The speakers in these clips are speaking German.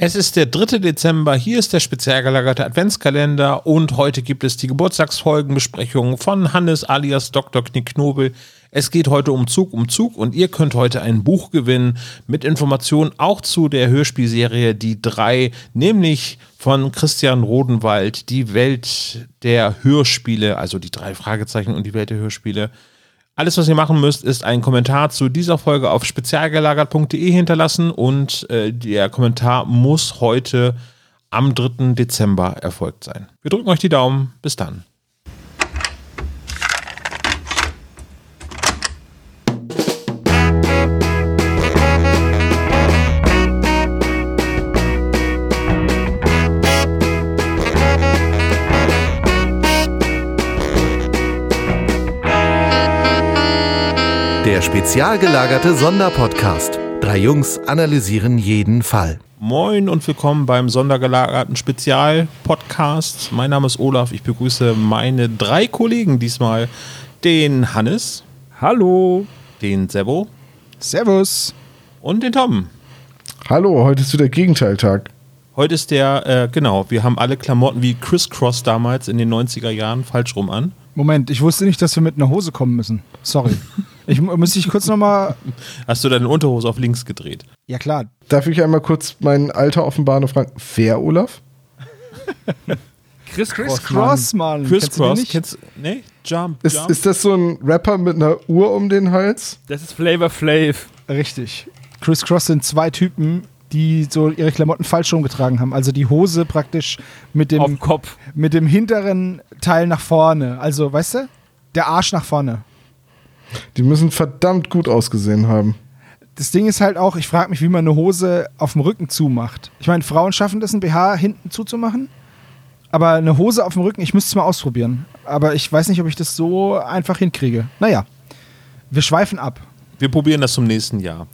Es ist der 3. Dezember, hier ist der speziell gelagerte Adventskalender und heute gibt es die Geburtstagsfolgenbesprechung von Hannes alias Dr. Knicknobel. Es geht heute um Zug um Zug und ihr könnt heute ein Buch gewinnen mit Informationen auch zu der Hörspielserie Die drei, nämlich von Christian Rodenwald, die Welt der Hörspiele, also die drei Fragezeichen und die Welt der Hörspiele. Alles, was ihr machen müsst, ist einen Kommentar zu dieser Folge auf spezialgelagert.de hinterlassen und äh, der Kommentar muss heute am 3. Dezember erfolgt sein. Wir drücken euch die Daumen. Bis dann. Der spezial gelagerte Sonderpodcast. Drei Jungs analysieren jeden Fall. Moin und willkommen beim sondergelagerten Spezialpodcast. Mein Name ist Olaf. Ich begrüße meine drei Kollegen diesmal. Den Hannes. Hallo. Den Sebo. Servus. Und den Tom. Hallo, heute ist wieder Gegenteiltag. Heute ist der, äh, genau, wir haben alle Klamotten wie Criss Cross damals in den 90er Jahren falsch rum an. Moment, ich wusste nicht, dass wir mit einer Hose kommen müssen. Sorry. Ich müsste ich kurz nochmal. Hast du deine Unterhose auf links gedreht? Ja, klar. Darf ich einmal kurz mein Alter offenbaren und fragen, wer, Olaf? Chris, Chris Cross, Mann. Chris kennst Cross, nicht? Kennst, nee? Jump, ist, Jump. Ist das so ein Rapper mit einer Uhr um den Hals? Das ist Flavor Flav. Richtig. Chris Cross sind zwei Typen, die so ihre Klamotten falsch rumgetragen haben. Also die Hose praktisch mit dem Auf Kopf. mit dem hinteren Teil nach vorne. Also, weißt du? Der Arsch nach vorne. Die müssen verdammt gut ausgesehen haben. Das Ding ist halt auch, ich frage mich, wie man eine Hose auf dem Rücken zumacht. Ich meine, Frauen schaffen das, ein BH hinten zuzumachen. Aber eine Hose auf dem Rücken, ich müsste es mal ausprobieren. Aber ich weiß nicht, ob ich das so einfach hinkriege. Naja, wir schweifen ab. Wir probieren das zum nächsten Jahr.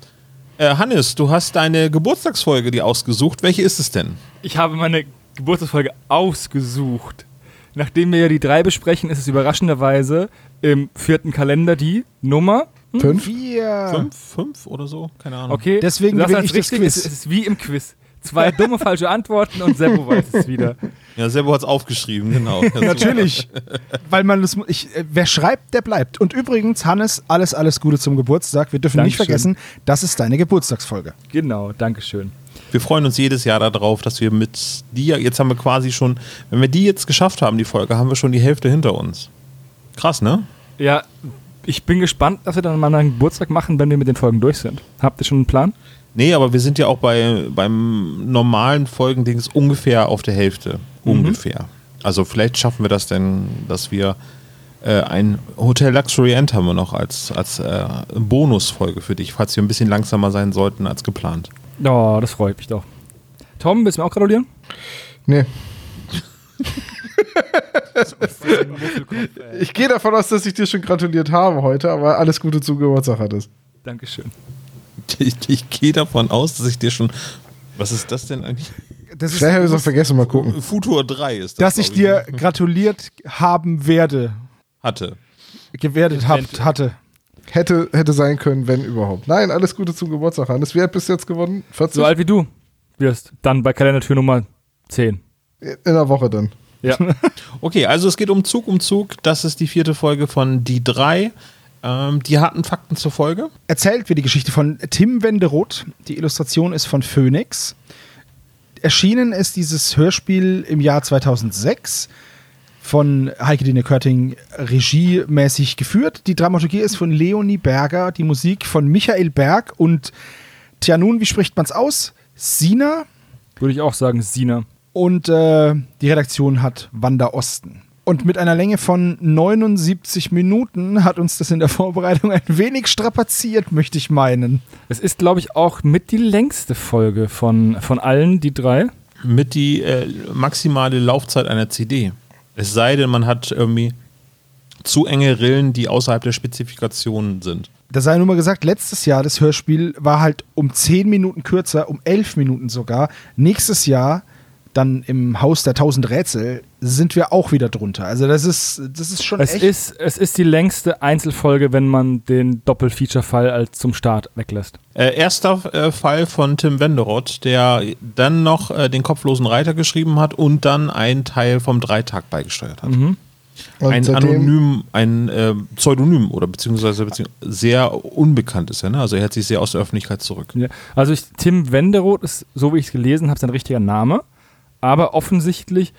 Äh, Hannes, du hast deine Geburtstagsfolge die ausgesucht. Welche ist es denn? Ich habe meine Geburtstagsfolge ausgesucht. Nachdem wir ja die drei besprechen, ist es überraschenderweise im vierten Kalender die Nummer Fünf? Vier. Fünf? Fünf oder so? Keine Ahnung. Okay, Deswegen das ich das richtig, Quiz. Es, es ist wie im Quiz. Zwei dumme falsche Antworten und Seppo weiß es wieder. Ja, Sebo hat es aufgeschrieben, genau. Natürlich. Weil man das. Ich, äh, wer schreibt, der bleibt. Und übrigens, Hannes, alles, alles Gute zum Geburtstag. Wir dürfen nicht Dankeschön. vergessen, das ist deine Geburtstagsfolge. Genau, Dankeschön. Wir freuen uns jedes Jahr darauf, dass wir mit dir, jetzt haben wir quasi schon, wenn wir die jetzt geschafft haben, die Folge, haben wir schon die Hälfte hinter uns. Krass, ne? Ja, ich bin gespannt, dass wir dann mal einen Geburtstag machen, wenn wir mit den Folgen durch sind. Habt ihr schon einen Plan? Nee, aber wir sind ja auch bei, beim normalen Folgendings ungefähr auf der Hälfte. Ungefähr. Also vielleicht schaffen wir das denn, dass wir äh, ein Hotel Luxury End haben wir noch als, als äh, Bonusfolge für dich, falls wir ein bisschen langsamer sein sollten als geplant. Oh, das freut mich doch. Tom, willst du mir auch gratulieren? Nee. Ich gehe davon aus, dass ich dir schon gratuliert habe heute, aber alles Gute zum Geburtstag hattest. Dankeschön. Ich, ich gehe davon aus, dass ich dir schon. Was ist das denn eigentlich? Das ist, Vielleicht habe ich es auch vergessen, mal gucken. Futur 3 ist das. dass ich glaub dir gratuliert haben werde. hatte. Gewerdet habt, hatte. Hätte, hätte sein können, wenn überhaupt. Nein, alles Gute zum Geburtstag, Hannes. Wer hat bis jetzt gewonnen? 40? So alt wie du wirst. Dann bei Kalendertür Nummer 10. In der Woche dann. Ja. Okay, also es geht um Zug um Zug. Das ist die vierte Folge von Die drei. Ähm, die hatten Fakten zur Folge. Erzählt wird die Geschichte von Tim Wenderoth. Die Illustration ist von Phoenix. Erschienen ist dieses Hörspiel im Jahr 2006 von Heike Dine Körting regiemäßig geführt. Die Dramaturgie ist von Leonie Berger, die Musik von Michael Berg und tja nun, wie spricht man es aus? Sina Würde ich auch sagen, Sina. und äh, die Redaktion hat Wanda Osten. Und mit einer Länge von 79 Minuten hat uns das in der Vorbereitung ein wenig strapaziert, möchte ich meinen. Es ist, glaube ich, auch mit die längste Folge von, von allen, die drei. Mit die äh, maximale Laufzeit einer CD. Es sei denn, man hat irgendwie zu enge Rillen, die außerhalb der Spezifikationen sind. Da sei nur mal gesagt, letztes Jahr das Hörspiel war halt um 10 Minuten kürzer, um 11 Minuten sogar. Nächstes Jahr dann im Haus der tausend Rätsel sind wir auch wieder drunter. Also das ist, das ist schon Es echt. ist, es ist die längste Einzelfolge, wenn man den Doppel-Feature-Fall als zum Start weglässt. Äh, erster äh, Fall von Tim Wenderoth, der dann noch äh, den kopflosen Reiter geschrieben hat und dann einen Teil vom Dreitag beigesteuert hat. Und Ein Anonym, ein äh, Pseudonym oder beziehungsweise, beziehungsweise sehr unbekannt ist er. Ne? Also er hält sich sehr aus der Öffentlichkeit zurück. Ja. Also ich, Tim Wenderoth ist, so wie ich es gelesen habe, sein richtiger Name. Aber offensichtlich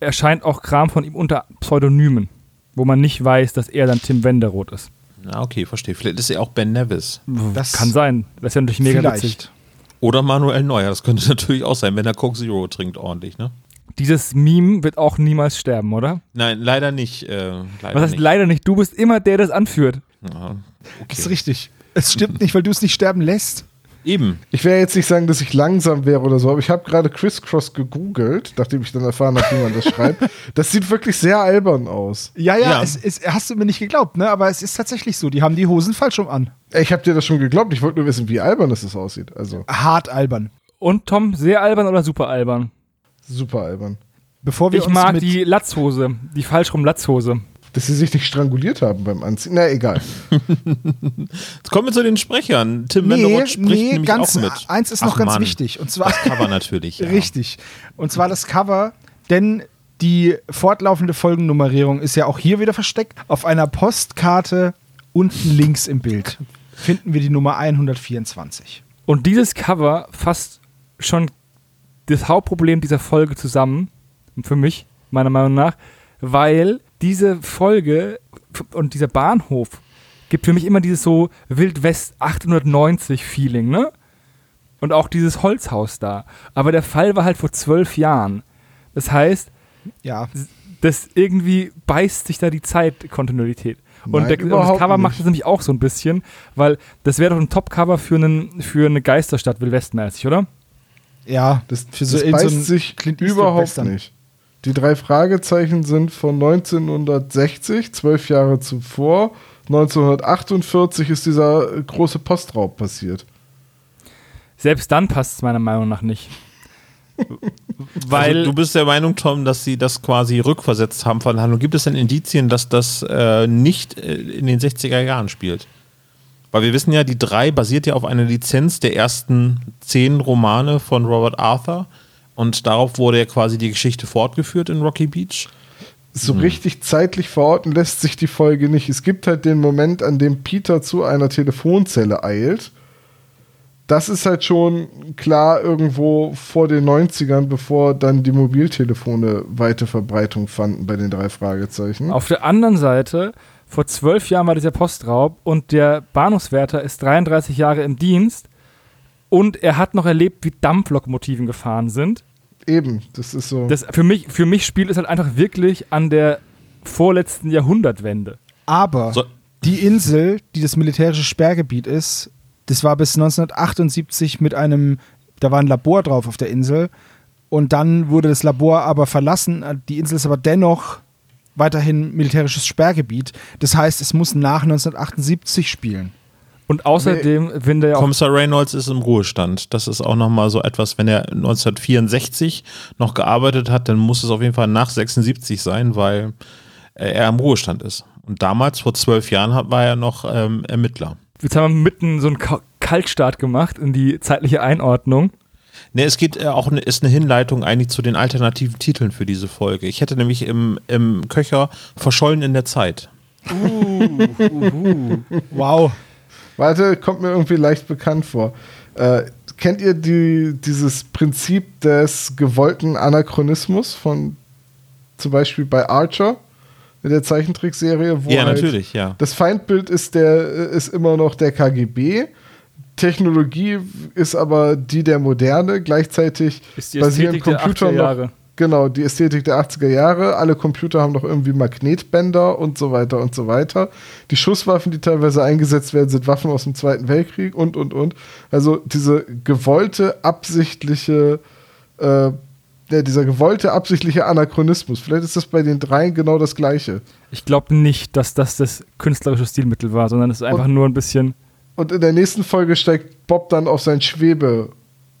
erscheint auch Kram von ihm unter Pseudonymen, wo man nicht weiß, dass er dann Tim Wenderoth ist. Na, okay, verstehe. Vielleicht ist er auch Ben Nevis. Das Kann sein. Das ist ja natürlich mega witzig. vielleicht. Oder Manuel Neuer. Das könnte natürlich auch sein, wenn er Coke Zero trinkt ordentlich. Ne? Dieses Meme wird auch niemals sterben, oder? Nein, leider nicht. Äh, leider Was heißt nicht. leider nicht? Du bist immer der, der das anführt. Ja, Das ist richtig. Es stimmt nicht, weil du es nicht sterben lässt. Eben. Ich werde jetzt nicht sagen, dass ich langsam wäre oder so, aber ich habe gerade Crisscross gegoogelt, nachdem ich dann erfahren habe, wie man das schreibt. Das sieht wirklich sehr albern aus. Ja, ja, Ja. Es, es, hast du mir nicht geglaubt, ne? Aber es ist tatsächlich so. Die haben die Hosen falsch rum an. Ich habe dir das schon geglaubt, ich wollte nur wissen, wie albern das aussieht. Also Hart albern. Und Tom, sehr albern oder super albern? super albern. Bevor wir Ich uns mag mit die Latzhose, die falsch rum Latzhose. Dass sie sich nicht stranguliert haben beim Anziehen. Na, egal. Jetzt kommen wir zu den Sprechern. Tim Nee, Wenderoth spricht nee, nämlich ganz, auch mit. eins ist Ach, noch ganz Mann. wichtig. Und zwar, Cover natürlich. Ja. richtig. Und zwar das Cover, denn die fortlaufende Folgennummerierung ist ja auch hier wieder versteckt. Auf einer Postkarte unten links im Bild finden wir die Nummer 124. Und dieses Cover fasst schon das Hauptproblem dieser Folge zusammen, für mich, meiner Meinung nach, weil diese Folge und dieser Bahnhof gibt für mich immer dieses so Wild West 890 Feeling, ne? Und auch dieses Holzhaus da. Aber der Fall war halt vor zwölf Jahren. Das heißt, Ja, das irgendwie beißt sich da die Zeitkontinuität. Und, Nein, der, und das Cover nicht. macht das nämlich auch so ein bisschen, weil das wäre doch ein Top-Cover für, einen, für eine Geisterstadt Wildwestmäßig, oder? ja. Das, Für das so so beißt ein sich überhaupt nicht. Die drei Fragezeichen sind von 1960, zwölf Jahre zuvor. 1948 ist dieser große Postraub passiert. Selbst dann passt es meiner Meinung nach nicht. Weil also, du bist der Meinung, Tom, dass sie das quasi rückversetzt haben von der Handlung. Gibt es denn Indizien, dass das äh, nicht äh, in den 60er Jahren spielt? Weil wir wissen ja, die drei basiert ja auf einer Lizenz der ersten zehn Romane von Robert Arthur. Und darauf wurde ja quasi die Geschichte fortgeführt in Rocky Beach. So Hm. richtig zeitlich verorten lässt sich die Folge nicht. Es gibt halt den Moment, an dem Peter zu einer Telefonzelle eilt. Das ist halt schon klar irgendwo vor den 90ern, bevor dann die Mobiltelefone weite Verbreitung fanden bei den drei Fragezeichen. auf der anderen Seite, vor zwölf Jahren war dieser Postraub und der Bahnhofswärter ist 33 Jahre im Dienst und er hat noch erlebt, wie Dampflokomotiven gefahren sind. Eben, das ist so. Das für mich, für mich spielt es halt einfach wirklich an der vorletzten Jahrhundertwende. Aber So. die Insel, die das militärische Sperrgebiet ist, das war bis 1978 mit einem, da war ein Labor drauf auf der Insel und dann wurde das Labor aber verlassen. Die Insel ist aber dennoch weiterhin militärisches Sperrgebiet. Das heißt, es muss nach 1978 spielen. Und außerdem, wenn der ja auch Kommissar Reynolds ist im Ruhestand. Das ist auch nochmal so etwas, wenn er 1964 noch gearbeitet hat, dann muss es auf jeden Fall nach 76 sein, weil er im Ruhestand ist. Und damals, vor zwölf Jahren, war er noch ähm, Ermittler. Jetzt haben wir mitten so einen Ka- Kaltstart gemacht in die zeitliche Einordnung. Ne, es geht äh, auch, ist eine Hinleitung eigentlich zu den alternativen Titeln für diese Folge. Ich hätte nämlich im, im Köcher Verschollen in der Zeit. Wow. Warte, kommt mir irgendwie leicht bekannt vor. Äh, kennt ihr die, dieses Prinzip des gewollten Anachronismus von zum Beispiel bei Archer in der Zeichentrickserie? Wo ja, halt natürlich, ja. Das Feindbild ist, der, ist immer noch der KGB. Technologie ist aber die der Moderne. Gleichzeitig Ist die basieren Computer 80er noch. Genau, die Ästhetik der 80er Jahre. Alle Computer haben noch irgendwie Magnetbänder und so weiter und so weiter. Die Schusswaffen, die teilweise eingesetzt werden, sind Waffen aus dem Zweiten Weltkrieg und, und, und. Also diese gewollte, absichtliche, äh, ja, dieser gewollte, absichtliche Anachronismus. Vielleicht ist das bei den dreien genau das Gleiche. Ich glaube nicht, dass das das künstlerische Stilmittel war, sondern es ist einfach Und- nur ein bisschen. Und in der nächsten Folge steigt Bob dann auf sein Schwebe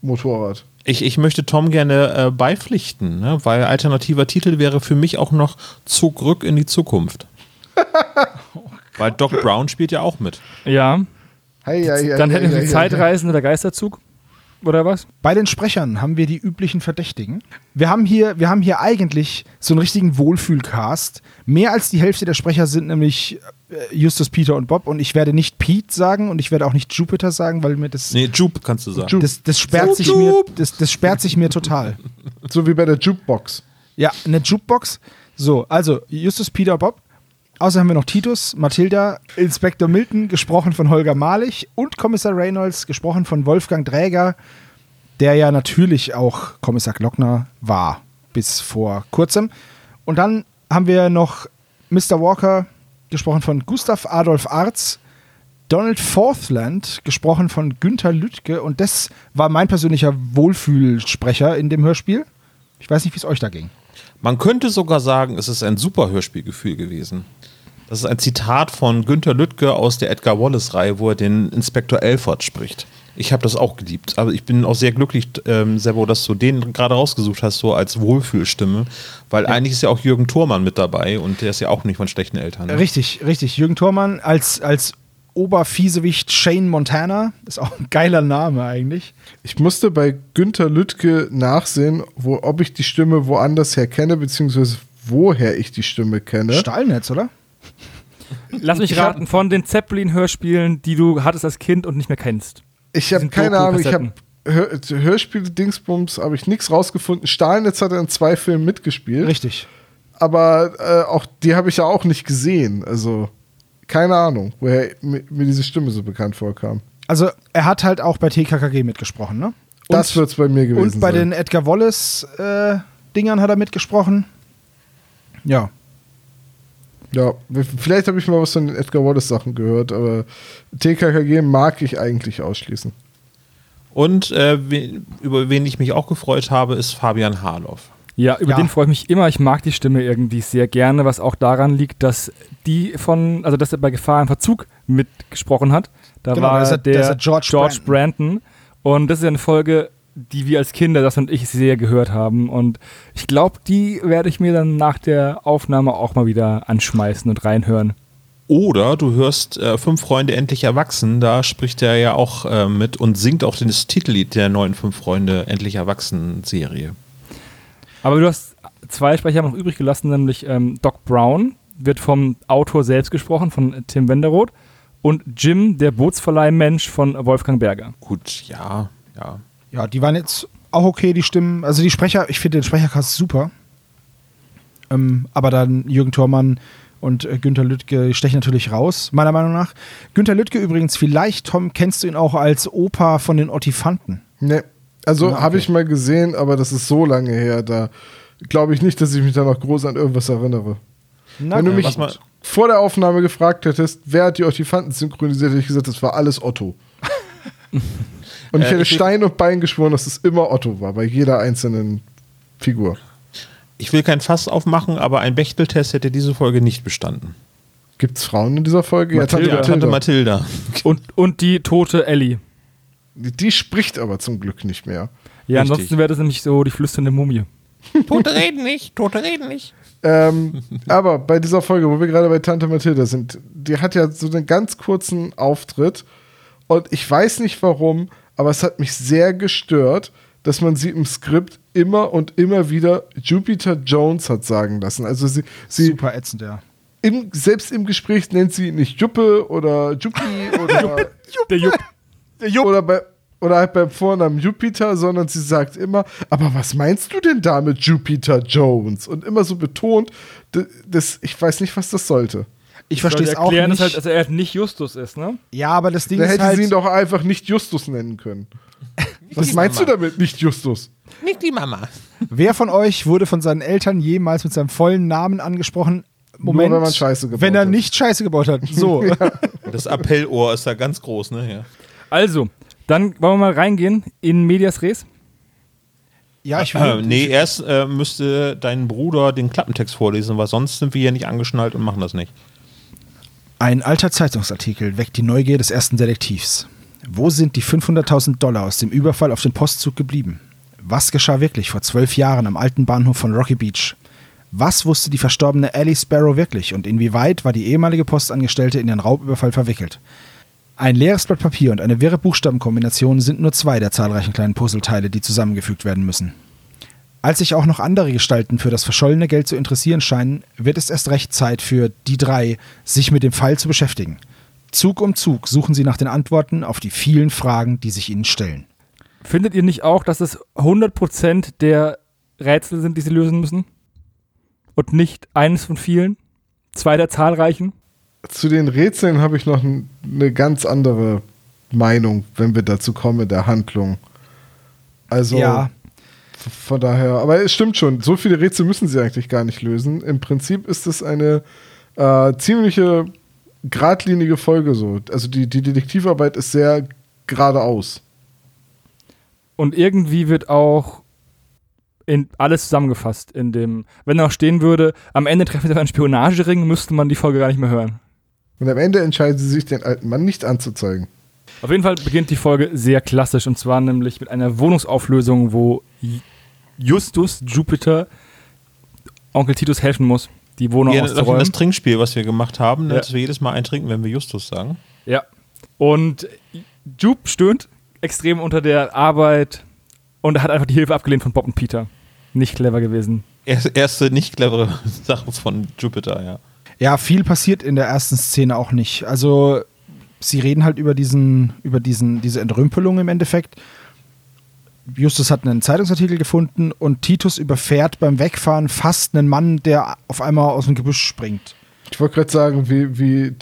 Motorrad. Ich, ich möchte Tom gerne äh, beipflichten, ne? weil alternativer Titel wäre für mich auch noch Zurück in die Zukunft. weil Doc Brown spielt ja auch mit. Ja. Hei, hei, Dann hätten hei, wir die hei. Zeitreisende der Geisterzug. Oder was? Bei den Sprechern haben wir die üblichen Verdächtigen. Wir haben hier, wir haben hier eigentlich so einen richtigen Wohlfühlcast. Mehr als die Hälfte der Sprecher sind nämlich Justus, Peter und Bob. Und ich werde nicht Pete sagen und ich werde auch nicht Jupiter sagen, weil mir das, Nee, Jupe kannst du sagen. Jupe. das, das sperrt sich Jup, mir, das, das sperrt sich mir total. So wie bei der Jukebox. Ja, eine Jukebox. So, also Justus, Peter, Bob. Außer haben wir noch Titus, Mathilda, Inspektor Milton, gesprochen von Holger Malich und Kommissar Reynolds, gesprochen von Wolfgang Dräger, der ja natürlich auch Kommissar Glockner war, bis vor kurzem. Und dann haben wir noch Mr. Walker, gesprochen von Gustav Adolf Arz, Donald Forthland, gesprochen von Günther Lüttke. Und das war mein persönlicher Wohlfühlsprecher in dem Hörspiel. Ich weiß nicht, wie es euch da ging. Man könnte sogar sagen, es ist ein super Hörspielgefühl gewesen. Das ist ein Zitat von Günter Lüttke aus der Edgar Wallace-Reihe, wo er den Inspektor Elford spricht. Ich habe das auch geliebt. Aber ich bin auch sehr glücklich, ähm, Sebo, dass du den gerade rausgesucht hast, so als Wohlfühlstimme. Weil eigentlich ist ja auch Jürgen Thormann mit dabei und der ist ja auch nicht von schlechten Eltern. Ne? Richtig, richtig. Jürgen Thormann als, als Oberfiesewicht Shane Montana. Ist auch ein geiler Name eigentlich. Ich musste bei Günther Lüttke nachsehen, wo, ob ich die Stimme woanders her kenne, beziehungsweise woher ich die Stimme kenne. Stahlnetz, oder? Lass mich raten, von den Zeppelin-Hörspielen, die du hattest als Kind und nicht mehr kennst. Ich habe keine Ahnung, ich habe. Hör Hörspiele Dingsbums, habe ich nichts rausgefunden. Stahlnetz hat er in zwei Filmen mitgespielt, Richtig. aber äh, auch die habe ich ja auch nicht gesehen. Also keine Ahnung, woher mir, diese Stimme so bekannt vorkam. Also er hat halt auch bei TKKG mitgesprochen, ne? Das wird's bei mir gewesen Und bei sein. den Edgar Wallace-Dingern hat er mitgesprochen. Ja. Ja, vielleicht habe ich mal was von den Edgar Wallace Sachen gehört, aber TKKG mag ich eigentlich ausschließen. Und äh, we- über wen ich mich auch gefreut habe, ist Fabian Harloff. Ja, über Ja. den freue ich mich immer. Ich mag die Stimme irgendwie sehr gerne, was auch daran liegt, dass die von, also dass er bei Gefahr im Verzug mitgesprochen hat. Da Genau, war da ist er- der da ist er George Brandon. Und das ist ja eine Folge, die wir als Kinder, das und ich, sehr gehört haben. Und ich glaube, die werde ich mir dann nach der Aufnahme auch mal wieder anschmeißen und reinhören. Oder du hörst äh, Fünf Freunde endlich erwachsen, da spricht er ja auch äh, mit und singt auch das Titellied der neuen Fünf Freunde endlich erwachsen Serie. Aber du hast zwei Sprecher noch übrig gelassen, nämlich ähm, Doc Brown wird vom Autor selbst gesprochen, von Tim Wenderoth. Und Jim, der Bootsverleihmensch von Wolfgang Berger. Gut, ja, ja. Ja, die waren jetzt auch okay, die Stimmen. Also die Sprecher, ich finde den Sprechercast super. Ähm, aber dann Jürgen Thormann und äh, Günter Lüttke stechen natürlich raus, meiner Meinung nach. Günter Lüttke übrigens, vielleicht, Tom, kennst du ihn auch als Opa von den Ottifanten. Ne, also okay. habe ich mal gesehen, aber das ist so lange her, da glaube ich nicht, dass ich mich da noch groß an irgendwas erinnere. Na Wenn du mich vor der Aufnahme gefragt hättest, wer hat die Ottifanten synchronisiert, hätte ich gesagt, das war alles Otto. Und ich Äh, hätte ich Stein und Bein geschworen, dass es immer Otto war, bei jeder einzelnen Figur. Ich will kein Fass aufmachen, aber ein Bechteltest hätte diese Folge nicht bestanden. Gibt es Frauen in dieser Folge? Mathilda. Ja, Tante Mathilda. Und, und die tote Ellie. Die, die spricht aber zum Glück nicht mehr. Ja, Richtig. ansonsten wäre das nämlich so die flüsternde Mumie. Tote reden nicht, Tote reden nicht. Ähm, aber bei dieser Folge, wo wir gerade bei Tante Mathilda sind, die hat ja so einen ganz kurzen Auftritt und ich weiß nicht warum, aber es hat mich sehr gestört, dass man sie im Skript immer und immer wieder Jupiter Jones hat sagen lassen. Also sie, sie Super ätzend, ja. im, selbst im Gespräch nennt sie ihn nicht Juppe oder Juppie oder, Der Jupp. oder, bei, oder halt beim Vornamen Jupiter, sondern sie sagt immer, aber was meinst du denn da mit Jupiter Jones? Und immer so betont, das, ich weiß nicht, was das sollte. Ich verstehe es auch erklären, nicht. dass, halt, dass er halt nicht Justus ist, ne? ja, aber das Ding Da ist hätte halt, sie ihn doch einfach nicht Justus nennen können. Was meinst du Mama. damit, nicht Justus? Nicht die Mama. wer von euch wurde von seinen Eltern jemals mit seinem vollen Namen angesprochen? Moment, wenn man Scheiße gebaut Wenn er hat. nicht Scheiße gebaut hat. So. Das Appellohr ist da ganz groß, ne? Ja. Also, dann wollen wir mal reingehen in Medias Res. ja, ich Äh, will. nee, erst äh, müsste dein Bruder den Klappentext vorlesen, weil sonst sind wir hier nicht angeschnallt und machen das nicht. Ein alter Zeitungsartikel weckt die Neugier des ersten Detektivs. Wo sind die 500.000 Dollar aus dem Überfall auf den Postzug geblieben? Was geschah wirklich vor zwölf Jahren am alten Bahnhof von Rocky Beach? Was wusste die verstorbene Ellie Sparrow wirklich und inwieweit war die ehemalige Postangestellte in den Raubüberfall verwickelt? Ein leeres Blatt Papier und eine wirre Buchstabenkombination sind nur zwei der zahlreichen kleinen Puzzleteile, die zusammengefügt werden müssen. Als sich auch noch andere Gestalten für das verschollene Geld zu interessieren scheinen, wird es erst recht Zeit für die drei, sich mit dem Fall zu beschäftigen. Zug um Zug suchen sie nach den Antworten auf die vielen Fragen, die sich ihnen stellen. Findet ihr nicht auch, dass es 100% der Rätsel sind, die sie lösen müssen? Und nicht eines von vielen? Zwei der zahlreichen? Zu den Rätseln habe ich noch eine ganz andere Meinung, wenn wir dazu kommen, der Handlung. Also, Ja, von daher, aber es stimmt schon, so viele Rätsel müssen sie eigentlich gar nicht lösen. Im Prinzip ist es eine äh, ziemliche geradlinige Folge so. Also die, die Detektivarbeit ist sehr geradeaus. Und irgendwie wird auch in alles zusammengefasst in dem, wenn da noch stehen würde, am Ende treffen sie auf einen Spionagering, müsste man die Folge gar nicht mehr hören. Und am Ende entscheiden sie sich, den alten Mann nicht anzuzeigen. Auf jeden Fall beginnt die Folge sehr klassisch und zwar nämlich mit einer Wohnungsauflösung, wo Justus Jupiter Onkel Titus helfen muss, die Wohnung Ja, das, das auszuräumen. Trinkspiel, was wir gemacht haben, ne, Ja. dass wir jedes Mal eintrinken, wenn wir Justus sagen. Ja. Und Jupe stöhnt extrem unter der Arbeit und er hat einfach die Hilfe abgelehnt von Bob und Peter. Nicht clever gewesen. Erste, erste nicht clevere Sache von Jupiter, ja. Ja, viel passiert in der ersten Szene auch nicht. Also, sie reden halt über diesen, über diesen, diese Entrümpelung im Endeffekt. Justus hat einen Zeitungsartikel gefunden und Titus überfährt beim Wegfahren fast einen Mann, der auf einmal aus dem Gebüsch springt. Ich wollte gerade sagen, wie, wie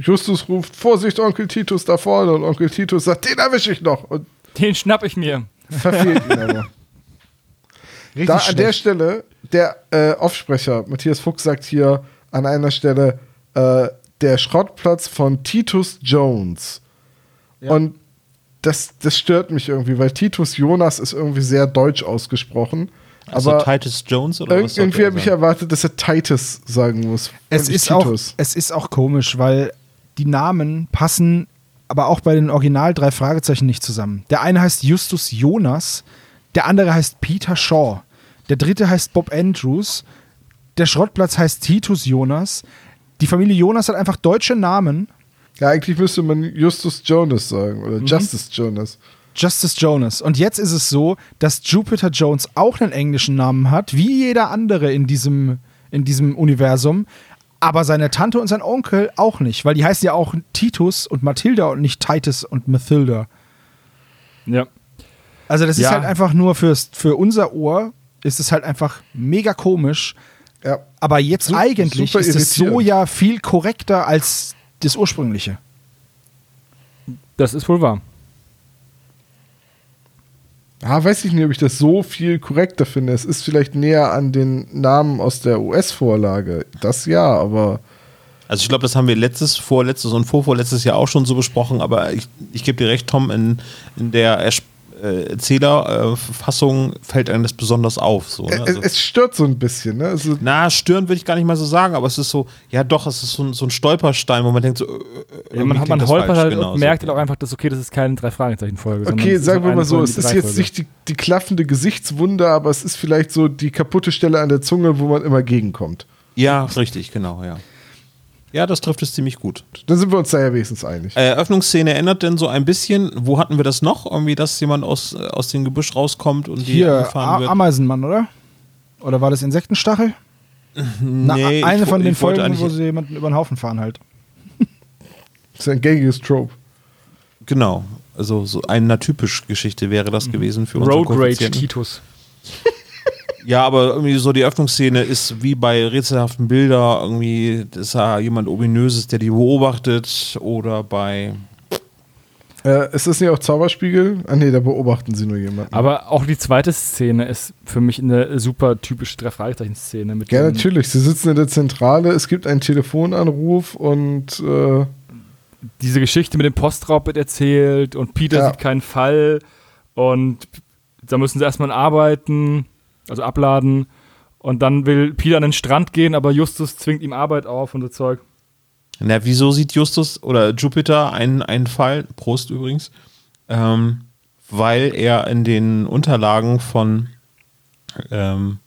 Justus ruft, Vorsicht, Onkel Titus da vorne. Und Onkel Titus sagt, den erwische ich noch. Und Den schnapp ich mir. verfehlt ihn aber. Richtig Da, an der. Stelle, der äh, Offsprecher, Matthias Fuchs, sagt hier an einer Stelle, äh, der Schrottplatz von Titus Jones. Ja. Und das, das stört mich irgendwie, weil Titus Jonas ist irgendwie sehr deutsch ausgesprochen. Also aber Titus Jones oder was? irgendwie habe ich erwartet, dass er Titus sagen muss. es ist, auch, es ist auch komisch, weil die Namen passen aber auch bei den Original drei Fragezeichen nicht zusammen. Der eine heißt Justus Jonas, der andere heißt Peter Shaw, der dritte heißt Bob Andrews, der Schrottplatz heißt Titus Jonas. Die Familie Jonas hat einfach deutsche Namen. Ja, eigentlich müsste man Justus Jonas sagen Mhm. oder Justice Jonas. Justice Jonas. Und jetzt ist es so, dass Jupiter Jones auch einen englischen Namen hat, wie jeder andere in diesem, in diesem Universum. Aber seine Tante und sein Onkel auch nicht, weil die heißen ja auch Titus und Mathilda und nicht Titus und Mathilda. Ja. Also das ist Ja. halt einfach nur fürs, für unser Ohr ist es halt einfach mega komisch. Ja. Aber jetzt Su- eigentlich ist es so ja viel korrekter als das ursprüngliche. Das ist wohl wahr. Ah, weiß ich nicht, ob ich das so viel korrekter finde. Es ist vielleicht näher an den Namen aus der US-Vorlage. Das ja, aber Also ich glaube, das haben wir letztes, vorletztes und vorvorletztes Jahr auch schon so besprochen, aber ich, ich gebe dir recht, Tom, in, in der Ers- äh, Erzählerfassung fällt einem das besonders auf. So, ne? es, also, es stört so ein bisschen. Ne? Also, na, stören würde ich gar nicht mal so sagen, aber es ist so, ja doch, es ist so ein, so ein Stolperstein, wo man denkt so, äh, äh, Ja, man, hat- man holpert halt genau, und merkt so. halt auch einfach, dass okay, das ist keine Drei-Fragezeichen-Folge. okay, sagen wir mal so, es ist jetzt nicht die, die klaffende Gesichtswunde, aber es ist vielleicht so die kaputte Stelle an der Zunge, wo man immer gegenkommt. Ja, richtig, genau, ja. Ja, das trifft es ziemlich gut. Dann sind wir uns da ja wenigstens einig. Äh, Eröffnungsszene ändert denn so ein bisschen. Wo hatten wir das noch? Irgendwie, dass jemand aus, äh, aus dem Gebüsch rauskommt und die Hier, angefahren A- wird? Ameisenmann, oder? Oder war das Insektenstachel? Na, Nee, eine ich von den Folgen, wo sie jemanden über den Haufen fahren halt. Das ist ein gängiges Trope. Genau. Also so eine typisch Geschichte wäre das gewesen für unseren Road Rage. Titus. Ja, aber irgendwie so die Öffnungsszene ist wie bei rätselhaften Bilder irgendwie, ist da jemand ominöses, der die beobachtet oder bei Äh, ist das nicht auch Zauberspiegel? Ah, nee, da beobachten sie nur jemanden. Aber auch die zweite Szene ist für mich eine super typische Drei-Fragezeichen-Szene. mit ja, natürlich. Sie sitzen in der Zentrale, es gibt einen Telefonanruf und äh, diese Geschichte mit dem Postraub wird erzählt und Peter Ja. sieht keinen Fall und da müssen sie erstmal arbeiten, also abladen und dann will Peter an den Strand gehen, aber Justus zwingt ihm Arbeit auf und so Zeug. Na, wieso sieht Justus oder Jupiter einen, einen Fall, Prost übrigens, ähm, weil er in den Unterlagen von ähm,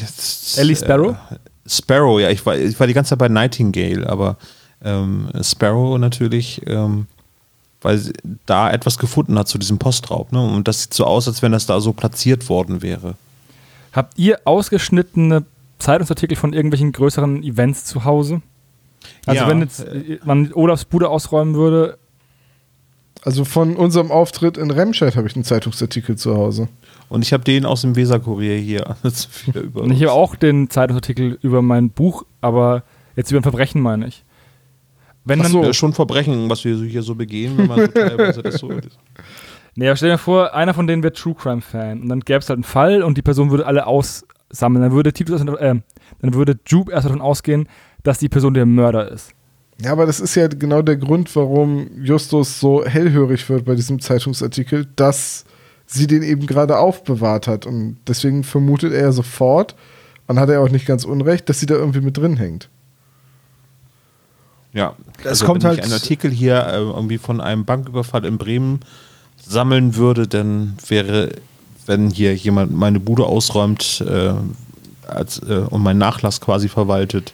jetzt, Ellie Sparrow? Äh, Sparrow, ja, ich war, ich war die ganze Zeit bei Nightingale, aber ähm, Sparrow natürlich, ähm, weil sie da etwas gefunden hat zu diesem Postraub. Ne? Und das sieht so aus, als wenn das da so platziert worden wäre. Habt ihr ausgeschnittene Zeitungsartikel von irgendwelchen größeren Events zu Hause? Also Ja. wenn jetzt man Olafs Bude ausräumen würde, Also von unserem Auftritt in Remscheid habe ich einen Zeitungsartikel zu Hause. Und ich habe den aus dem Weserkurier hier. Und ich habe auch den Zeitungsartikel über mein Buch, aber jetzt über ein Verbrechen meine ich. Wenn Ach dann, so. Das ist schon Verbrechen, was wir so hier so begehen, wenn man so teilweise das so. Nee, aber stell dir vor, einer von denen wird True Crime Fan und dann gäbe es halt einen Fall und die Person würde alle aussammeln. Dann würde Titus, erst- äh, dann würde Jupe erst davon ausgehen, dass die Person der Mörder ist. Ja, aber das ist ja genau der Grund, warum Justus so hellhörig wird bei diesem Zeitungsartikel, dass sie den eben gerade aufbewahrt hat. Und deswegen vermutet er sofort, und hat er auch nicht ganz unrecht, dass sie da irgendwie mit drin hängt. Ja, Es also kommt wenn halt- ich einen Artikel hier äh, irgendwie von einem Banküberfall in Bremen sammeln würde, dann wäre, wenn hier jemand meine Bude ausräumt äh, als, äh, und meinen Nachlass quasi verwaltet,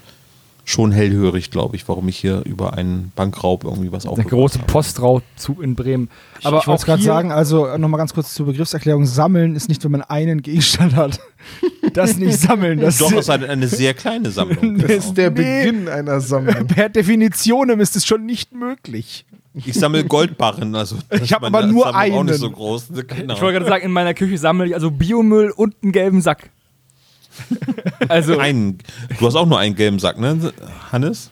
schon hellhörig, glaube ich, warum ich hier über einen Bankraub irgendwie was Der aufgebaut große habe. Postraubzug in Bremen. Aber ich wollte es gerade sagen, also nochmal ganz kurz zur Begriffserklärung: Sammeln ist nicht, wenn man einen Gegenstand hat. Das nicht sammeln. Das Doch, es ist eine, eine sehr kleine Sammlung. Das ist der Nee. Beginn einer Sammlung. per Definition ist es schon nicht möglich. Ich sammle Goldbarren, also Ich hab ist meine aber nur Sammlung auch einen. nicht so groß. Genau. Ich wollte gerade sagen, in meiner Küche sammle ich also Biomüll und einen gelben Sack. Also, einen, du hast auch nur einen gelben Sack, ne, Hannes?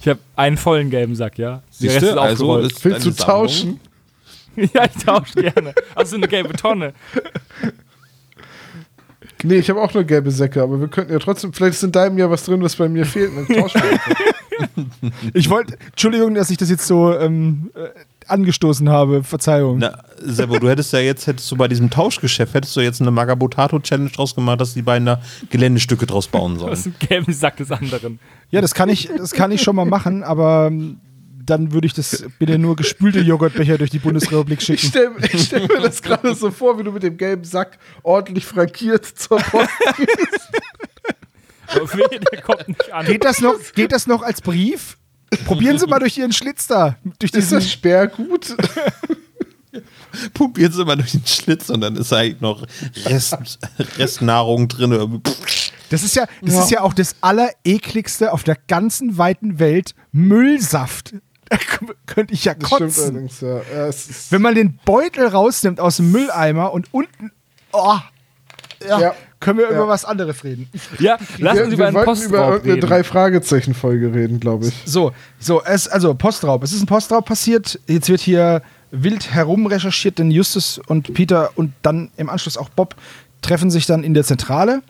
ich habe einen vollen gelben Sack, ja. Der Siehst Rest du? ist Also, ist Willst du tauschen? ja, ich tausche gerne. Also eine gelbe Tonne. Nee, ich habe auch nur gelbe Säcke, aber wir könnten ja trotzdem, vielleicht ist in deinem Jahr was drin, was bei mir fehlt. Ich wollte, Entschuldigung, dass ich das jetzt so ähm, äh, angestoßen habe. Verzeihung. Na, Sebo, du hättest ja jetzt, hättest du bei diesem Tauschgeschäft, hättest du jetzt eine Magabotato-Challenge draus gemacht, dass die beiden da Geländestücke draus bauen sollen. Aus dem gelben Sack des anderen. Ja, das kann ich, das kann ich schon mal machen, aber ähm, dann würde ich das bitte nur gespülte Joghurtbecher durch die Bundesrepublik Ich schicken. stelle stell mir das gerade so vor, wie du mit dem gelben Sack ordentlich frankiert zur Post gehst. Aber wehe, der kommt nicht an. Geht das noch, geht das noch als Brief? Probieren Sie mal durch Ihren Schlitz da. Durch Ist das Sperrgut? Probiert sie mal durch den Schlitz und dann ist eigentlich noch Rest, Restnahrung drin. das ist ja, das ist ja auch das allerekligste auf der ganzen weiten Welt. Müllsaft. Da könnte ich ja Das stimmt kotzen. allerdings, ja. ja Wenn man den Beutel rausnimmt aus dem Mülleimer und unten. Oh, ja, Ja. Können wir über Ja. was anderes reden. Ja, lass wir uns wir über einen wollten über Postraub irgendeine reden. Drei-Fragezeichen-Folge reden, glaube ich. So, so, es, also Postraub. Es ist ein Postraub passiert. Jetzt wird hier wild herumrecherchiert, denn Justus und Peter und dann im Anschluss auch Bob treffen sich dann in der Zentrale.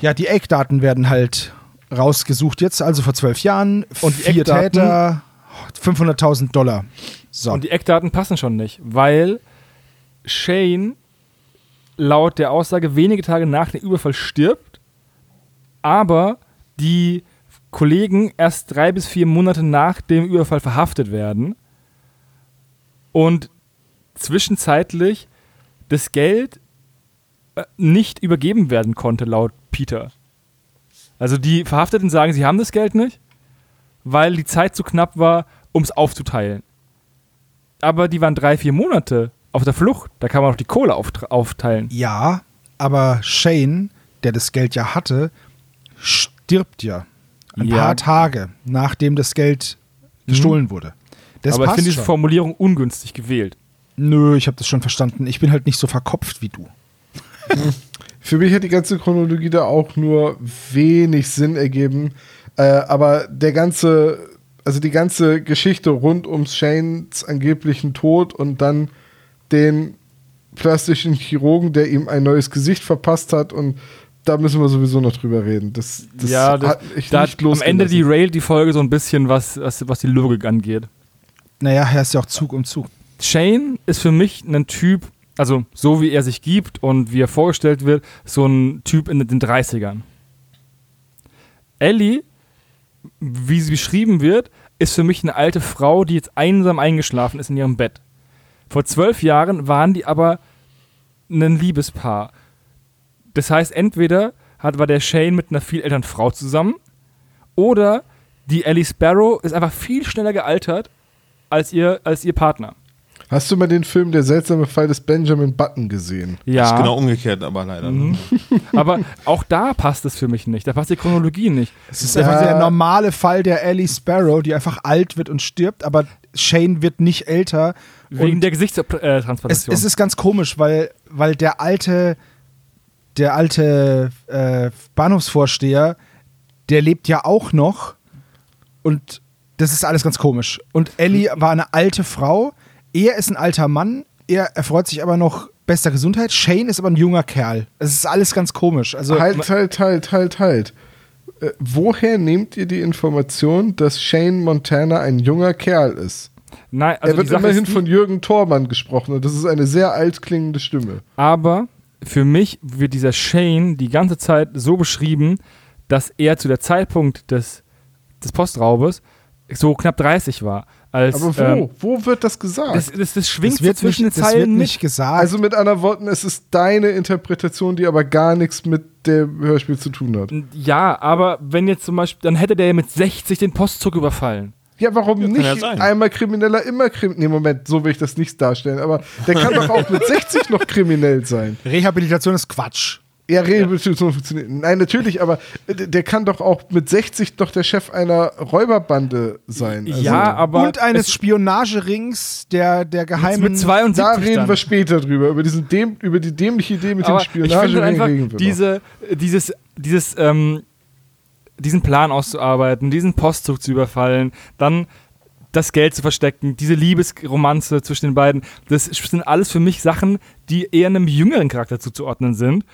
Ja, die Eckdaten werden halt rausgesucht jetzt, also vor zwölf Jahren. Und vier Eckdaten? Täter, 500.000 Dollar. So. Und die Eckdaten passen schon nicht, weil Shane laut der Aussage wenige Tage nach dem Überfall stirbt, aber die Kollegen erst drei bis vier Monate nach dem Überfall verhaftet werden und zwischenzeitlich das Geld äh, nicht übergeben werden konnte, laut Peter. Also die Verhafteten sagen, sie haben das Geld nicht, weil die Zeit zu knapp war, um es aufzuteilen. Aber die waren drei, vier Monate auf der Flucht. Da kann man auch die Kohle aufteilen. ja, aber Shane, der das Geld ja hatte, stirbt ja. Ein Ja. paar Tage, nachdem das Geld gestohlen wurde. Das Aber ich finde diese. Formulierung ungünstig gewählt. Nö, ich habe das schon verstanden. Ich bin halt nicht so verkopft wie du. Für mich hat die ganze Chronologie da auch nur wenig Sinn ergeben. Äh, aber der ganze, also die ganze Geschichte rund um Shanes angeblichen Tod und dann den plastischen Chirurgen, der ihm ein neues Gesicht verpasst hat und da müssen wir sowieso noch drüber reden. Das, das ja, das, hat mich da nicht hat am Ende die losgelassen. railt die Folge so ein bisschen, was, was, was die Logik angeht. Naja, er ist ja auch Zug um Zug. Shane ist für mich ein Typ, also so wie er sich gibt und wie er vorgestellt wird, so ein Typ in den 30ern. Ellie, wie sie beschrieben wird, ist für mich eine alte Frau, die jetzt einsam eingeschlafen ist in ihrem Bett. Vor zwölf Jahren waren die aber ein Liebespaar. Das heißt, entweder hat, war der Shane mit einer viel älteren Frau zusammen oder die Ellie Sparrow ist einfach viel schneller gealtert als ihr, als ihr Partner. Hast du mal den Film Der seltsame Fall des Benjamin Button gesehen? Ja. Ist genau umgekehrt, aber leider. Mhm. Aber auch da passt es für mich nicht. Da passt die Chronologie nicht. Es ist einfach der normale Fall der Ellie Sparrow, die einfach alt wird und stirbt, aber Shane wird nicht älter. Wegen und der es, Gesichtstransplantation. es ist ganz komisch, weil, weil der alte, der alte äh, Bahnhofsvorsteher, der lebt ja auch noch und das ist alles ganz komisch. Und Ellie war eine alte Frau, er ist ein alter Mann, er erfreut sich aber noch bester Gesundheit. Shane ist aber ein junger Kerl. Es ist alles ganz komisch. Also halt, halt, halt, halt, halt. Äh, woher nehmt ihr die Information, dass Shane Montana ein junger Kerl ist? Nein, also er wird immerhin von Jürgen Thormann gesprochen und das ist eine sehr altklingende Stimme. Aber für mich wird dieser Shane die ganze Zeit so beschrieben, dass er zu der Zeitpunkt des, des Postraubes so knapp 30 war. Als, Aber wo? ähm, wo wird das gesagt? das, das, das schwingt das wird, so zwischen nicht, den das wird Zeilen nicht gesagt. also mit anderen Worten, es ist deine Interpretation, die aber gar nichts mit dem Hörspiel zu tun hat. Ja, aber wenn jetzt zum Beispiel, dann hätte der ja mit 60 den Postzug überfallen. Ja, warum kann nicht? ja. Einmal Krimineller, immer kriminell. Nee, Moment, so will ich das nicht darstellen. Aber der kann doch auch mit 60 noch kriminell sein. Rehabilitation ist Quatsch. Ja, Rehabilitation funktioniert. Nein, natürlich, aber d- der kann doch auch mit 60 doch der Chef einer Räuberbande sein. Also, ja, aber. und eines es- Spionagerings der, der geheimen. mit 72 Da reden dann. wir später drüber. Über, diesen dem, über die dämliche Idee mit Aber dem ich finde Spionagering einfach, reden wir noch. diese, dieses, dieses, ähm, diesen Plan auszuarbeiten, diesen Postzug zu überfallen, dann das Geld zu verstecken, diese Liebesromanze zwischen den beiden, das sind alles für mich Sachen, die eher einem jüngeren Charakter zuzuordnen sind.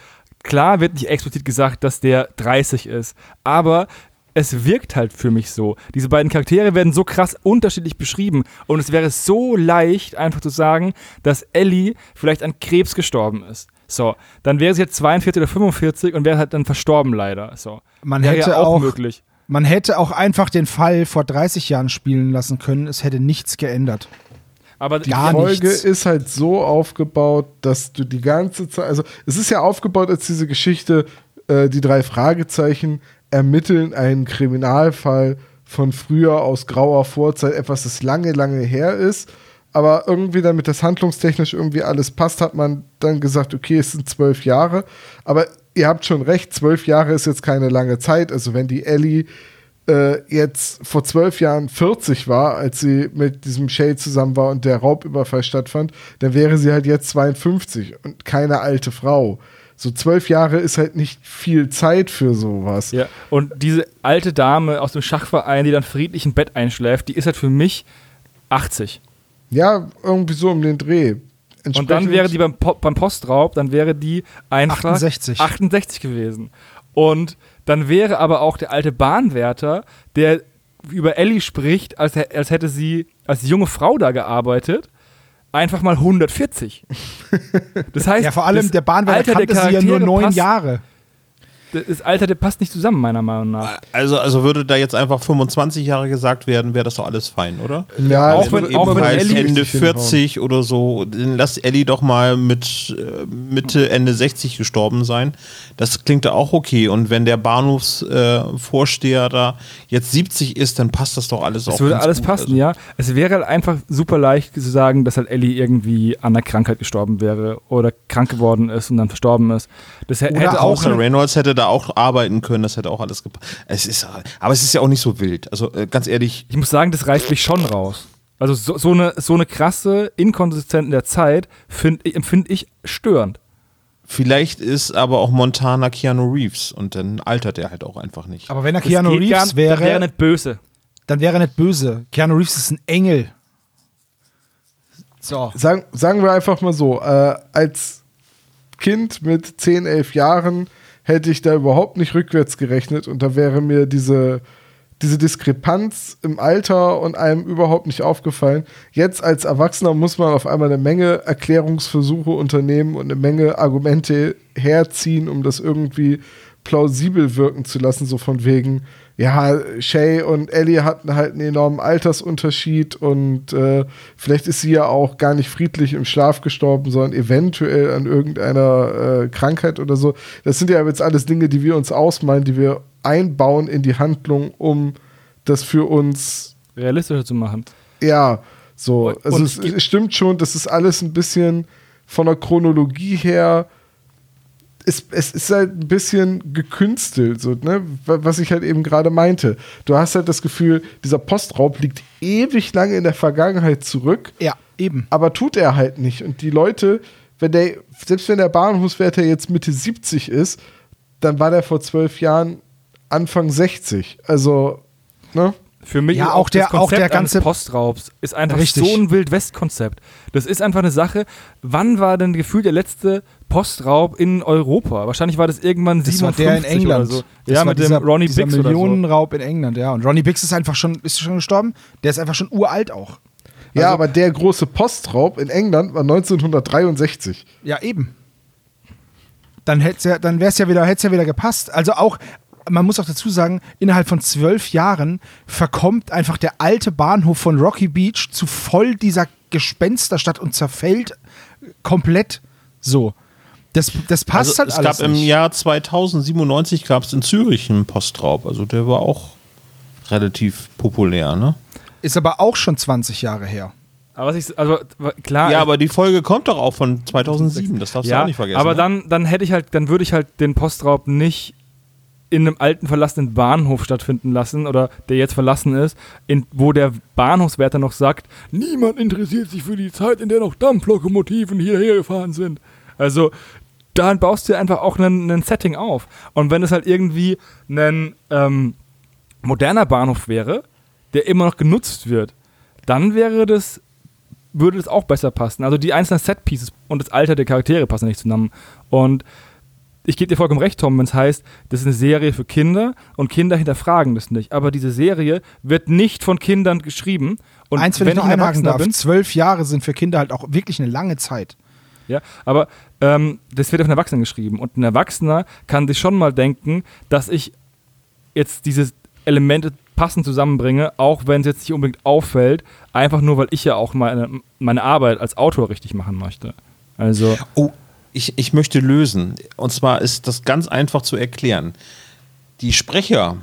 Klar wird nicht explizit gesagt, dass der 30 ist, aber es wirkt halt für mich so. Diese beiden Charaktere werden so krass unterschiedlich beschrieben und es wäre so leicht, einfach zu sagen, dass Ellie vielleicht an Krebs gestorben ist. So, dann wäre sie jetzt 42 oder 45 und wäre halt dann verstorben leider. So, Man wäre hätte ja auch auch- möglich. Man hätte auch einfach den Fall vor 30 Jahren spielen lassen können. Es hätte nichts geändert. Aber Die Folge nichts. ist halt so aufgebaut, dass du die ganze Zeit, also es ist ja aufgebaut als diese Geschichte, äh, die drei Fragezeichen ermitteln einen Kriminalfall von früher aus grauer Vorzeit, etwas, das lange, lange her ist. Aber irgendwie, damit das handlungstechnisch irgendwie alles passt, hat man dann gesagt, okay, es sind zwölf Jahre. Aber ihr habt schon recht, zwölf Jahre ist jetzt keine lange Zeit. Also wenn die Ellie äh, jetzt vor zwölf Jahren 40 war, als sie mit diesem Shay zusammen war und der Raubüberfall stattfand, dann wäre sie halt jetzt 52 und keine alte Frau. So zwölf Jahre ist halt nicht viel Zeit für sowas. Ja, und diese alte Dame aus dem Schachverein, die dann friedlich im Bett einschläft, die ist halt für mich 80. Ja, irgendwie so um den Dreh. Und dann wäre die beim, Po- beim Postraub, dann wäre die einfach 68. 68 gewesen. Und dann wäre aber auch der alte Bahnwärter, der über Ellie spricht, als, als hätte sie als junge Frau da gearbeitet, einfach mal 140. Das heißt, Ja, vor allem das der Bahnwärter Alter der kannte sie ja nur neun passt, Jahre. Das Alter, der passt nicht zusammen, meiner Meinung nach. Also, also würde da jetzt einfach 25 Jahre gesagt werden, wäre das doch alles fein, oder? ja, auch das wenn- auch wenn Ellie Ende richtig hinhauen. 40 oder so, dann lass Ellie doch mal mit äh, Mitte, Ende 60 gestorben sein. Das klingt ja auch okay. Und wenn der Bahnhofsvorsteher äh, da jetzt 70 ist, dann passt das doch alles auch. Es würde ganz alles gut. passen, Also, ja. Es wäre halt einfach super leicht zu sagen, dass halt Ellie irgendwie an einer Krankheit gestorben wäre oder krank geworden ist und dann verstorben ist. Das hä- Oder hätte auch Außer Reynolds hätte da auch arbeiten können, das hätte auch alles gepasst. Es ist, aber es ist ja auch nicht so wild. Also äh, ganz ehrlich, Ich muss sagen, das reißt mich schon raus. Also so, so, eine, so eine krasse Inkonsistenz in der Zeit find, ich- empfinde ich störend. vielleicht ist aber auch Montana Keanu Reeves und dann altert er halt auch einfach nicht. Aber wenn er Keanu Reeves das wäre, wäre nicht böse. dann wäre er nicht böse. Keanu Reeves ist ein Engel. So. Sagen, sagen wir einfach mal so, äh, als Kind mit 10, 11 Jahren hätte ich da überhaupt nicht rückwärts gerechnet und da wäre mir diese, diese Diskrepanz im Alter und einem überhaupt nicht aufgefallen. Jetzt als Erwachsener muss man auf einmal eine Menge Erklärungsversuche unternehmen und eine Menge Argumente herziehen, um das irgendwie plausibel wirken zu lassen, so von wegen, ja, Shay und Ellie hatten halt einen enormen Altersunterschied und äh, vielleicht ist sie ja auch gar nicht friedlich im Schlaf gestorben, sondern eventuell an irgendeiner äh, Krankheit oder so. Das sind ja jetzt alles Dinge, die wir uns ausmalen, die wir einbauen in die Handlung, um das für uns Realistischer zu machen. ja, so. Und- Also und es, es stimmt schon, das ist alles ein bisschen von der Chronologie her. Es, es ist halt ein bisschen gekünstelt, so, ne? Wa- was ich halt eben gerade meinte. Du hast halt das Gefühl, dieser Postraub liegt ewig lange in der Vergangenheit zurück, Ja, eben. aber tut er halt nicht. Und die Leute, wenn der, selbst wenn der Bahnhofswärter jetzt Mitte 70 ist, dann war der vor zwölf Jahren Anfang 60. Also, ne? Für mich Ja, ist auch der- das Konzept auch der eines ganze- Postraubs ist einfach Richtig. so ein Wild-West-Konzept. Das ist einfach eine Sache. Wann war denn gefühlt der letzte Postraub in Europa? Wahrscheinlich war das irgendwann Das war 57 der in England. oder so. Das ja, war mit dieser, dem Ronnie Bix oder so. Millionenraub in England, ja. Und Ronnie Bix ist einfach schon, ist schon gestorben. Der ist einfach schon uralt auch. Ja, Also- aber der große Postraub in England war 1963. Ja, eben. Dann, hätt's ja, dann wäre es ja wieder, ja wieder gepasst. Also auch, man muss auch dazu sagen, innerhalb von zwölf Jahren verkommt einfach der alte Bahnhof von Rocky Beach zu voll dieser Gespensterstadt und zerfällt komplett so. Das, das passt also, halt es alles gab im nicht. Jahr 2097 gab es in Zürich einen Postraub. Also der war auch relativ populär, ne? Ist aber auch schon 20 Jahre her. Aber was ich, also klar. ja, aber die Folge kommt doch auch von 2007. Das darfst du ja, auch nicht vergessen. aber ne? dann, dann hätte ich halt, dann würde ich halt den Postraub nicht in einem alten verlassenen Bahnhof stattfinden lassen oder der jetzt verlassen ist, in, wo der Bahnhofswärter noch sagt, niemand interessiert sich für die Zeit, in der noch Dampflokomotiven hierher gefahren sind. Also dann baust du einfach auch ein Setting auf. Und wenn es halt irgendwie ein ähm, moderner Bahnhof wäre, der immer noch genutzt wird, dann wäre das würde das auch besser passen. Also die einzelnen Set-Pieces und das Alter der Charaktere passen nicht zusammen. Und ich gebe dir vollkommen recht, Tom, wenn es heißt, das ist eine Serie für Kinder und Kinder hinterfragen das nicht. Aber diese Serie wird nicht von Kindern geschrieben. Und Eins, wenn, ich noch ein einhaken darf. bin, Zwölf Jahre sind für Kinder halt auch wirklich eine lange Zeit. ja, aber ähm, das wird auf einen Erwachsenen geschrieben. Und ein Erwachsener kann sich schon mal denken, dass ich jetzt diese Elemente passend zusammenbringe, auch wenn es jetzt nicht unbedingt auffällt, einfach nur, weil ich ja auch meine, meine Arbeit als Autor richtig machen möchte. Also, Oh, ich, ich möchte lösen. Und zwar ist das ganz einfach zu erklären. Die Sprecher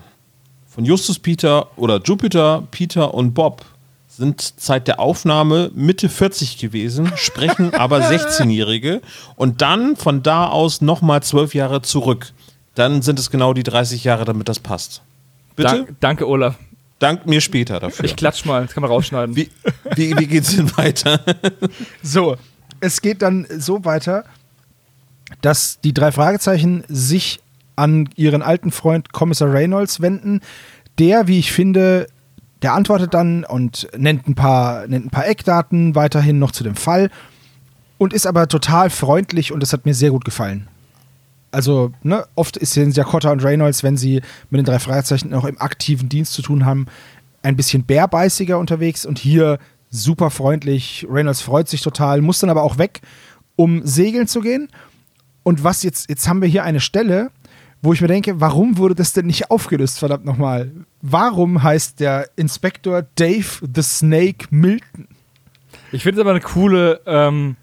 von Justus Peter oder Jupiter, Peter und Bob sind seit der Aufnahme Mitte 40 gewesen, sprechen aber 16-Jährige und dann von da aus nochmal 12 Jahre zurück. Dann sind es genau die 30 Jahre, damit das passt. Bitte? dank, danke, Olaf. Dank mir später dafür. Ich klatsch mal, das kann man rausschneiden. wie, wie, wie geht's denn weiter? So, es geht dann so weiter, dass die drei Fragezeichen sich an ihren alten Freund Kommissar Reynolds wenden. Der, wie ich finde, der antwortet dann und nennt ein paar, nennt ein paar Eckdaten weiterhin noch zu dem Fall und ist aber total freundlich und das hat mir sehr gut gefallen. Also, ne, oft ist sind ja Cotta und Reynolds, wenn sie mit den drei Fragezeichen noch im aktiven Dienst zu tun haben, ein bisschen bärbeißiger unterwegs und hier super freundlich. Reynolds freut sich total, muss dann aber auch weg, um segeln zu gehen. Und was jetzt, jetzt haben wir hier eine Stelle, wo ich mir denke, warum wurde das denn nicht aufgelöst, verdammt nochmal? Warum heißt der Inspektor Dave the Snake Milton? Ich finde es aber eine coole, ähm,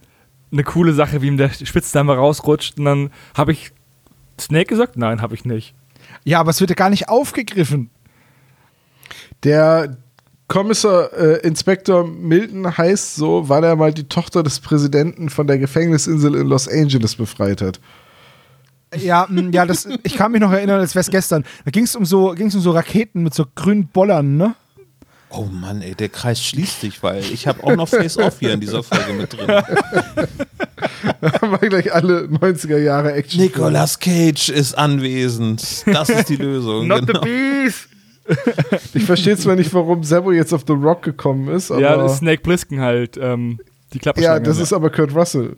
eine coole Sache, wie ihm der Spitzname rausrutscht und dann habe ich Snake gesagt? Nein, habe ich nicht. Ja, aber es wird ja gar nicht aufgegriffen. Der Kommissar äh, Inspektor Milton heißt so, weil er mal die Tochter des Präsidenten von der Gefängnisinsel in Los Angeles befreit hat. Ja, mh, ja, das, ich kann mich noch erinnern, als wäre es gestern. Da ging es um, so, ging's um so Raketen mit so grünen Bollern, ne? Oh Mann, ey, der Kreis schließt sich, weil ich habe auch noch Face-Off hier in dieser Folge mit drin. haben wir gleich alle 90er Jahre Action. Nicolas Cage ist anwesend. Das ist die Lösung. genau. Beast! Ich verstehe zwar nicht, warum Sebo jetzt auf The Rock gekommen ist, aber Ja, ja, das ist Snake Plissken halt, ähm, die Klapperschlange. das ist aber Kurt Russell.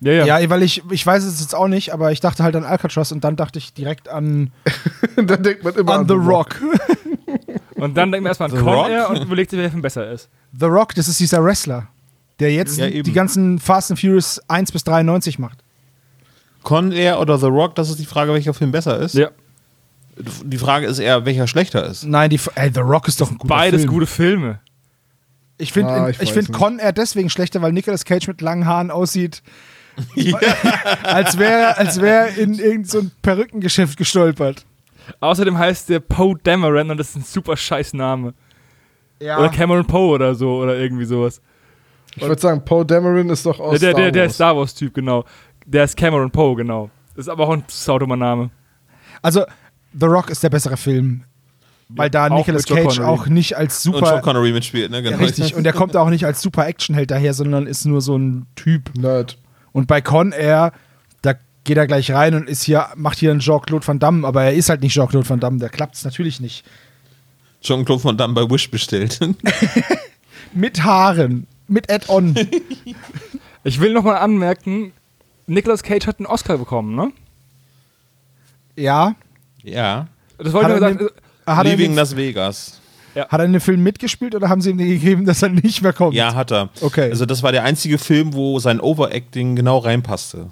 ja, ja. Ja, weil ich, ich weiß es jetzt auch nicht, aber ich dachte halt an Alcatraz und dann dachte ich direkt an, Dann denkt man immer an The Rock. Und dann denkt man erstmal an The Con Rock? Air und überlegt sich, wer von besser ist. The Rock, das ist dieser Wrestler, der jetzt Ja, die ganzen Fast and Furious 1 bis 93 macht. Con Air oder The Rock, das ist die Frage, welcher Film besser ist. Ja. Die Frage ist eher, welcher schlechter ist. Nein, die, ey, The Rock ist doch ein guter Beides Film. gute Filme. Ich finde Ah, ich ich find nicht. Con Air deswegen schlechter, weil Nicolas Cage mit langen Haaren aussieht, als wäre als wär in irgendein so ein Perückengeschäft gestolpert. Außerdem heißt der Poe Dameron und das ist ein super scheiß Name. Ja. Oder Cameron Poe oder so oder irgendwie sowas. Ich würde sagen, Poe Dameron ist doch aus der, der, Star der Wars. Star Wars-Typ, genau. Der ist Cameron Poe, genau. Das ist aber auch ein saudumer Name. Also, The Rock ist der bessere Film. Weil da auch Nicolas Cage Connery. auch nicht als Und Sean super. Connery mitspielt, ne? Ja, Genau. richtig. Und er kommt auch nicht als super Actionheld daher, sondern ist nur so ein Typ. Nerd. Und bei Con Air, da geht er gleich rein und ist hier, macht hier einen Jean-Claude Van Damme, aber er ist halt nicht Jean-Claude Van Damme, da klappt es natürlich nicht. Jean-Claude Van Damme bei Wish bestellt. Mit Haaren, mit Add-on. Ich will nochmal anmerken, Nicolas Cage hat einen Oscar bekommen, ne? ja. Ja. Das wollte ich er nur sagen. den- Hat er, in Leaving den, Las Vegas. hat er in dem Film mitgespielt oder haben sie ihm den gegeben, dass er nicht mehr kommt? Ja, hat er. Okay. Also das war der einzige Film, wo sein Overacting genau reinpasste.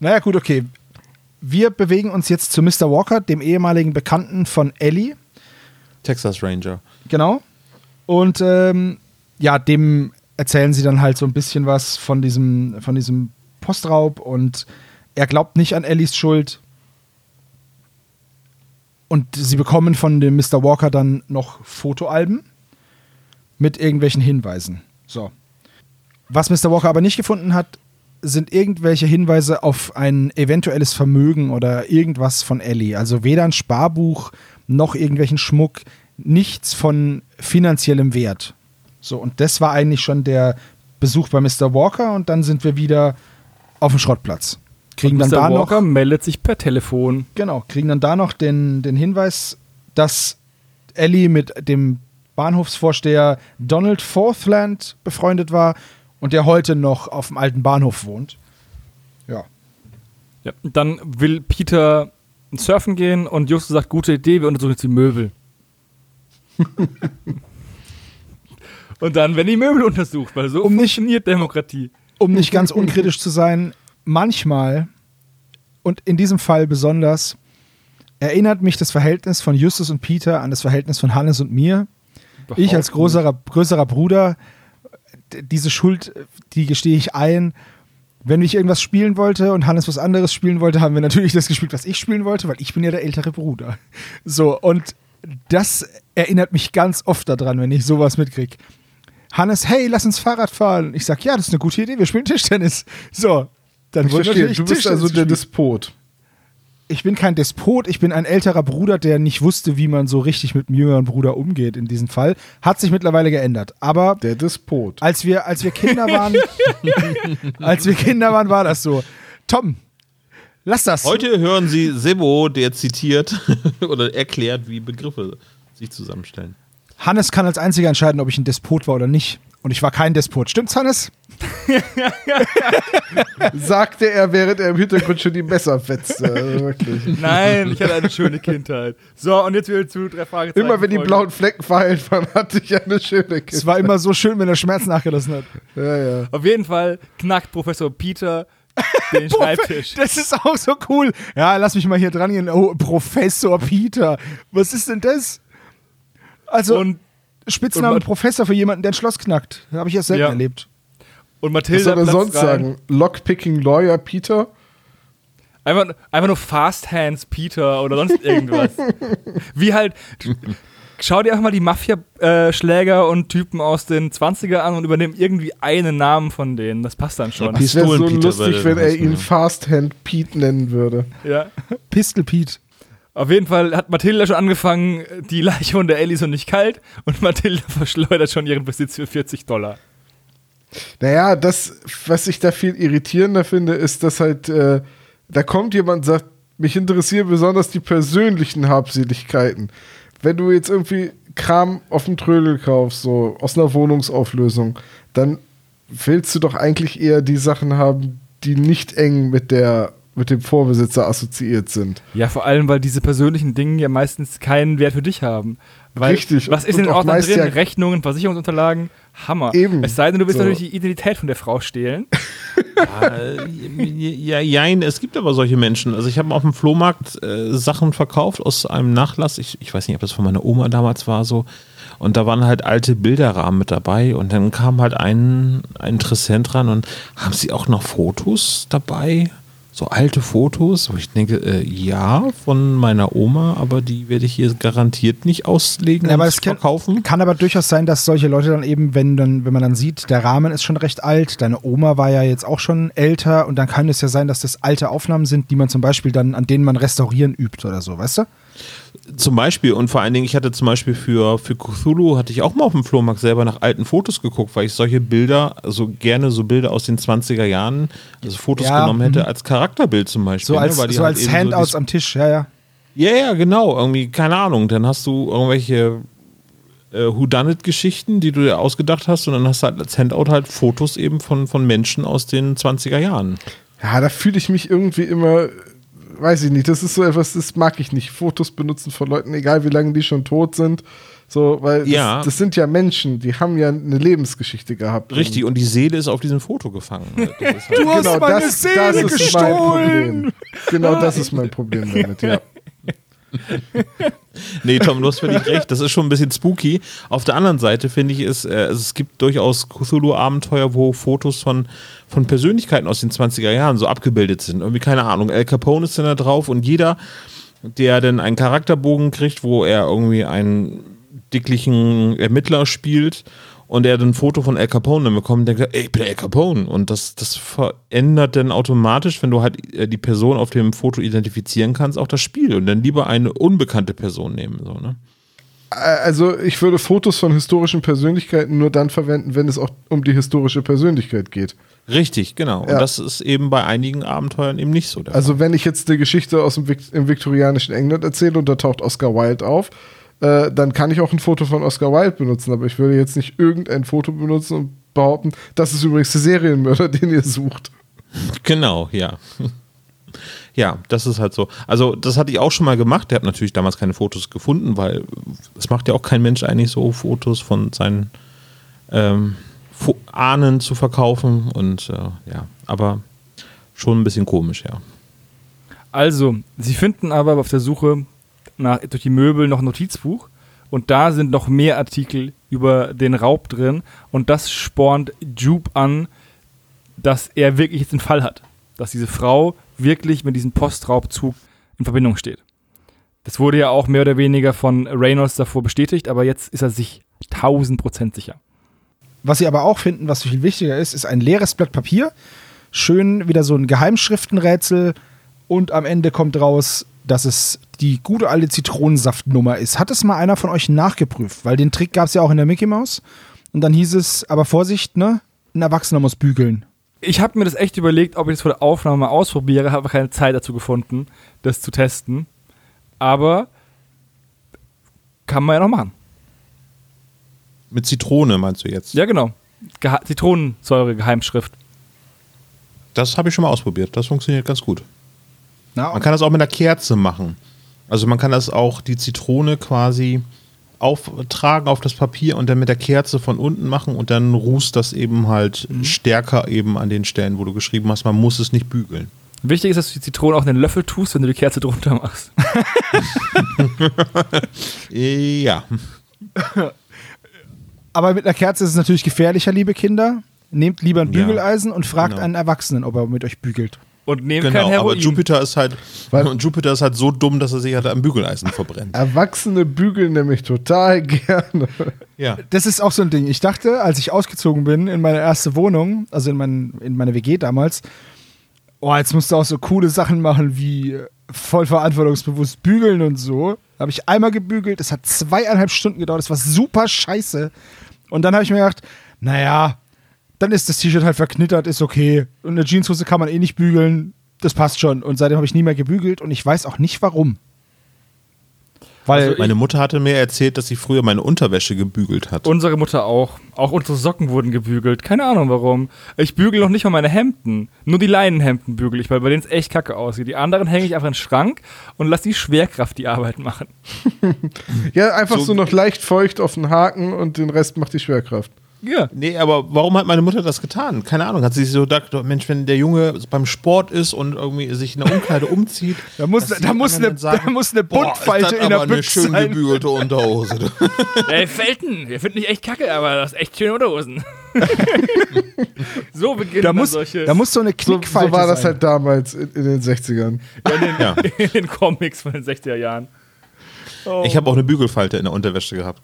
Naja, gut, okay. Wir bewegen uns jetzt zu Mr. Walker, dem ehemaligen Bekannten von Ellie. Texas Ranger. Genau. Und ähm, ja, dem erzählen sie dann halt so ein bisschen was von diesem, von diesem Postraub und er glaubt nicht an Ellies Schuld. Und sie bekommen von dem Mr. Walker dann noch Fotoalben mit irgendwelchen Hinweisen. So. Was Mr. Walker aber nicht gefunden hat, sind irgendwelche Hinweise auf ein eventuelles Vermögen oder irgendwas von Ellie. Also weder ein Sparbuch noch irgendwelchen Schmuck, nichts von finanziellem Wert. So, und das war eigentlich schon der Besuch bei Mr. Walker und dann sind wir wieder auf dem Schrottplatz. Kriegen dann da Walker noch, meldet sich per Telefon. genau, kriegen dann da noch den, den Hinweis, dass Ellie mit dem Bahnhofsvorsteher Donald Forthland befreundet war und der heute noch auf dem alten Bahnhof wohnt. Ja. Ja. Dann will Peter surfen gehen und Justus sagt, gute Idee, wir untersuchen jetzt die Möbel. und dann werden die Möbel untersucht, weil so Um nicht- funktioniert Demokratie. um nicht ganz unkritisch zu sein, manchmal und in diesem Fall besonders erinnert mich das Verhältnis von Justus und Peter an das Verhältnis von Hannes und mir. Ich als größerer, größerer Bruder, diese Schuld, die gestehe ich ein. Wenn ich irgendwas spielen wollte und Hannes was anderes spielen wollte, haben wir natürlich das gespielt, was ich spielen wollte, weil ich bin ja der ältere Bruder. So, und das erinnert mich ganz oft daran, wenn ich sowas mitkriege. Hannes, hey, lass uns Fahrrad fahren. Ich sag, ja, das ist eine gute Idee, wir spielen Tischtennis. So, dann Ich wurde verstehe, du bist also der. Despot. Ich bin kein Despot, ich bin ein älterer Bruder, der nicht wusste, wie man so richtig mit einem jüngeren Bruder umgeht in diesem Fall. Hat sich mittlerweile geändert. Aber Der Despot. als wir, als wir Kinder waren, als wir Kinder waren, war das so. Tom, lass das. Heute hören Sie Sebo, der zitiert oder erklärt, wie Begriffe sich zusammenstellen. Hannes kann als einziger entscheiden, ob ich ein Despot war oder nicht. Und ich war kein Despot. Stimmt's, Hannes? Sagte er, während er im Hintergrund schon die Messer fetzte. Also. Nein, ich hatte eine schöne Kindheit. So, und jetzt wieder zu drei Fragezeichen. Immer wenn die Folge. blauen Flecken verheilt waren, hatte ich eine schöne Es Kiste. war immer so schön, wenn er Schmerz nachgelassen hat. Ja, ja. Auf jeden Fall knackt Professor Peter den Schreibtisch. Das ist auch so cool. Ja, lass mich mal hier dran gehen. Oh, Professor Peter. Was ist denn das? Also, Und, Spitzname Professor für jemanden, der ein Schloss knackt. Habe ich erst selten Ja. erlebt. und Was Mathilda soll er sonst rein. sagen? Lockpicking Lawyer Peter? Einfach, einfach nur Fast Hands Peter oder sonst irgendwas. Wie halt. Schau dir auch mal die Mafia-Schläger und Typen aus den 20er an und übernimm irgendwie einen Namen von denen. Das passt dann schon. Es wäre so lustig, wenn er ihn ja. Fast Hand Pete nennen würde. Ja. Pistol Pete. Auf jeden Fall hat Mathilda schon angefangen, die Leiche Ellie ist noch nicht kalt und Mathilda verschleudert schon ihren Besitz für 40 Dollar. Naja, das, was ich da viel irritierender finde, ist, dass halt, äh, da kommt jemand und sagt, mich interessieren besonders die persönlichen Habseligkeiten. Wenn du jetzt irgendwie Kram auf dem Trödel kaufst, so aus einer Wohnungsauflösung, dann willst du doch eigentlich eher die Sachen haben, die nicht eng mit der mit dem Vorbesitzer assoziiert sind. Ja, vor allem, weil diese persönlichen Dinge ja meistens keinen Wert für dich haben. Weil, Richtig. Was ist Und in den auch Ordnern meist drin? ja- Rechnungen, Versicherungsunterlagen? Hammer. Eben. Es sei denn, du willst So. natürlich die Identität von der Frau stehlen. Ja, jein, es gibt aber solche Menschen. Also ich habe auf dem Flohmarkt äh, Sachen verkauft aus einem Nachlass. Ich, ich weiß nicht, ob das von meiner Oma damals war so. Und da waren halt alte Bilderrahmen mit dabei. Und dann kam halt ein, ein Interessent ran und haben sie auch noch Fotos dabei? So alte Fotos, wo ich denke, äh, ja, von meiner Oma, aber die werde ich hier garantiert nicht auslegen Ja, aber und es kann, verkaufen. kann aber durchaus sein, dass solche Leute dann eben, wenn, dann, wenn man dann sieht, der Rahmen ist schon recht alt, deine Oma war ja jetzt auch schon älter und dann kann es ja sein, dass das alte Aufnahmen sind, die man zum Beispiel dann, an denen man restaurieren übt oder so, weißt du? Zum Beispiel und vor allen Dingen, ich hatte zum Beispiel für, für Cthulhu, hatte ich auch mal auf dem Flohmarkt selber nach alten Fotos geguckt, weil ich solche Bilder, also gerne so Bilder aus den 20er Jahren, also Fotos Ja, genommen hätte mhm. als Charakterbild zum Beispiel. So als, ne, weil die so halt als Handouts so am Tisch, ja, ja. Ja, ja, genau, irgendwie, keine Ahnung, dann hast du irgendwelche äh, Whodunit-Geschichten, die du dir ausgedacht hast und dann hast du halt als Handout halt Fotos eben von, von Menschen aus den 20er Jahren. Ja, da fühle ich mich irgendwie immer, weiß ich nicht, das ist so etwas, das mag ich nicht. Fotos benutzen von Leuten, egal wie lange die schon tot sind. So, weil das, Ja. das sind ja Menschen, die haben ja eine Lebensgeschichte gehabt. Richtig, und die Seele ist auf diesem Foto gefangen. halt. Das ist halt Du hast genau, meine das, Seele das gestohlen. Problem. Genau das ist mein Problem damit, ja. Nee, Tom, du hast völlig recht. Das ist schon ein bisschen spooky. Auf der anderen Seite finde ich es, äh, es gibt durchaus Cthulhu-Abenteuer, wo Fotos von, von Persönlichkeiten aus den 20er Jahren so abgebildet sind. Irgendwie, keine Ahnung, Al Capone ist dann da drauf und jeder, der dann einen Charakterbogen kriegt, wo er irgendwie einen dicklichen Ermittler spielt und er dann ein Foto von Al Capone dann bekommt, denkt er, ey, ich bin Al Capone. Und das, das verändert dann automatisch, wenn du halt äh, die Person auf dem Foto identifizieren kannst, auch das Spiel. Und dann lieber eine unbekannte Person nehmen. So, ne? Also ich würde Fotos von historischen Persönlichkeiten nur dann verwenden, wenn es auch um die historische Persönlichkeit geht. Richtig, genau. Ja. Und das ist eben bei einigen Abenteuern eben nicht so. Der Also wenn ich jetzt eine Geschichte aus dem Vik im viktorianischen England erzähle und da taucht Oscar Wilde auf, äh, dann kann ich auch ein Foto von Oscar Wilde benutzen, aber ich würde jetzt nicht irgendein Foto benutzen und behaupten, das ist übrigens der Serienmörder, den ihr sucht. Genau, ja. Ja, das ist halt so. Also, das hatte ich auch schon mal gemacht. Der hat natürlich damals keine Fotos gefunden, weil es macht ja auch kein Mensch eigentlich so, Fotos von seinen ähm, Ahnen zu verkaufen. Und äh, ja, aber schon ein bisschen komisch, ja. Also, sie finden aber auf der Suche nach, durch die Möbel noch ein Notizbuch und da sind noch mehr Artikel über den Raub drin und das spornt Jupe an, dass er wirklich jetzt einen Fall hat. Dass diese Frau wirklich mit diesem Postraubzug in Verbindung steht. Das wurde ja auch mehr oder weniger von Reynolds davor bestätigt, aber jetzt ist er sich 1000% sicher. Was sie aber auch finden, was viel wichtiger ist, ist ein leeres Blatt Papier. Schön wieder so ein Geheimschriftenrätsel und am Ende kommt raus, dass es die gute alte Zitronensaftnummer ist. Hat es mal einer von euch nachgeprüft? Weil den Trick gab es ja auch in der Mickey Mouse. Und dann hieß es, aber Vorsicht, ne? Ein Erwachsener muss bügeln. Ich habe mir das echt überlegt, ob ich das vor der Aufnahme mal ausprobiere, habe aber keine Zeit dazu gefunden, das zu testen. Aber kann man ja noch machen. Mit Zitrone meinst du jetzt? Ja, genau. Geha Zitronensäure, Geheimschrift. Das habe ich schon mal ausprobiert. Das funktioniert ganz gut. Na, Man kann das auch mit einer Kerze machen. Also man kann das auch die Zitrone quasi auftragen auf das Papier und dann mit der Kerze von unten machen und dann rußt das eben halt stärker eben an den Stellen, wo du geschrieben hast, man muss es nicht bügeln. Wichtig ist, dass du die Zitrone auch in den Löffel tust, wenn du die Kerze drunter machst. Ja. aber mit einer Kerze ist es natürlich gefährlicher, liebe Kinder. Nehmt lieber ein Ja, Bügeleisen und fragt genau. einen Erwachsenen, ob er mit euch bügelt. Und nehmt kein Genau, aber Heroin. Jupiter ist halt Weil- und Jupiter ist halt so dumm, dass er sich halt am Bügeleisen verbrennt. Erwachsene bügeln nämlich total gerne. Ja. Das ist auch so ein Ding. Ich dachte, als ich ausgezogen bin in meine erste Wohnung, also in, mein, in meine WG damals, oh, jetzt musst du auch so coole Sachen machen wie voll verantwortungsbewusst bügeln und so. Habe ich einmal gebügelt, es hat zweieinhalb Stunden gedauert, es war super scheiße. Und dann habe ich mir gedacht, naja, dann ist das T-Shirt halt verknittert, ist okay. Und eine Jeanshose kann man eh nicht bügeln, das passt schon. Und seitdem habe ich nie mehr gebügelt und ich weiß auch nicht warum. Weil Meine Mutter hatte mir erzählt, dass sie früher meine Unterwäsche gebügelt hat. Unsere Mutter auch. Auch unsere Socken wurden gebügelt. Keine Ahnung warum. Ich bügel noch nicht mal meine Hemden. Nur die Leinenhemden bügel ich, weil bei denen es echt kacke aussieht. Die anderen hänge ich einfach in den Schrank und lass die Schwerkraft die Arbeit machen. Ja, einfach so, So- noch leicht feucht auf den Haken und den Rest macht die Schwerkraft. Ja. Nee, aber warum hat meine Mutter das getan? Keine Ahnung. Hat sie sich so gedacht, Mensch, wenn der Junge beim Sport ist und irgendwie sich in der Umkleide umzieht. da muss, die da muss, eine, sagen, da muss eine "Boah, Buntfalte in der aber eine schön sein. gebügelte Unterhose. du." Ey, Felten, wir finden dich echt kacke, aber das ist echt schöne Unterhosen. so beginnen Da muss, solche da muss so eine Knickfalte so war das sein. halt damals in, in den 60ern. in, den, Ja. in den Comics von den 60er Jahren. Oh. Ich habe auch eine Bügelfalte in der Unterwäsche gehabt.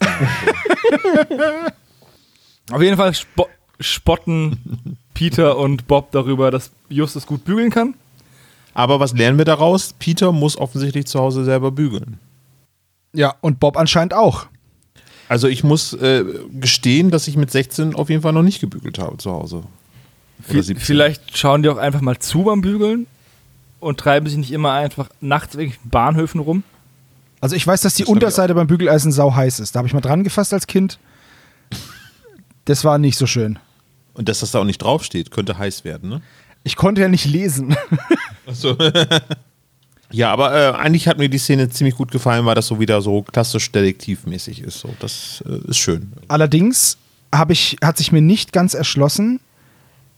Auf jeden Fall spo spotten Peter und Bob darüber, dass Justus gut bügeln kann. Aber was lernen wir daraus? Peter muss offensichtlich zu Hause selber bügeln. Ja, und Bob anscheinend auch. Also ich muss äh, gestehen, dass ich mit 16 auf jeden Fall noch nicht gebügelt habe zu Hause. Oder Vi- 17. Vielleicht schauen die auch einfach mal zu beim Bügeln und treiben sich nicht immer einfach nachts in irgendwelchen Bahnhöfen rum. Also ich weiß, dass die Das Unterseite beim Bügeleisen sau heiß ist. Da habe ich mal dran gefasst als Kind. Das war nicht so schön. Und dass das da auch nicht draufsteht, könnte heiß werden, ne? Ich konnte ja nicht lesen. Achso. ja, aber äh, eigentlich hat mir die Szene ziemlich gut gefallen, weil das so wieder so klassisch detektivmäßig ist. So. Das äh, ist schön. Allerdings ich, hat sich mir nicht ganz erschlossen,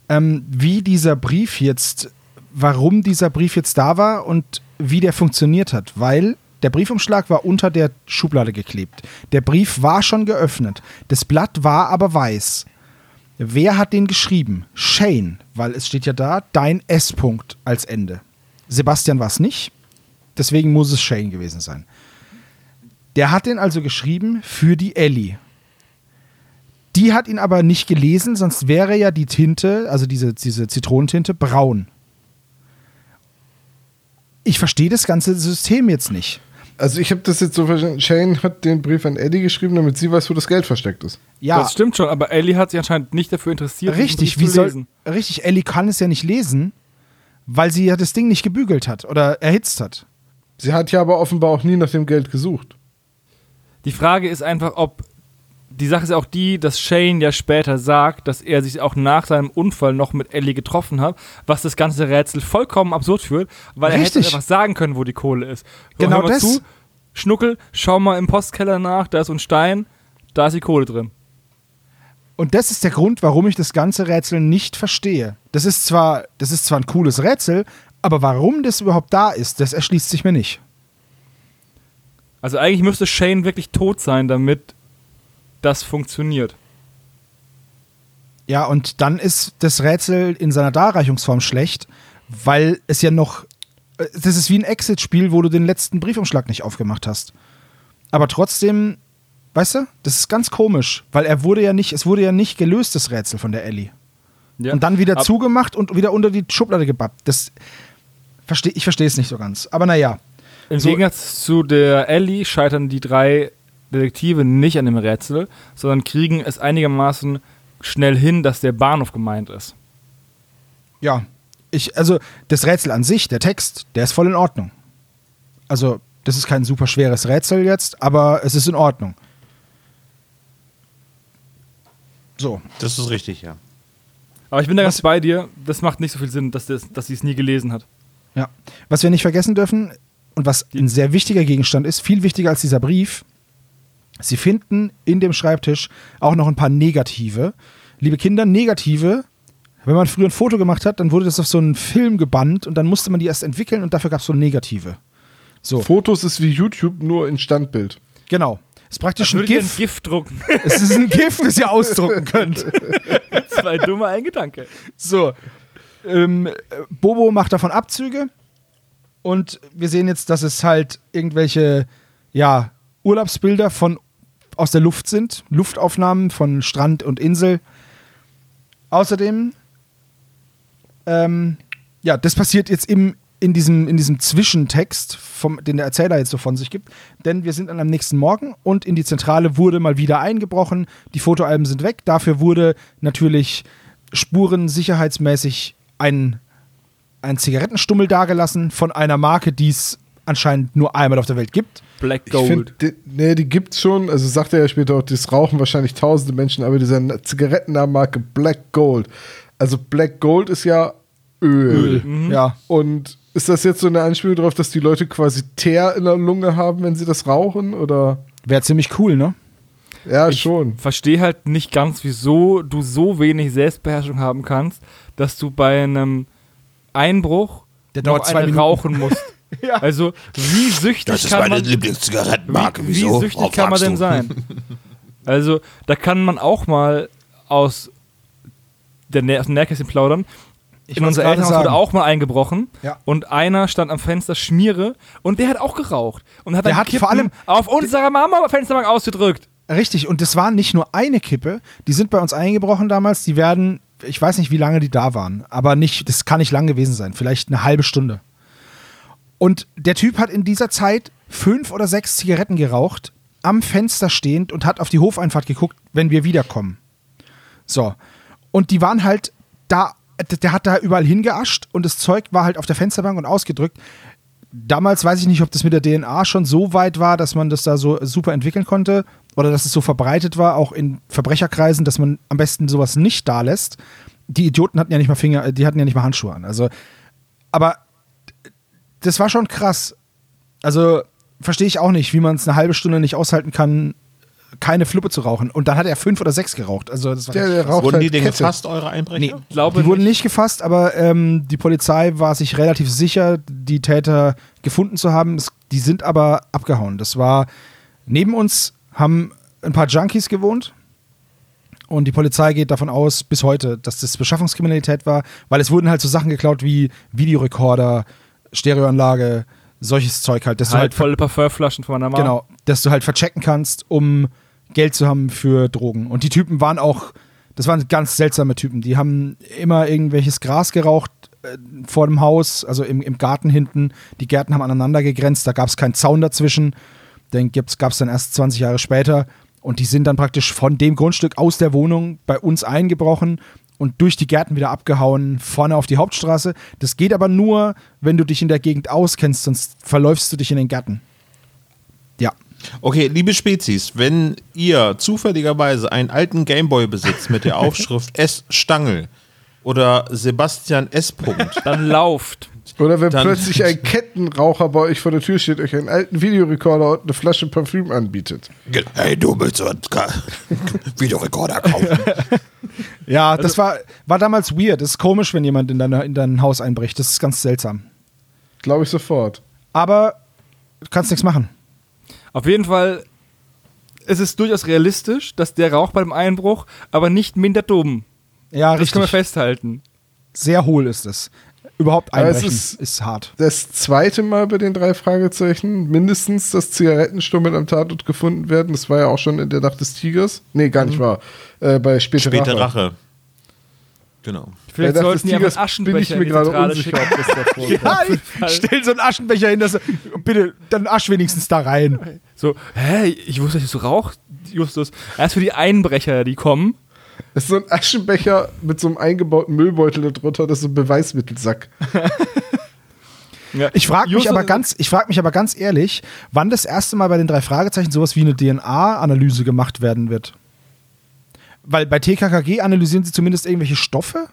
ähm, wie dieser Brief jetzt, warum dieser Brief jetzt da war und wie der funktioniert hat. Weil der Briefumschlag war unter der Schublade geklebt. Der Brief war schon geöffnet. Das Blatt war aber weiß. Wer hat den geschrieben? Shane, weil es steht ja da, dein S-Punkt als Ende. Sebastian war es nicht. Deswegen muss es Shane gewesen sein. Der hat den also geschrieben für die Ellie. Die hat ihn aber nicht gelesen, sonst wäre ja die Tinte, also diese, diese Zitronentinte, braun. Ich verstehe das ganze System jetzt nicht. Also ich habe das jetzt so verstanden, Shane hat den Brief an Eddie geschrieben, damit sie weiß, wo das Geld versteckt ist. Ja, Das stimmt schon, aber Ellie hat sich anscheinend nicht dafür interessiert, richtig. Wie zu soll, lesen. richtig, Ellie kann es ja nicht lesen, weil sie ja das Ding nicht gebügelt hat oder erhitzt hat. Sie hat ja aber offenbar auch nie nach dem Geld gesucht. Die Frage ist einfach, ob die Sache ist auch die, dass Shane ja später sagt, dass er sich auch nach seinem Unfall noch mit Ellie getroffen hat, was das ganze Rätsel vollkommen absurd führt, weil er hätte Richtig. einfach sagen können, wo die Kohle ist. So, Genau das. Zu, Schnuckel, schau mal im Postkeller nach, da ist ein Stein, da ist die Kohle drin. Und das ist der Grund, warum ich das ganze Rätsel nicht verstehe. Das ist zwar, das ist zwar ein cooles Rätsel, aber warum das überhaupt da ist, das erschließt sich mir nicht. Also eigentlich müsste Shane wirklich tot sein, damit das funktioniert. Ja, und dann ist das Rätsel in seiner Darreichungsform schlecht, weil es ja noch. äh, Das ist wie ein Exit-Spiel, wo du den letzten Briefumschlag nicht aufgemacht hast. Aber trotzdem, weißt du, das ist ganz komisch, weil er wurde ja nicht, es wurde ja nicht gelöst, das Rätsel von der Ellie. Ja. Und dann wieder Ab- zugemacht und wieder unter die Schublade gebappt. Das versteh, ich verstehe es nicht so ganz. Aber naja. Im So- Gegensatz zu der Ellie scheitern die drei Detektive nicht an dem Rätsel, sondern kriegen es einigermaßen schnell hin, dass der Bahnhof gemeint ist. Ja, ich, also das Rätsel an sich, der Text, der ist voll in Ordnung. Also, das ist kein super schweres Rätsel jetzt, aber es ist in Ordnung. So, Das ist richtig, ja. Aber ich bin da Was- ganz bei dir, das macht nicht so viel Sinn, dass, das, dass sie es nie gelesen hat. ja. Was wir nicht vergessen dürfen und was ein sehr wichtiger Gegenstand ist, viel wichtiger als dieser Brief, Sie finden in dem Schreibtisch auch noch ein paar Negative. Liebe Kinder, Negative, wenn man früher ein Foto gemacht hat, dann wurde das auf so einen Film gebannt und dann musste man die erst entwickeln und dafür gab es so Negative. So, Fotos ist wie YouTube, nur in Standbild. genau. Ist praktisch ein ich ein GIF. Drucken. Es ist ein GIF, das ihr ausdrucken könnt. Zwei dumme ein Gedanke. So. Ähm, äh, Bobo macht davon Abzüge. Und wir sehen jetzt, dass es halt irgendwelche, ja, Urlaubsbilder von aus der Luft sind. Luftaufnahmen von Strand und Insel. Außerdem, ähm, ja, das passiert jetzt im, in, diesem, in diesem Zwischentext, vom, den der Erzähler jetzt so von sich gibt. Denn wir sind dann am nächsten Morgen und in die Zentrale wurde mal wieder eingebrochen. Die Fotoalben sind weg. Dafür wurde natürlich spurensicherheitsmäßig ein, ein Zigarettenstummel dagelassen von einer Marke, die es anscheinend nur einmal auf der Welt gibt. Black Ich Gold. finde, die, nee, die gibt's schon. Also sagt er ja später auch, das rauchen wahrscheinlich tausende Menschen, aber dieser Zigarettennamenmarke Black Gold. Also Black Gold ist ja Öl. Mhm. Ja. Und ist das jetzt so eine Anspielung darauf, dass die Leute quasi Teer in der Lunge haben, wenn sie das rauchen? Oder? Wäre ziemlich cool, ne? Ja, Ich schon. verstehe halt nicht ganz, wieso du so wenig Selbstbeherrschung haben kannst, dass du bei einem Einbruch Der noch dauert zwei eine Minuten. rauchen musst. Ja. Also, wie süchtig kann man, Lieblingszigarettenmarke. wie, wie süchtig kann man denn sein? Also, da kann man auch mal aus, der Nä aus dem Nähkästchen plaudern. Ich In unser Elternhaus wurde auch mal eingebrochen Ja. und einer stand am Fenster Schmiere und der hat auch geraucht und hat Der dann hat Kippen vor allem- auf unserer Mama Fensterbank ausgedrückt. Richtig, und das war nicht nur eine Kippe, die sind bei uns eingebrochen damals, die werden, ich weiß nicht, wie lange die da waren, aber nicht, das kann nicht lang gewesen sein, vielleicht eine halbe Stunde. Und der Typ hat in dieser Zeit fünf oder sechs Zigaretten geraucht, am Fenster stehend und hat auf die Hofeinfahrt geguckt, wenn wir wiederkommen. So. Und die waren halt da, der hat da überall hingeascht und das Zeug war halt auf der Fensterbank und ausgedrückt. Damals weiß ich nicht, ob das mit der DNA schon so weit war, dass man das da so super entwickeln konnte oder dass es so verbreitet war, auch in Verbrecherkreisen, dass man am besten sowas nicht da lässt. Die Idioten hatten ja nicht mal Finger, die hatten ja nicht mal Handschuhe an. Also, aber das war schon krass. Also verstehe ich auch nicht, wie man es eine halbe Stunde nicht aushalten kann, keine Fluppe zu rauchen. Und dann hat er fünf oder sechs geraucht. Also das war Der, der raucht Wurden die halt denn Kette. gefasst, eure Einbrecher? Nee, glaube die wurden nicht. nicht gefasst, aber ähm, die Polizei war sich relativ sicher, die Täter gefunden zu haben. Es, die sind aber abgehauen. Das war neben uns haben ein paar Junkies gewohnt. Und die Polizei geht davon aus, bis heute, dass das Beschaffungskriminalität war, weil es wurden halt so Sachen geklaut wie Videorekorder, Stereoanlage, solches Zeug halt. Dass du Halt halt volle Parfümflaschen von meiner Mama. Genau, dass du halt verchecken kannst, um Geld zu haben für Drogen. Und die Typen waren auch, das waren ganz seltsame Typen. Die haben immer irgendwelches Gras geraucht äh, vor dem Haus, also im, im Garten hinten. Die Gärten haben aneinander gegrenzt, da gab es keinen Zaun dazwischen. Den gab es dann erst 20 Jahre später. Und die sind dann praktisch von dem Grundstück aus der Wohnung bei uns eingebrochen und durch die Gärten wieder abgehauen, vorne auf die Hauptstraße. Das geht aber nur, wenn du dich in der Gegend auskennst, sonst verläufst du dich in den Gärten. Ja. Okay, liebe Spezies, wenn ihr zufälligerweise einen alten Gameboy besitzt mit der Aufschrift S. Stangl oder Sebastian S. Punkt, Dann lauft. Oder wenn Dann- plötzlich ein Kettenraucher bei euch vor der Tür steht, euch einen alten Videorekorder und eine Flasche Parfüm anbietet. hey, du willst so einen Videorekorder kaufen. Ja, das war, war damals weird. Das ist komisch, wenn jemand in, deine, in dein Haus einbricht. Das ist ganz seltsam. Glaube ich sofort. Aber du kannst nichts machen. Auf jeden Fall ist es durchaus realistisch, dass der Rauch beim Einbruch aber nicht minder dumm. Ja, Das können wir richtig. festhalten. Sehr hohl ist es. Überhaupt einbrechen ist- ist, hart. Das zweite Mal bei den drei Fragezeichen mindestens, dass Zigarettenstummel am Tatort gefunden werden. Das war ja auch schon in der Nacht des Tigers. Nee, gar nicht wahr. Äh, bei Späte, Späte Rache. Rache. Genau. Vielleicht Nacht des sollten die einen bin ich Aschenbecher mir in die gerade Zentrale unsicher, schicken. ob das davor kommt. Ja, stell so einen Aschenbecher hin, dass bitte dann Asch wenigstens da rein. So, hä, ich wusste, dass du rauchst, Justus. Erst für die Einbrecher, die kommen. Das ist so ein Aschenbecher mit so einem eingebauten Müllbeutel darunter, das ist so ein Beweismittelsack. Ja. Ich frage mich aber ganz, ich frage mich aber ganz ehrlich, wann das erste Mal bei den drei Fragezeichen sowas wie eine DNA-Analyse gemacht werden wird. Weil bei TKKG analysieren sie zumindest irgendwelche Stoffe.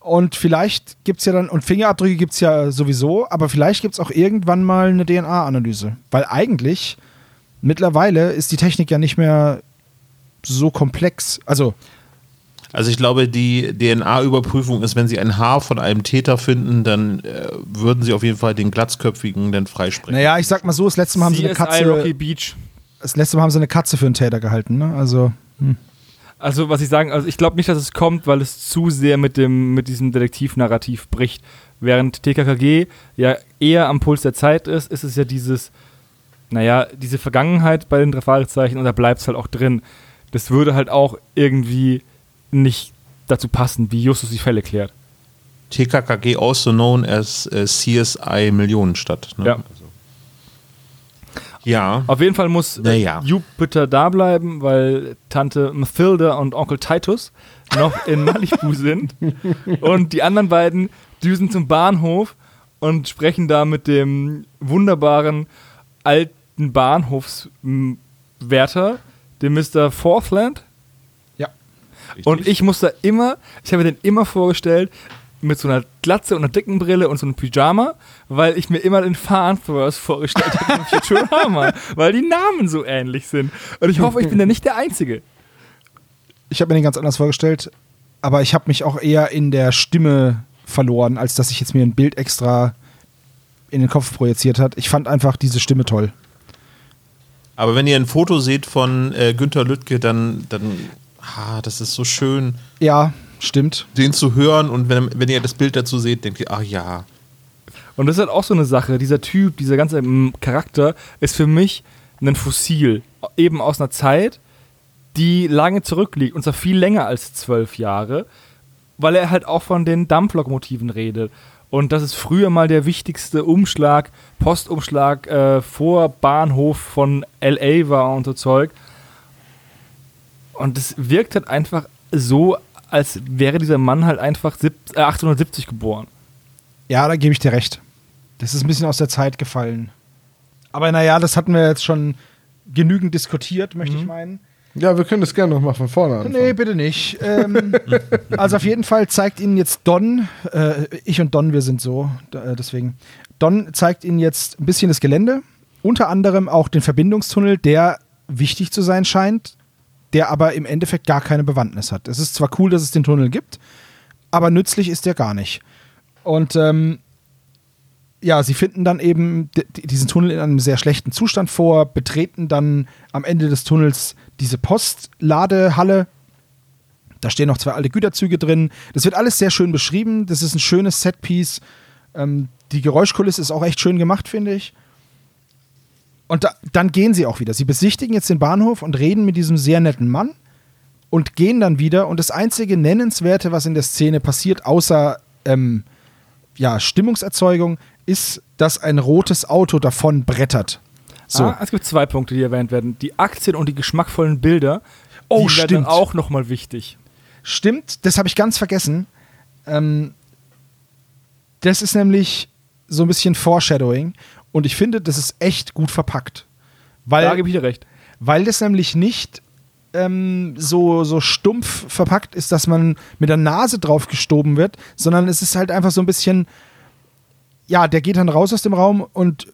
Und vielleicht gibt es ja dann, und Fingerabdrücke gibt es ja sowieso, aber vielleicht gibt es auch irgendwann mal eine DNA-Analyse. Weil eigentlich, mittlerweile ist die Technik ja nicht mehr so komplex. Also, Also ich glaube, die DNA-Überprüfung ist, wenn sie ein Haar von einem Täter finden, dann äh, würden sie auf jeden Fall den Glatzköpfigen dann freisprechen. naja, ich sag mal so, das letzte Mal haben sie eine CSI Katze, Rocky Beach. das letzte Mal haben sie eine Katze für einen Täter gehalten, ne? Also. Also, was ich sagen, also ich glaube nicht, dass es kommt, weil es zu sehr mit dem mit diesem Detektivnarrativ bricht. Während TKKG ja eher am Puls der Zeit ist, ist es ja dieses, naja, diese Vergangenheit bei den drei Fragezeichen und da bleibt es halt auch drin. Das würde halt auch irgendwie nicht dazu passen, wie Justus die Fälle klärt. TKKG, also known as äh, CSI Millionenstadt. Ne? Ja. Also. Ja. Auf jeden Fall muss äh, Naja. Jupiter da bleiben, weil Tante Mathilda und Onkel Titus noch in Malibu sind. Und die anderen beiden düsen zum Bahnhof und sprechen da mit dem wunderbaren alten Bahnhofswärter, dem Mr. Forthland. Ja. Und ich muss da immer, ich habe mir den immer vorgestellt, mit so einer Glatze und einer dicken Brille und so einem Pyjama, weil ich mir immer den Farnsworth vorgestellt habe Futurama, weil die Namen so ähnlich sind. Und ich hoffe, ich bin da nicht der Einzige. Ich habe mir den ganz anders vorgestellt, aber ich habe mich auch eher in der Stimme verloren, als dass ich jetzt mir ein Bild extra in den Kopf projiziert hat. Ich fand einfach diese Stimme toll. Aber wenn ihr ein Foto seht von äh, Günter Lüttke, dann, dann, ah, das ist so schön, Ja, stimmt. den zu hören. Und wenn, wenn ihr das Bild dazu seht, denkt ihr, ach ja. Und das ist halt auch so eine Sache. Dieser Typ, dieser ganze mm, Charakter ist für mich ein Fossil. Eben aus einer Zeit, die lange zurückliegt. Und zwar viel länger als zwölf Jahre. Weil er halt auch von den Dampflokomotiven redet. Und das ist früher mal der wichtigste Umschlag, Postumschlag äh, vor Bahnhof von LA war und so Zeug. Und es wirkt halt einfach so, als wäre dieser Mann halt einfach sieb- äh, 1870 geboren. Ja, da gebe ich dir recht. Das ist ein bisschen aus der Zeit gefallen. Aber naja, das hatten wir jetzt schon genügend diskutiert, möchte ich meinen. Ja, wir können das gerne nochmal von vorne anfangen. Nee, bitte nicht. ähm, also auf jeden Fall zeigt Ihnen jetzt Don, äh, ich und Don, wir sind so, äh, deswegen. Don zeigt Ihnen jetzt ein bisschen das Gelände, unter anderem auch den Verbindungstunnel, der wichtig zu sein scheint, der aber im Endeffekt gar keine Bewandtnis hat. Es ist zwar cool, dass es den Tunnel gibt, aber nützlich ist der gar nicht. Und ähm, ja, sie finden dann eben diesen Tunnel in einem sehr schlechten Zustand vor, betreten dann am Ende des Tunnels diese Postladehalle. Da stehen noch zwei alte Güterzüge drin. Das wird alles sehr schön beschrieben. Das ist ein schönes Setpiece. Ähm, die Geräuschkulisse ist auch echt schön gemacht, finde ich. Und da, dann gehen sie auch wieder. Sie besichtigen jetzt den Bahnhof und reden mit diesem sehr netten Mann und gehen dann wieder. Und das einzige Nennenswerte, was in der Szene passiert, außer ähm, ja, Stimmungserzeugung, ist, dass ein rotes Auto davon brettert. So. Ah, es gibt zwei Punkte, die erwähnt werden. Die Aktien und die geschmackvollen Bilder. Oh, die werden stimmt. auch nochmal wichtig. Stimmt, das habe ich ganz vergessen. Ähm, das ist nämlich so ein bisschen Foreshadowing und ich finde, das ist echt gut verpackt. Weil, da gebe ich dir recht. weil das nämlich nicht ähm, so, so stumpf verpackt ist, dass man mit der Nase drauf gestoben wird, sondern es ist halt einfach so ein bisschen, ja, der geht dann raus aus dem Raum und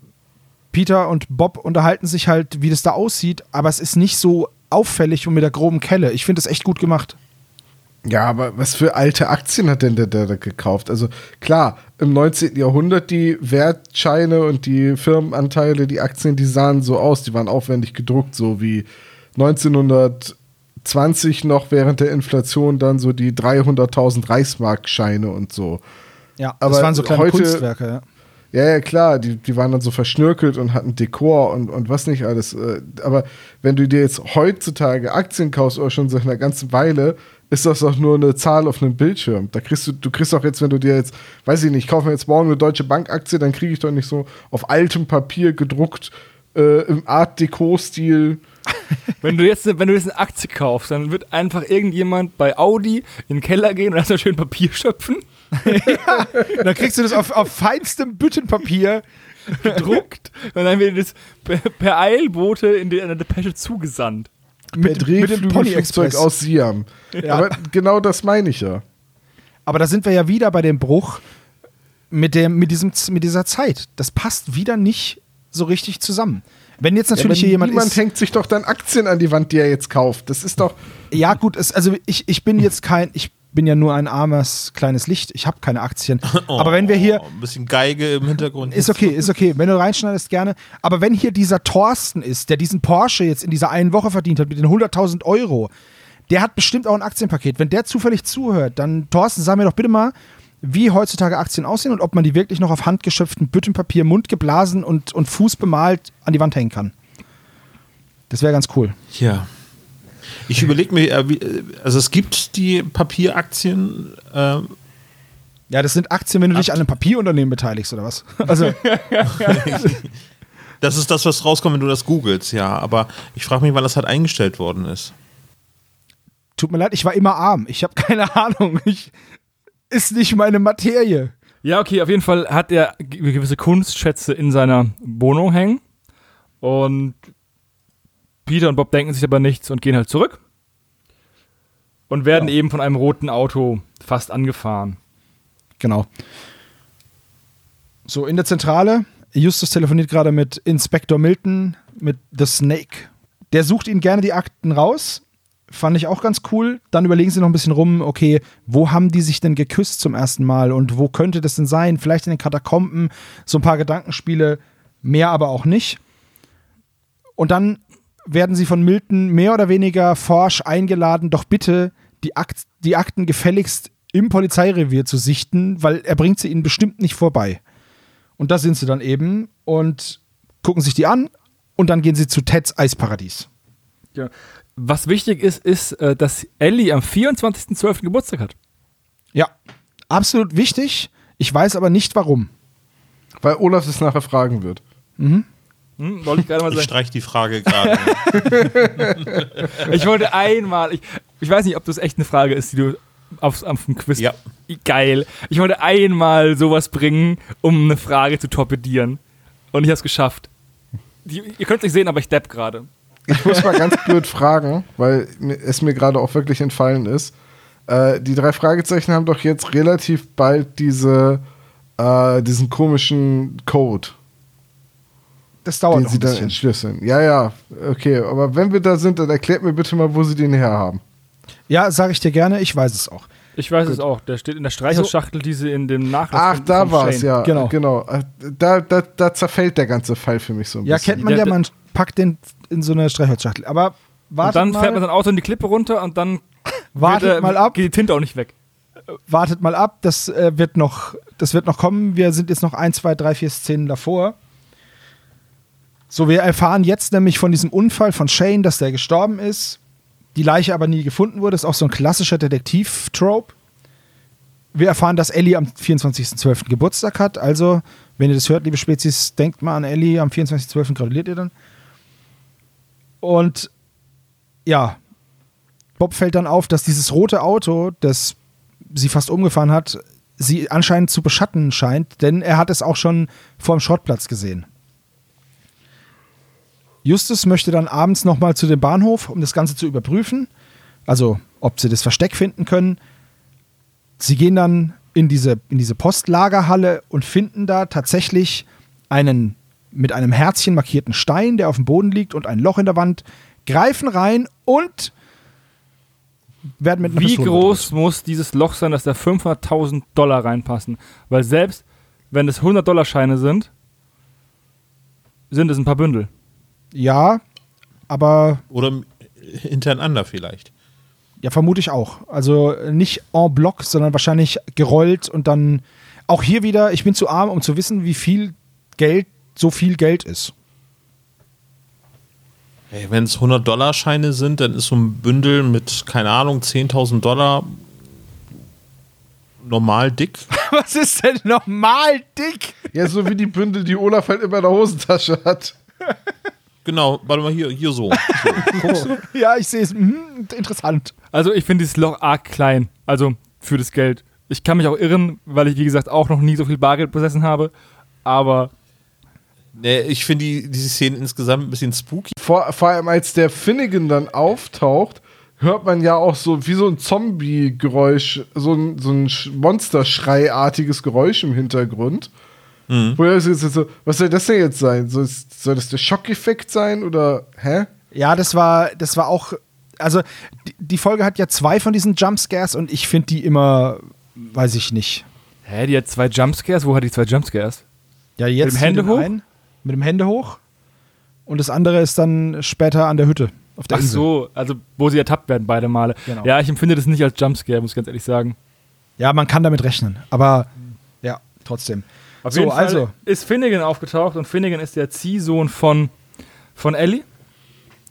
Peter und Bob unterhalten sich halt, wie das da aussieht, aber es ist nicht so auffällig und mit der groben Kelle. Ich finde das echt gut gemacht. Ja, aber was für alte Aktien hat denn der, der da gekauft? Also klar, im 19. Jahrhundert die Wertscheine und die Firmenanteile, die Aktien, die sahen so aus, die waren aufwendig gedruckt, so wie 1920 noch während der Inflation dann so die 300.000 Reichsmarkscheine und so. Ja, das Aber waren so kleine heute- Kunstwerke. Ja. Ja, ja, klar, die, die waren dann so verschnörkelt und hatten Dekor und, und was nicht alles. äh, Aber wenn du dir jetzt heutzutage Aktien kaufst oder schon seit einer ganzen Weile, ist das doch nur eine Zahl auf einem Bildschirm. Da kriegst du, du kriegst doch jetzt, wenn du dir jetzt, weiß ich nicht, ich kaufe mir jetzt morgen eine Deutsche Bankaktie, dann kriege ich doch nicht so auf altem Papier gedruckt äh, im Art Deco-Stil. Wenn du, jetzt, wenn du jetzt eine Aktie kaufst, dann wird einfach irgendjemand bei Audi in den Keller gehen und erstmal schön Papier schöpfen, Dann kriegst du das auf, auf feinstem Büttenpapier. gedruckt und dann wird das per, per Eilbote in der Depesche zugesandt. Per mit dem Pony Drehflügelflugzeug Express. aus Siam. Ja. Aber genau das meine ich ja. Aber da sind wir ja wieder bei dem Bruch mit, dem, mit, diesem, mit dieser Zeit. Das passt wieder nicht so richtig zusammen. Wenn jetzt natürlich ja, hier jemand niemand ist. hängt sich doch dann Aktien an die Wand, die er jetzt kauft. Das ist doch. Ja, gut, es, also ich, ich bin jetzt kein, ich bin ja nur ein armes kleines Licht. Ich habe keine Aktien. Aber wenn wir hier, Oh, ein bisschen Geige im Hintergrund. Ist okay, ist okay. Wenn du reinschneidest, gerne. Aber wenn hier dieser Thorsten ist, der diesen Porsche jetzt in dieser einen Woche verdient hat mit den 100.000 Euro, der hat bestimmt auch ein Aktienpaket. Wenn der zufällig zuhört, dann, Thorsten, sag mir doch bitte mal, wie heutzutage Aktien aussehen und ob man die wirklich noch auf handgeschöpftem Büttenpapier, mundgeblasen und, und Fuß bemalt an die Wand hängen kann. Das wäre ganz cool. Ja. Ich überlege mir, äh, äh, also es gibt die Papieraktien, äh, Ja, das sind Aktien, wenn du dich an einem Papierunternehmen beteiligst oder was? Also, das ist das, was rauskommt, wenn du das googelst, ja. Aber ich frage mich, wann das halt eingestellt worden ist. tut mir leid, ich war immer arm. Ich habe keine Ahnung. Ich, ist nicht meine Materie. Ja, okay, auf jeden Fall hat er, gewisse Kunstschätze in seiner Wohnung hängen. Und Peter und Bob denken sich aber nichts und gehen halt zurück. Und werden Ja. eben von einem roten Auto fast angefahren. Genau. So, in der Zentrale. Justus telefoniert gerade mit Inspektor Milton, mit The Snake. Der sucht ihm gerne die Akten raus. Fand ich auch ganz cool. Dann überlegen sie noch ein bisschen rum, okay, wo haben die sich denn geküsst zum ersten Mal und wo könnte das denn sein? Vielleicht in den Katakomben. So ein paar Gedankenspiele, mehr aber auch nicht. Und dann werden sie von Milton mehr oder weniger forsch eingeladen, doch bitte die, Akt, die Akten gefälligst im Polizeirevier zu sichten, weil er bringt sie ihnen bestimmt nicht vorbei. Und da sind sie dann eben und gucken sich die an und dann gehen sie zu Teds Eisparadies. Ja. Was wichtig ist, ist, äh, dass Ellie am 24.12. Geburtstag hat. Ja, absolut wichtig. Ich weiß aber nicht warum. Weil Olaf es nachher fragen wird. Hm, wollte ich gerade mal Ich sagen. streich die Frage gerade. Ich wollte einmal, ich, ich weiß nicht, ob das echt eine Frage ist, die du aufs, auf dem Quiz. Ja. Geil. Ich wollte einmal sowas bringen, um eine Frage zu torpedieren. Und ich habe es geschafft. Die, ihr könnt es nicht sehen, aber ich depp gerade. Ich muss mal ganz blöd fragen, weil es mir gerade auch wirklich entfallen ist. Äh, die drei Fragezeichen haben doch jetzt relativ bald diese, äh, diesen komischen Code, Das dauert den noch sie ein dann bisschen. entschlüsseln. Ja, ja, okay. Aber wenn wir da sind, dann erklärt mir bitte mal, wo sie den herhaben. Ja, sage ich dir gerne, ich weiß es auch. Ich weiß es auch. Der steht in der Streichholzschachtel, die sie in dem Nachlass Ach, da war es, ja. Genau. genau. Äh, Da, da, da zerfällt der ganze Fall für mich so ein Ja, bisschen. kennt man ja, man packt den in so eine Streichholzschachtel. Aber Und wartet, dann mal, fährt man sein Auto in die Klippe runter und dann wartet wird, äh, mal ab. geht die Tinte auch nicht weg. wartet mal ab, das äh, wird noch, das wird noch kommen. Wir sind jetzt noch ein, zwei, drei, vier Szenen davor. So, wir erfahren jetzt nämlich von diesem Unfall von Shane, dass der gestorben ist. Die Leiche aber nie gefunden wurde. Ist auch so ein klassischer Detektiv-Trope. Wir erfahren, dass Ellie am 24.12. Geburtstag hat. Also, wenn ihr das hört, liebe Spezies, denkt mal an Ellie. Am 24.12. gratuliert ihr dann. Und ja, Bob fällt dann auf, dass dieses rote Auto, das sie fast umgefahren hat, sie anscheinend zu beschatten scheint, denn er hat es auch schon vor dem Schrottplatz gesehen. Justus möchte dann abends nochmal zu dem Bahnhof, um das Ganze zu überprüfen, also ob sie das Versteck finden können. Sie gehen dann in diese, in diese Postlagerhalle und finden da tatsächlich einen mit einem Herzchen markierten Stein, der auf dem Boden liegt und ein Loch in der Wand, greifen rein und werden mit einer Wie Pistole groß muss dieses Loch sein, dass da 500.000 Dollar reinpassen? Weil selbst wenn es 100-Dollar-Scheine sind, sind es ein paar Bündel. Ja, aber Oder hintereinander vielleicht. ja, vermute ich auch. Also nicht en bloc, sondern wahrscheinlich gerollt und dann auch hier wieder, ich bin zu arm, um zu wissen, wie viel Geld so viel Geld ist. Hey, Wenn es 100-Dollar-Scheine sind, dann ist so ein Bündel mit, keine Ahnung, 10.000 Dollar normal dick. Was ist denn normal dick? Ja, so wie die Bündel, die Olaf halt immer in der Hosentasche hat. Genau, warte mal, hier, hier so. so. Ja, ich sehe es. Mhm, interessant. Also ich finde dieses Loch arg klein, also für das Geld. Ich kann mich auch irren, weil ich, wie gesagt, auch noch nie so viel Bargeld besessen habe. Aber Nee, ich finde die, diese Szene insgesamt ein bisschen spooky. Vor, vor allem, als der Finnegan dann auftaucht, hört man ja auch so wie so ein Zombie-Geräusch, so ein, so ein Sch- Monsterschreiartiges Geräusch im Hintergrund. Wo er so, so, was soll das denn jetzt sein? So, ist- soll das der Schockeffekt sein oder hä? Ja, das war, das war auch. Also, die, die Folge hat ja zwei von diesen Jumpscares und ich finde die immer, weiß ich nicht. hä, die hat zwei Jumpscares. Wo hat die zwei Jumpscares? Ja, jetzt dem Hände hoch? einen, mit dem Hände hoch. Und das andere ist dann später an der Hütte. Auf der Ach Insel. so, also wo sie ertappt werden beide Male. Genau. Ja, ich empfinde das nicht als Jumpscare, muss ich ganz ehrlich sagen. Ja, man kann damit rechnen. Aber ja, trotzdem. Auf so, jeden Fall also. ist Finnegan aufgetaucht und Finnegan ist der Ziehsohn von, von Ellie.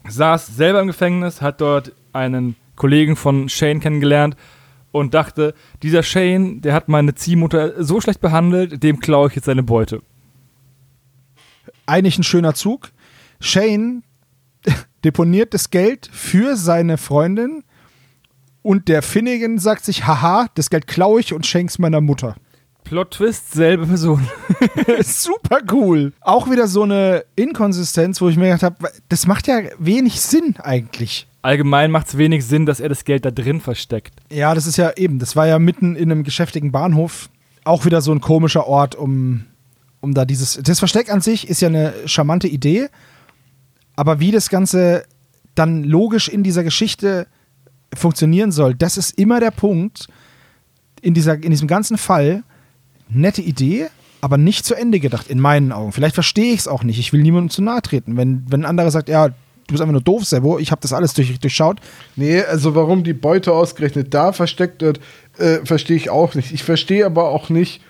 Saß selber im Gefängnis, hat dort einen Kollegen von Shane kennengelernt und dachte, dieser Shane, der hat meine Ziehmutter so schlecht behandelt, dem klaue ich jetzt seine Beute. Eigentlich ein schöner Zug. Shane deponiert das Geld für seine Freundin und der Finnegan sagt sich, haha, das Geld klaue ich und schenk's meiner Mutter. Plot Twist, selbe Person. Super cool. Auch wieder so eine Inkonsistenz, wo ich mir gedacht habe, das macht ja wenig Sinn eigentlich. Allgemein macht es wenig Sinn, dass er das Geld da drin versteckt. Ja, das ist ja eben, das war ja mitten in einem geschäftigen Bahnhof. Auch wieder so ein komischer Ort, um, um da dieses. Das Versteck an sich ist ja eine charmante Idee, aber wie das Ganze dann logisch in dieser Geschichte funktionieren soll, das ist immer der Punkt in, dieser, in diesem ganzen Fall. Nette Idee, aber nicht zu Ende gedacht, in meinen Augen. Vielleicht verstehe ich es auch nicht. Ich will niemandem zu nahe treten. Wenn, wenn ein anderer sagt, ja, du bist einfach nur doof, Sebo, ich habe das alles durch, durchschaut. Nee, also warum die Beute ausgerechnet da versteckt wird, äh, verstehe ich auch nicht. Ich verstehe aber auch nicht,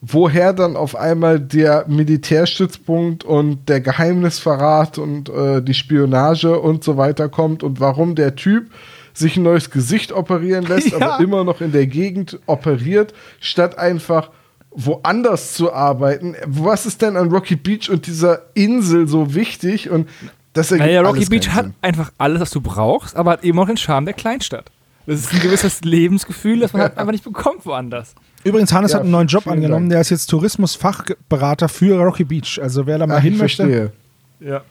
woher dann auf einmal der Militärstützpunkt und der Geheimnisverrat und äh, die Spionage und so weiter kommt und warum der Typ sich ein neues Gesicht operieren lässt, Ja. aber immer noch in der Gegend operiert, statt einfach woanders zu arbeiten. Was ist denn an Rocky Beach und dieser Insel so wichtig? Und das ergibt Naja, Rocky alles Beach hat Sinn. einfach alles, was du brauchst, aber hat eben auch den Charme der Kleinstadt. Das ist ein gewisses Lebensgefühl, das man halt einfach nicht bekommt woanders. Übrigens, Hannes Ja, hat einen neuen Job angenommen. Dank. Der ist jetzt Tourismusfachberater für Rocky Beach. Also wer da mal Ach, hin ich möchte. verstehe. Ja.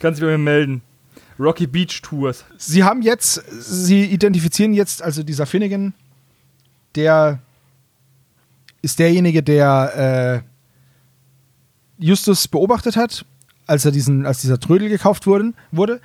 Kannst du bei mir melden. Rocky Beach Tours. Sie haben jetzt, sie identifizieren jetzt, also dieser Finnegan, der ist derjenige, der äh, Justus beobachtet hat, als er diesen, als dieser Trödel gekauft wurden, wurde.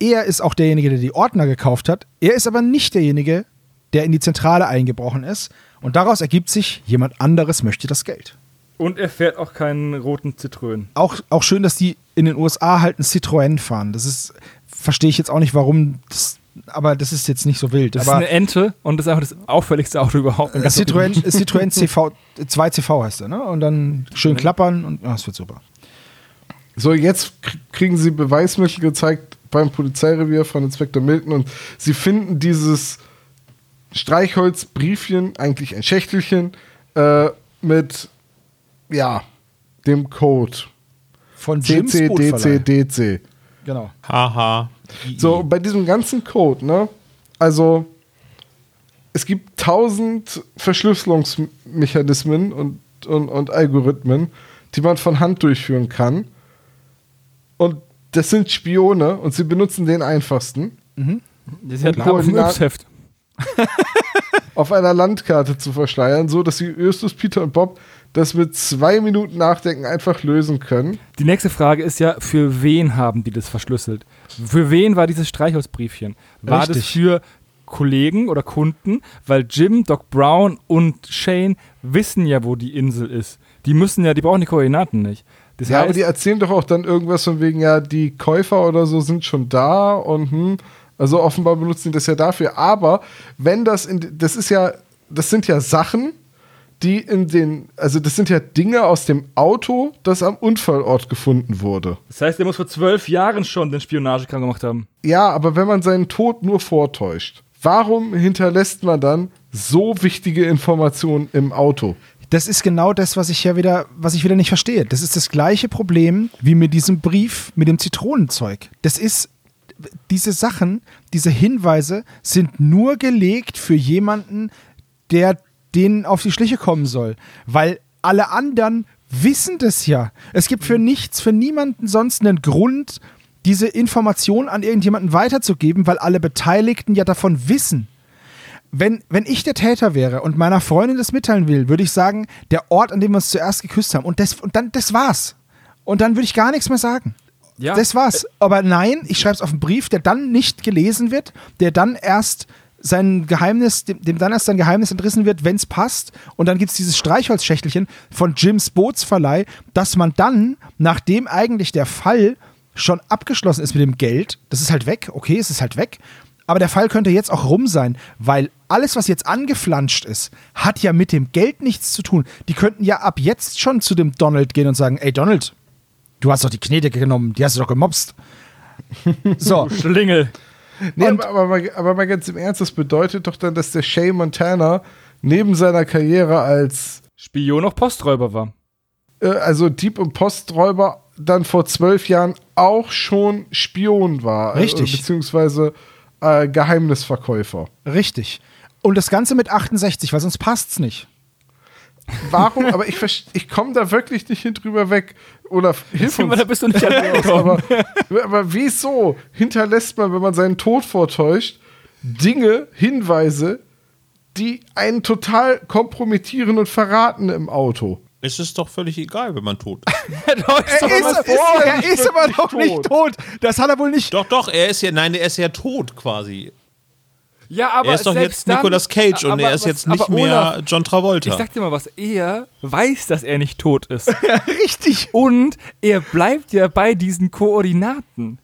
Er ist auch derjenige, der die Ordner gekauft hat. Er ist aber nicht derjenige, der in die Zentrale eingebrochen ist. Und daraus ergibt sich, jemand anderes möchte das Geld. Und er fährt auch keinen roten Zitrönen. Auch, auch schön, dass die in den USA halt ein Citroën fahren. Das ist, verstehe ich jetzt auch nicht, warum, das, aber das ist jetzt nicht so wild. Das aber ist eine Ente und das ist einfach das auffälligste Auto überhaupt. Äh, Citroën. Citroën CV, 2CV heißt er, ne? Und dann schön klappern und ja, das wird super. So, jetzt kr- kriegen sie Beweismittel gezeigt beim Polizeirevier von Inspektor Milton und sie finden dieses Streichholzbriefchen, eigentlich ein Schächtelchen, äh, mit, ja, dem Code. Von Jim's. CCDCDC. Genau. Haha. So, bei diesem ganzen Code, ne? Also, es gibt tausend Verschlüsselungsmechanismen und, und, und Algorithmen, die man von Hand durchführen kann. Und das sind Spione und sie benutzen den einfachsten, Das ist ja klar Koordinaten- auf einer Landkarte zu verschleiern, so dass sie Justus, Peter und Bob das mit zwei Minuten Nachdenken einfach lösen können. Die nächste Frage ist ja, für wen haben die das verschlüsselt? Für wen war dieses Streichholzbriefchen? War das Richtig. für Kollegen oder Kunden? Weil Jim, Doc Brown und Shane wissen ja, wo die Insel ist. Die müssen ja, die brauchen die Koordinaten nicht. Das Ja, aber heißt, die erzählen doch auch dann irgendwas von wegen, ja, die Käufer oder so sind schon da und hm, also offenbar benutzen die das ja dafür. Aber wenn das in, das ist ja, das sind ja Sachen, die in den, also das sind ja Dinge aus dem Auto, das am Unfallort gefunden wurde. das heißt, er muss vor zwölf Jahren schon den Spionagekram gemacht haben. Ja, aber wenn man seinen Tod nur vortäuscht, warum hinterlässt man dann so wichtige Informationen im Auto? Das ist genau das, was ich ja wieder, was ich wieder nicht verstehe. Das ist das gleiche Problem wie mit diesem Brief mit dem Zitronenzeug. Das ist diese Sachen, diese Hinweise sind nur gelegt für jemanden, der denen auf die Schliche kommen soll, weil alle anderen wissen das ja. Es gibt für nichts, für niemanden sonst einen Grund, diese Information an irgendjemanden weiterzugeben, weil alle Beteiligten ja davon wissen wenn, wenn ich der Täter wäre und meiner Freundin das mitteilen will, würde ich sagen, der Ort, an dem wir uns zuerst geküsst haben. Und das, und dann, das war's. Und dann würde ich gar nichts mehr sagen. Ja. Das war's. Aber nein, ich schreibe es auf einen Brief, der dann nicht gelesen wird, der dann erst sein Geheimnis, dem, dem dann erst sein Geheimnis entrissen wird, wenn es passt. Und dann gibt es dieses Streichholzschächtelchen von Jims Bootsverleih, dass man dann, nachdem eigentlich der Fall schon abgeschlossen ist mit dem Geld, das ist halt weg, okay, es ist halt weg, aber der Fall könnte jetzt auch rum sein, weil alles, was jetzt angeflanscht ist, hat ja mit dem Geld nichts zu tun. Die könnten ja ab jetzt schon zu dem Donald gehen und sagen, ey Donald, du hast doch die Knete genommen, die hast du doch gemobst. So, Schlingel. Nee, aber, aber, mal, aber mal ganz im Ernst, das bedeutet doch dann, dass der Shay Montana neben seiner Karriere als Spion auch Posträuber war. äh, also Dieb und Posträuber dann vor zwölf Jahren auch schon Spion war. Richtig. Äh, beziehungsweise äh, Geheimnisverkäufer. richtig. Und das Ganze mit 68, weil sonst passt's nicht. Warum, aber ich, ich komme da wirklich nicht hin drüber weg. Oder hilf uns. da bist du nicht allein aber, aber wieso hinterlässt man, wenn man seinen Tod vortäuscht, Dinge, Hinweise, die einen total kompromittieren und verraten im Auto? Es ist doch völlig egal, wenn man tot ist. Er ist, ist, er ist aber wirklich noch nicht tot. Das hat er wohl nicht. doch, doch, er ist ja, nein, er ist ja tot quasi. Ja, aber er ist doch jetzt dann- Nicolas Cage und er ist was- jetzt nicht aber mehr Olaf, John Travolta. Ich sag dir mal was, er weiß, dass er nicht tot ist. Richtig. Und er bleibt ja bei diesen Koordinaten.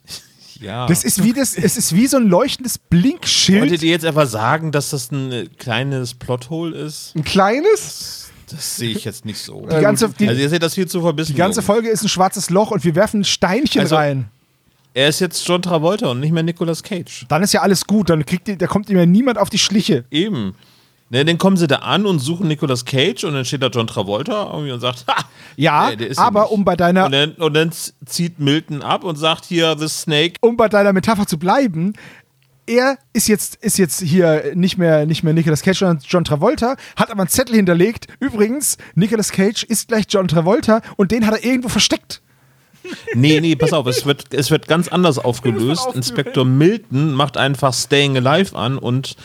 ja. Das ist wie das, es ist wie so ein leuchtendes Wolltet Blinkschild. ihr jetzt einfach sagen, dass das ein äh, kleines Plothole ist? Ein kleines? Das sehe ich jetzt nicht so. Die ganze, die, also ihr seht das viel zu verbissen. die ganze. Folge ist ein schwarzes Loch und wir werfen Steinchen Also- rein. Er ist jetzt John Travolta und nicht mehr Nicolas Cage. Dann ist ja alles gut. Dann kriegt die, da kommt ihm ja niemand auf die Schliche. Eben. Ne, dann kommen sie da an und suchen Nicolas Cage und dann steht da John Travolta irgendwie und sagt, ha, Ja, nee, ja aber um bei deiner Und dann, und dann zieht Milton ab und sagt hier, The Snake. um bei deiner Metapher zu bleiben, er ist jetzt, ist jetzt hier nicht mehr, nicht mehr Nicolas Cage, sondern John Travolta, hat aber einen Zettel hinterlegt. Übrigens, Nicolas Cage ist gleich John Travolta und den hat er irgendwo versteckt. Nee, nee, pass auf, es wird, es wird ganz anders aufgelöst. Inspektor Milton macht einfach Staying Alive an und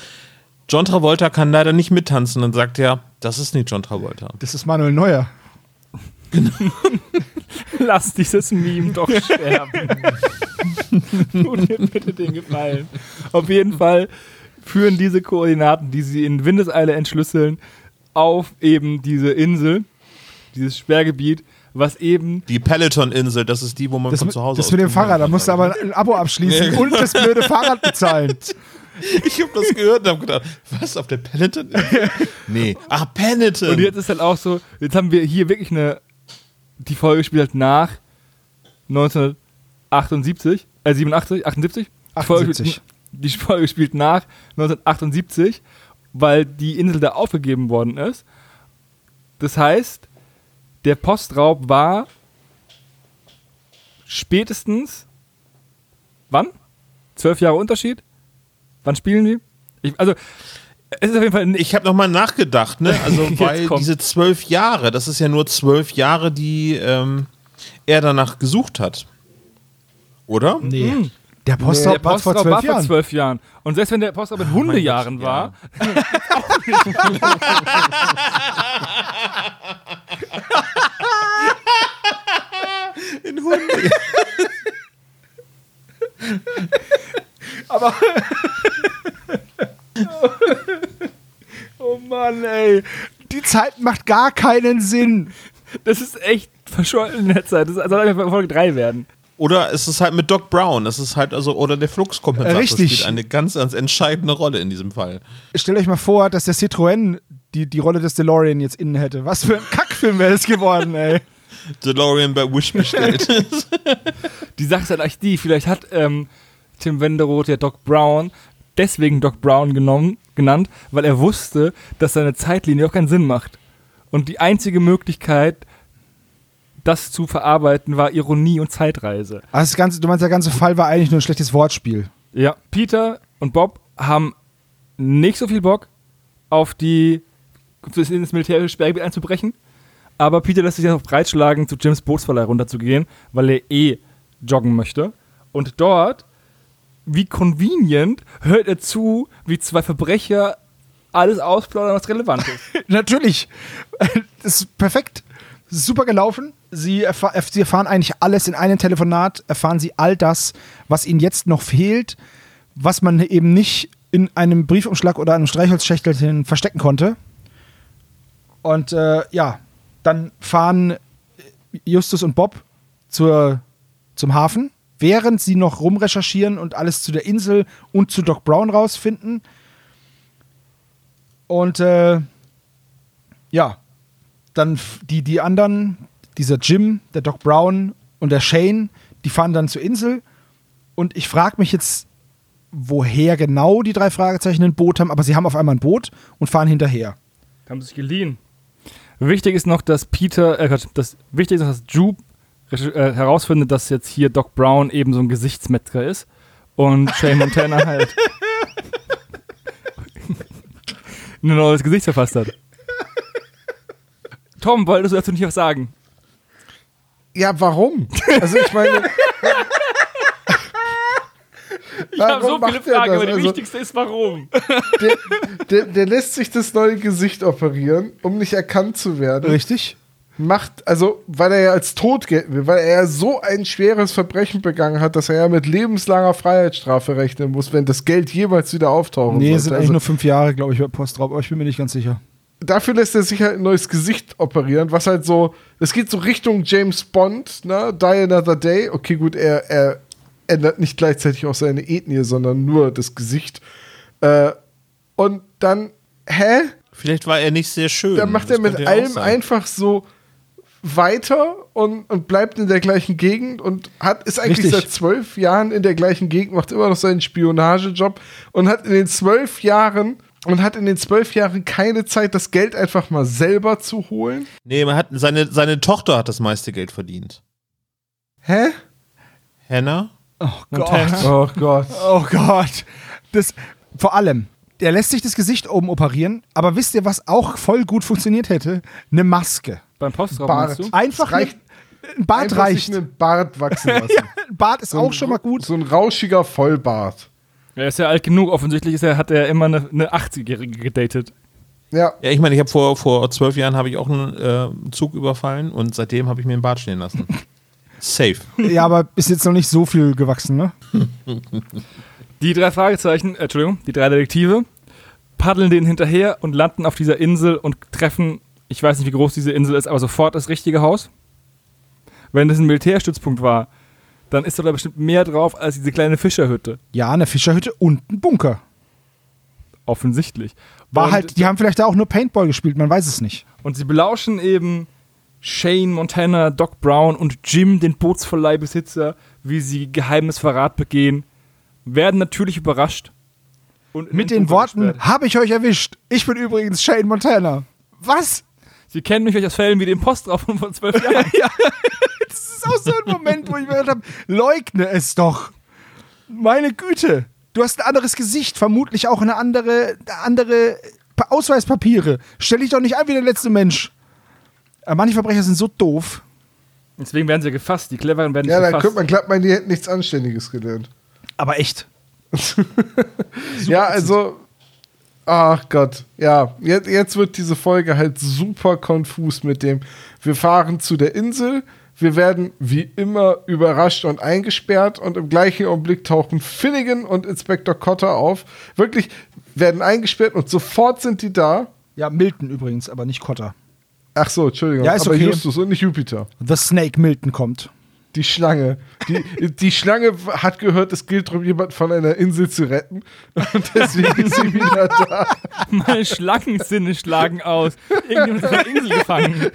John Travolta kann leider nicht mittanzen. Dann sagt er, das ist nicht John Travolta. Das ist Manuel Neuer. Lass dieses Meme doch sterben. Tut mir bitte den Gefallen. Auf jeden Fall führen diese Koordinaten, die sie in Windeseile entschlüsseln, auf eben diese Insel, dieses Sperrgebiet, was eben Die Peloton-Insel, das ist die, wo man Das, von mit- zu Hause das aus mit dem. Fahrrad, da musst du aber ein Abo abschließen und das blöde Fahrrad bezahlen. Ich habe das gehört und habe gedacht, was, auf der Peloton? nee. Ach, Peloton. Und jetzt ist halt auch so, jetzt haben wir hier wirklich eine, die Folge spielt halt nach 1978, äh 87, 78? Die Folge 78. spielt- Die Folge spielt nach 1978, weil die Insel da aufgegeben worden ist. Das heißt, der Postraub war spätestens, wann? Zwölf Jahre Unterschied? Wann spielen die? Ich, also, es ist auf jeden Fall ich habe nochmal nachgedacht, ne? Also, weil diese zwölf Jahre, das ist ja nur zwölf Jahre, die ähm, er danach gesucht hat. Oder? Nee. Der Postraub Der war vor Postraub zwölf war vor Jahren. zwölf Jahren. Und selbst wenn der Postraub in Hundejahren war, In Hunde. Oh Mann, ey. Die Zeit macht gar keinen Sinn. das ist echt verschollen in der Zeit. Das soll einfach Folge 3 werden. Oder es ist halt mit Doc Brown. Es ist halt also, oder der Fluxkompensator Richtig. spielt eine ganz, ganz entscheidende Rolle in diesem Fall. Stellt euch mal vor, dass der Citroën die, die Rolle des DeLorean jetzt innen hätte. Was für ein Kackfilm wäre das geworden, ey. DeLorean bei Wish bestellt. Die Sache ist halt eigentlich die, vielleicht hat ähm, Tim Wenderoth ja Doc Brown deswegen Doc Brown genommen, genannt, weil er wusste, dass seine Zeitlinie auch keinen Sinn macht. Und die einzige Möglichkeit, das zu verarbeiten, war Ironie und Zeitreise. Also das ganze, du meinst, der ganze Fall war eigentlich nur ein schlechtes Wortspiel. Ja, Peter und Bob haben nicht so viel Bock, auf die ins militärische Sperrgebiet einzubrechen. Aber Peter lässt sich auch breitschlagen, zu Jims Bootsverleih runterzugehen, weil er eh joggen möchte. Und dort, wie convenient, hört er zu, wie zwei Verbrecher alles ausplaudern, was relevant ist. Natürlich. Das ist perfekt. Das ist super gelaufen. Sie, erf- sie erfahren eigentlich alles in einem Telefonat, erfahren sie all das, was ihnen jetzt noch fehlt, was man eben nicht in einem Briefumschlag oder einem Streichholzschächtelchen verstecken konnte. Und äh, ja, dann fahren Justus und Bob zur, zum Hafen, während sie noch rumrecherchieren und alles zu der Insel und zu Doc Brown rausfinden. Und äh, ja, dann die, die anderen, dieser Jim, der Doc Brown und der Shane, die fahren dann zur Insel. Und ich frage mich jetzt, woher genau die drei Fragezeichen ein Boot haben, aber sie haben auf einmal ein Boot und fahren hinterher. haben sich geliehen. Wichtig ist noch, dass Peter, äh, das wichtig ist, noch, dass Jupe recherch- äh, herausfindet, dass jetzt hier Doc Brown eben so ein Gesichtsmetzger ist und Shane Montana halt ein neues Gesicht verfasst hat. Tom, wolltest du dazu nicht was sagen? Ja, warum? Also ich meine. Ich habe so viele Fragen, aber die Also- wichtigste ist, warum? der, der, der lässt sich das neue Gesicht operieren, um nicht erkannt zu werden. Richtig? Macht, also, weil er ja als tot gelten will, weil er ja so ein schweres Verbrechen begangen hat, dass er ja mit lebenslanger Freiheitsstrafe rechnen muss, wenn das Geld jemals wieder auftauchen Nee, es sollte. sind eigentlich Also, nur fünf Jahre, glaube ich, bei Postraub, aber ich bin mir nicht ganz sicher. Dafür lässt er sich halt ein neues Gesicht operieren, was halt so, es geht so Richtung James Bond, ne? Die Another Day. Okay, gut, er, er ändert nicht gleichzeitig auch seine Ethnie, sondern nur das Gesicht. Äh, und dann, hä? Vielleicht war er nicht sehr schön. Dann macht Das er mit allem einfach so weiter und, und bleibt in der gleichen Gegend und hat, ist eigentlich Richtig. seit zwölf Jahren in der gleichen Gegend, macht immer noch seinen Spionagejob und hat in den zwölf Jahren und hat in den zwölf Jahren keine Zeit, das Geld einfach mal selber zu holen. Nee, man hat, seine, seine Tochter hat das meiste Geld verdient. Hä? Hannah? Oh Montana. Oh Gott. Oh Gott. Das, vor allem, der lässt sich das Gesicht oben operieren, aber wisst ihr, was auch voll gut funktioniert hätte? Eine Maske. Beim Postraum Bart. meinst du? Einfach reicht- ein Bart Einfach reicht. sich einen Bart wachsen lassen. Ein Bart ist So auch ein- schon mal gut. So ein rauschiger Vollbart. Er ist ja alt genug, offensichtlich ist er, hat er immer eine, eine 80-Jährige gedatet. Ja. Ja, ich meine, ich habe vor, vor zwölf Jahren habe ich auch einen äh, Zug überfallen und seitdem habe ich mir einen Bart stehen lassen. Safe. Ja, aber ist jetzt noch nicht so viel gewachsen, ne? Die drei Fragezeichen, äh, Entschuldigung, die drei Detektive paddeln denen hinterher und landen auf dieser Insel und treffen, ich weiß nicht, wie groß diese Insel ist, aber sofort das richtige Haus. Wenn das ein Militärstützpunkt war, dann ist da bestimmt mehr drauf als diese kleine Fischerhütte. Ja, eine Fischerhütte und ein Bunker. Offensichtlich. War und, halt, die haben vielleicht da auch nur Paintball gespielt, man weiß es nicht. und sie belauschen eben Shane Montana, Doc Brown und Jim, den Bootsverleihbesitzer, wie sie geheimes Verrat begehen, werden natürlich überrascht. Und Mit den Worten, habe ich euch erwischt. Ich bin übrigens Shane Montana. Was? Sie kennen mich aus Fällen wie den Postraub von vor zwölf Jahren. Das ist auch so ein Moment, wo ich mir gedacht habe, leugne es doch. Meine Güte. Du hast ein anderes Gesicht, vermutlich auch eine andere, andere Pa- Ausweispapiere. Stell dich doch nicht an wie der letzte Mensch. Aber manche Verbrecher sind so doof. Deswegen werden sie gefasst. Die Cleveren werden nicht Ja, dann gefasst. könnte man glaubt man, die hätten nichts Anständiges gelernt. Aber echt. ja, also. Ach Gott. Ja, jetzt, jetzt wird diese Folge halt super konfus mit dem. Wir fahren zu der Insel. Wir werden wie immer überrascht und eingesperrt und im gleichen Augenblick tauchen Finnegan und Inspektor Cotter auf. Wirklich werden eingesperrt und sofort sind die da. Ja, Milton übrigens, aber nicht Cotter. Ach so, Entschuldigung. Ja, ist aber okay. Justus und nicht Jupiter. The Snake Milton kommt. Die Schlange. Die, die Schlange hat gehört, es gilt darum, jemanden von einer Insel zu retten. Und deswegen ist sie wieder da. Meine Schlangensinne schlagen aus. Irgendjemand ist auf der Insel gefangen.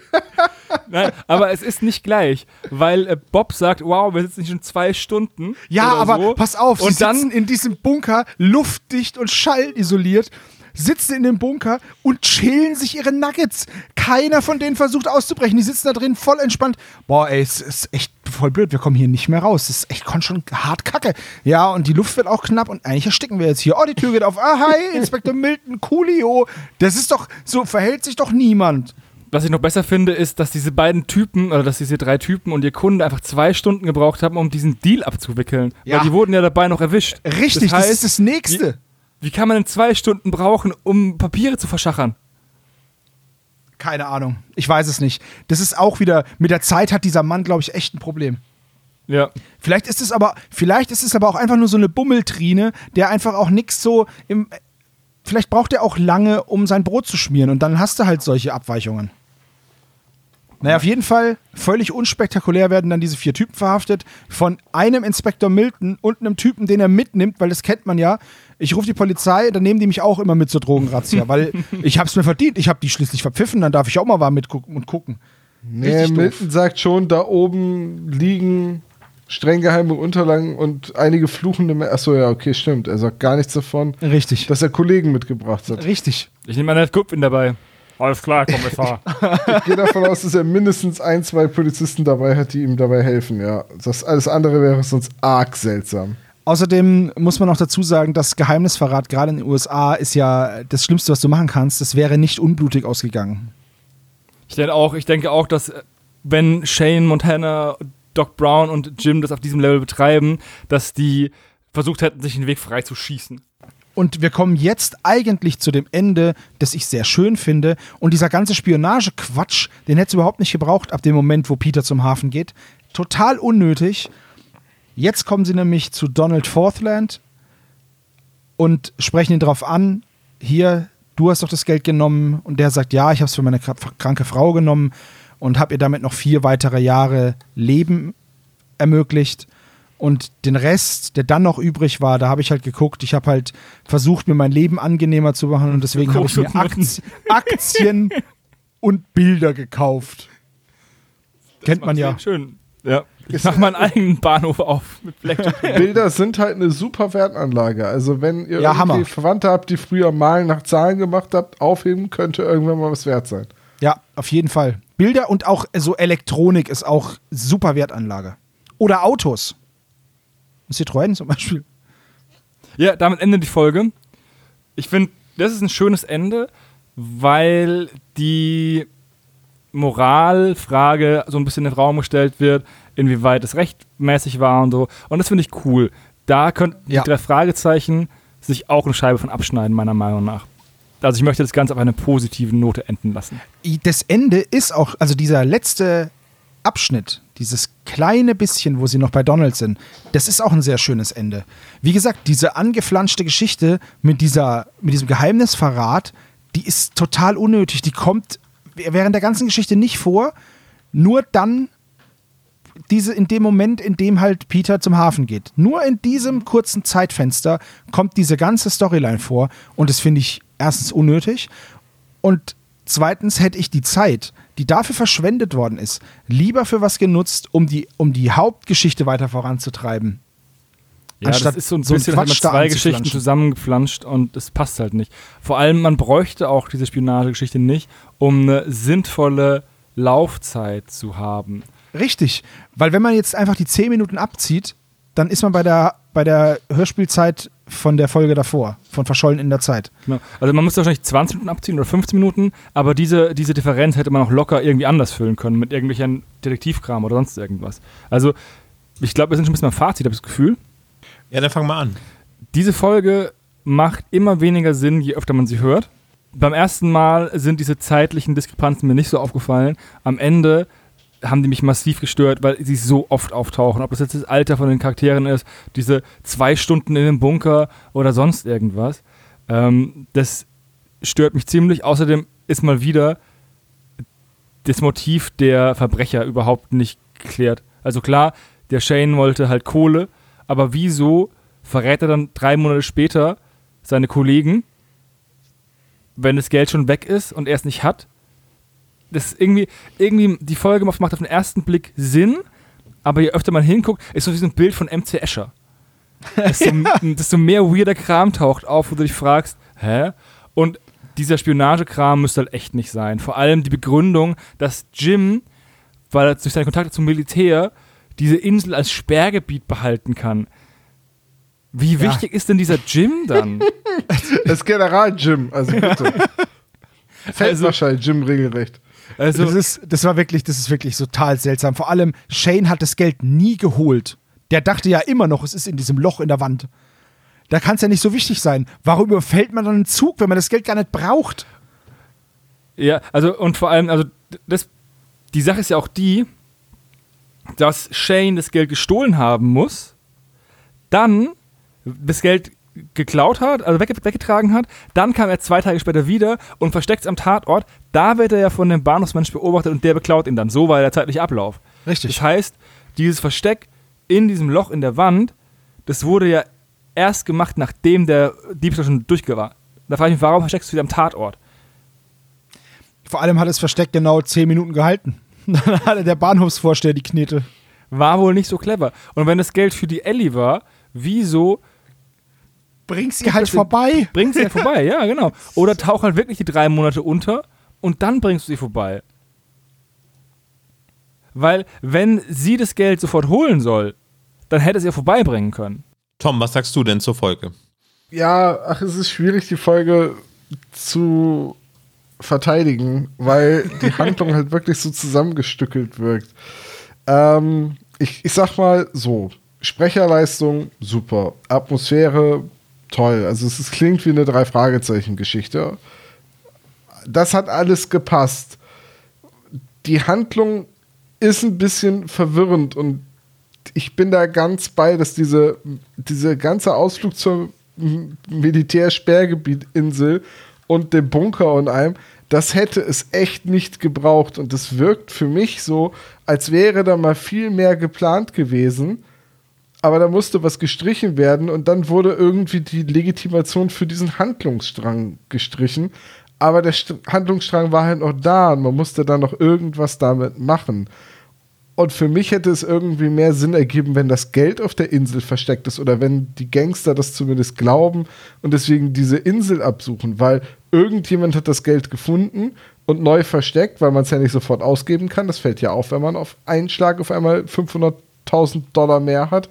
Nein, aber es ist nicht gleich, weil äh, Bob sagt, wow, wir sitzen schon zwei Stunden. Ja, aber so. pass auf, sie Und dann sitzen in diesem Bunker, luftdicht und schallisoliert, sitzen in dem Bunker und chillen sich ihre Nuggets. Keiner von denen versucht auszubrechen. Die sitzen da drin voll entspannt. Boah, ey, es ist echt voll blöd. Wir kommen hier nicht mehr raus. Das ist echt schon hart kacke. Ja, und die Luft wird auch knapp und eigentlich ersticken wir jetzt hier. Oh, die Tür geht auf. Ah, hi, Inspektor Milton, coolio. Das ist doch, so verhält sich doch niemand. Was ich noch besser finde, ist, dass diese beiden Typen, oder dass diese drei Typen und ihr Kunde einfach zwei Stunden gebraucht haben, um diesen Deal abzuwickeln. Ja. Weil die wurden ja dabei noch erwischt. Richtig, das, heißt, ist das Nächste. Wie kann man denn zwei Stunden brauchen, um Papiere zu verschachern? Keine Ahnung. Ich weiß es nicht. Das ist auch wieder, mit der Zeit hat dieser Mann, glaube ich, echt ein Problem. Ja. Vielleicht ist es aber, vielleicht ist es aber auch einfach nur so eine Bummeltrine, der einfach auch nichts so im. Vielleicht braucht er auch lange, um sein Brot zu schmieren und dann hast du halt solche Abweichungen. Naja, auf jeden Fall, völlig unspektakulär werden dann diese vier Typen verhaftet. Von einem Inspektor Milton und einem Typen, den er mitnimmt, weil das kennt man ja. Ich rufe die Polizei, dann nehmen die mich auch immer mit zur Drogenrazzia, weil ich hab's mir verdient. Ich habe die schließlich verpfiffen, dann darf ich auch mal mal mitgucken und gucken. Nee. Milton sagt schon, da oben liegen streng geheime Unterlagen und einige fluchende Menschen. Achso, ja, okay, stimmt. Er sagt gar nichts davon, Richtig. dass er Kollegen mitgebracht hat. Richtig. Ich nehme an, Kupfin dabei. Alles klar, Kommissar. Ich gehe davon aus, dass er mindestens ein, zwei Polizisten dabei hat, die ihm dabei helfen, ja. Das alles andere wäre sonst arg seltsam. Außerdem muss man auch dazu sagen, dass Geheimnisverrat gerade in den USA ist ja das Schlimmste, was du machen kannst. Das wäre nicht unblutig ausgegangen. Ich denke auch, ich denke auch, dass äh, wenn Shane, Montana, Doc Brown und Jim das auf diesem Level betreiben, dass die versucht hätten, sich den Weg frei zu schießen. Und wir kommen jetzt eigentlich zu dem Ende, das ich sehr schön finde. Und dieser ganze Spionagequatsch, den hätte es überhaupt nicht gebraucht, ab dem Moment, wo Peter zum Hafen geht. Total unnötig. Jetzt kommen sie nämlich zu Donald Forthland und sprechen ihn darauf an, hier, du hast doch das Geld genommen. Und der sagt, ja, ich habe es für meine kranke Frau genommen und habe ihr damit noch vier weitere Jahre Leben ermöglicht. Und den Rest, der dann noch übrig war, da habe ich halt geguckt. Ich habe halt versucht, mir mein Leben angenehmer zu machen und deswegen habe ich mir Akti Aktien und Bilder gekauft. Das Kennt man ja. Schön. Ja. Ich mach meinen eigenen Bahnhof auf mit. Bilder sind halt eine super Wertanlage. Also wenn ihr ja, irgendwie Hammer. Verwandte habt, die früher Malen nach Zahlen gemacht habt, aufheben könnte irgendwann mal was wert sein. Ja, auf jeden Fall. Bilder und auch so Elektronik ist auch super Wertanlage. Oder Autos. Citroën zum Beispiel. Ja, damit endet die Folge. Ich finde, das ist ein schönes Ende, weil die Moralfrage so ein bisschen in den Raum gestellt wird, inwieweit es rechtmäßig war und so. Und das finde ich cool. Da könnten ja. die drei Fragezeichen sich auch eine Scheibe von abschneiden, meiner Meinung nach. Also ich möchte das Ganze auf eine positive Note enden lassen. Das Ende ist auch, also dieser letzte Abschnitt, dieses kleine bisschen, wo sie noch bei Donald sind, das ist auch ein sehr schönes Ende. Wie gesagt, diese angeflanschte Geschichte mit, dieser, mit diesem Geheimnisverrat, die ist total unnötig. Die kommt während der ganzen Geschichte nicht vor, nur dann diese, in dem Moment, in dem halt Peter zum Hafen geht. Nur in diesem kurzen Zeitfenster kommt diese ganze Storyline vor und das finde ich erstens unnötig und zweitens hätte ich die Zeit, die dafür verschwendet worden ist, lieber für was genutzt, um die, um die Hauptgeschichte weiter voranzutreiben. Ja, Anstatt das ist so ein so bisschen halt zwei Geschichten zusammengeflanscht und es passt halt nicht. Vor allem, man bräuchte auch diese Spionagegeschichte nicht, um eine sinnvolle Laufzeit zu haben. Richtig, weil wenn man jetzt einfach die 10 Minuten abzieht, dann ist man bei der, bei der Hörspielzeit von der Folge davor, von Verschollen in der Zeit. Genau. Also man müsste wahrscheinlich 20 Minuten abziehen oder 15 Minuten, aber diese, diese Differenz hätte man auch locker irgendwie anders füllen können, mit irgendwelchen Detektivkram oder sonst irgendwas. Also ich glaube, wir sind schon ein bisschen am Fazit, habe ich das Gefühl. Ja, dann fangen wir an. Diese Folge macht immer weniger Sinn, je öfter man sie hört. Beim ersten Mal sind diese zeitlichen Diskrepanzen mir nicht so aufgefallen. Am Ende haben die mich massiv gestört, weil sie so oft auftauchen. Ob das jetzt das Alter von den Charakteren ist, diese zwei Stunden in dem Bunker oder sonst irgendwas. Ähm, das stört mich ziemlich. Außerdem ist mal wieder das Motiv der Verbrecher überhaupt nicht geklärt. Also klar, der Shane wollte halt Kohle, aber wieso verrät er dann drei Monate später seine Kollegen, wenn das Geld schon weg ist und er es nicht hat? Das irgendwie, irgendwie, die Folge macht auf den ersten Blick Sinn, aber je öfter man hinguckt, ist so wie so ein Bild von MC Escher. Desto, desto mehr weirder Kram taucht auf, wo du dich fragst, hä? Und dieser Spionagekram müsste halt echt nicht sein. Vor allem die Begründung, dass Jim, weil er durch seine Kontakte zum Militär diese Insel als Sperrgebiet behalten kann. Wie ja. wichtig ist denn dieser Jim dann? Das General Jim, also bitte. Feldmarschall also, Jim regelrecht. Also das, ist, das war wirklich, das ist wirklich total seltsam. Vor allem, Shane hat das Geld nie geholt. Der dachte ja immer noch, es ist in diesem Loch in der Wand. Da kann es ja nicht so wichtig sein. Warum überfällt man dann einen Zug, wenn man das Geld gar nicht braucht? Ja, also und vor allem, also das, die Sache ist ja auch die, dass Shane das Geld gestohlen haben muss, dann das Geld geklaut hat, also weggetragen hat. Dann kam er zwei Tage später wieder und versteckt es am Tatort. Da wird er ja von dem Bahnhofsmensch beobachtet und der beklaut ihn dann. So war der zeitliche Ablauf. Richtig. Das heißt, dieses Versteck in diesem Loch in der Wand, das wurde ja erst gemacht, nachdem der Diebstahl schon war. Da frage ich mich, warum versteckst du wieder am Tatort? Vor allem hat das Versteck genau zehn Minuten gehalten. Dann hatte der Bahnhofsvorsteher die Knete. War wohl nicht so clever. Und wenn das Geld für die Ellie war, wieso Bring sie halt vorbei. Bring sie halt vorbei, ja, genau. Oder tauch halt wirklich die drei Monate unter und dann bringst du sie vorbei. Weil, wenn sie das Geld sofort holen soll, dann hätte sie ja vorbeibringen können. Tom, was sagst du denn zur Folge? Ja, ach, es ist schwierig, die Folge zu verteidigen, weil die Handlung halt wirklich so zusammengestückelt wirkt. Ähm, ich, ich sag mal so: Sprecherleistung super, Atmosphäre toll. Also es ist, klingt wie eine Drei-Fragezeichen-Geschichte. Das hat alles gepasst. Die Handlung ist ein bisschen verwirrend und ich bin da ganz bei, dass diese, diese ganze Ausflug zur Militärsperrgebietinsel und dem Bunker und allem, das hätte es echt nicht gebraucht. Und das wirkt für mich so, als wäre da mal viel mehr geplant gewesen. Aber da musste was gestrichen werden und dann wurde irgendwie die Legitimation für diesen Handlungsstrang gestrichen. Aber der St Handlungsstrang war halt noch da und man musste dann noch irgendwas damit machen. Und für mich hätte es irgendwie mehr Sinn ergeben, wenn das Geld auf der Insel versteckt ist oder wenn die Gangster das zumindest glauben und deswegen diese Insel absuchen, weil irgendjemand hat das Geld gefunden und neu versteckt, weil man es ja nicht sofort ausgeben kann. Das fällt ja auf, wenn man auf einen Schlag auf einmal 500.000 Dollar mehr hat.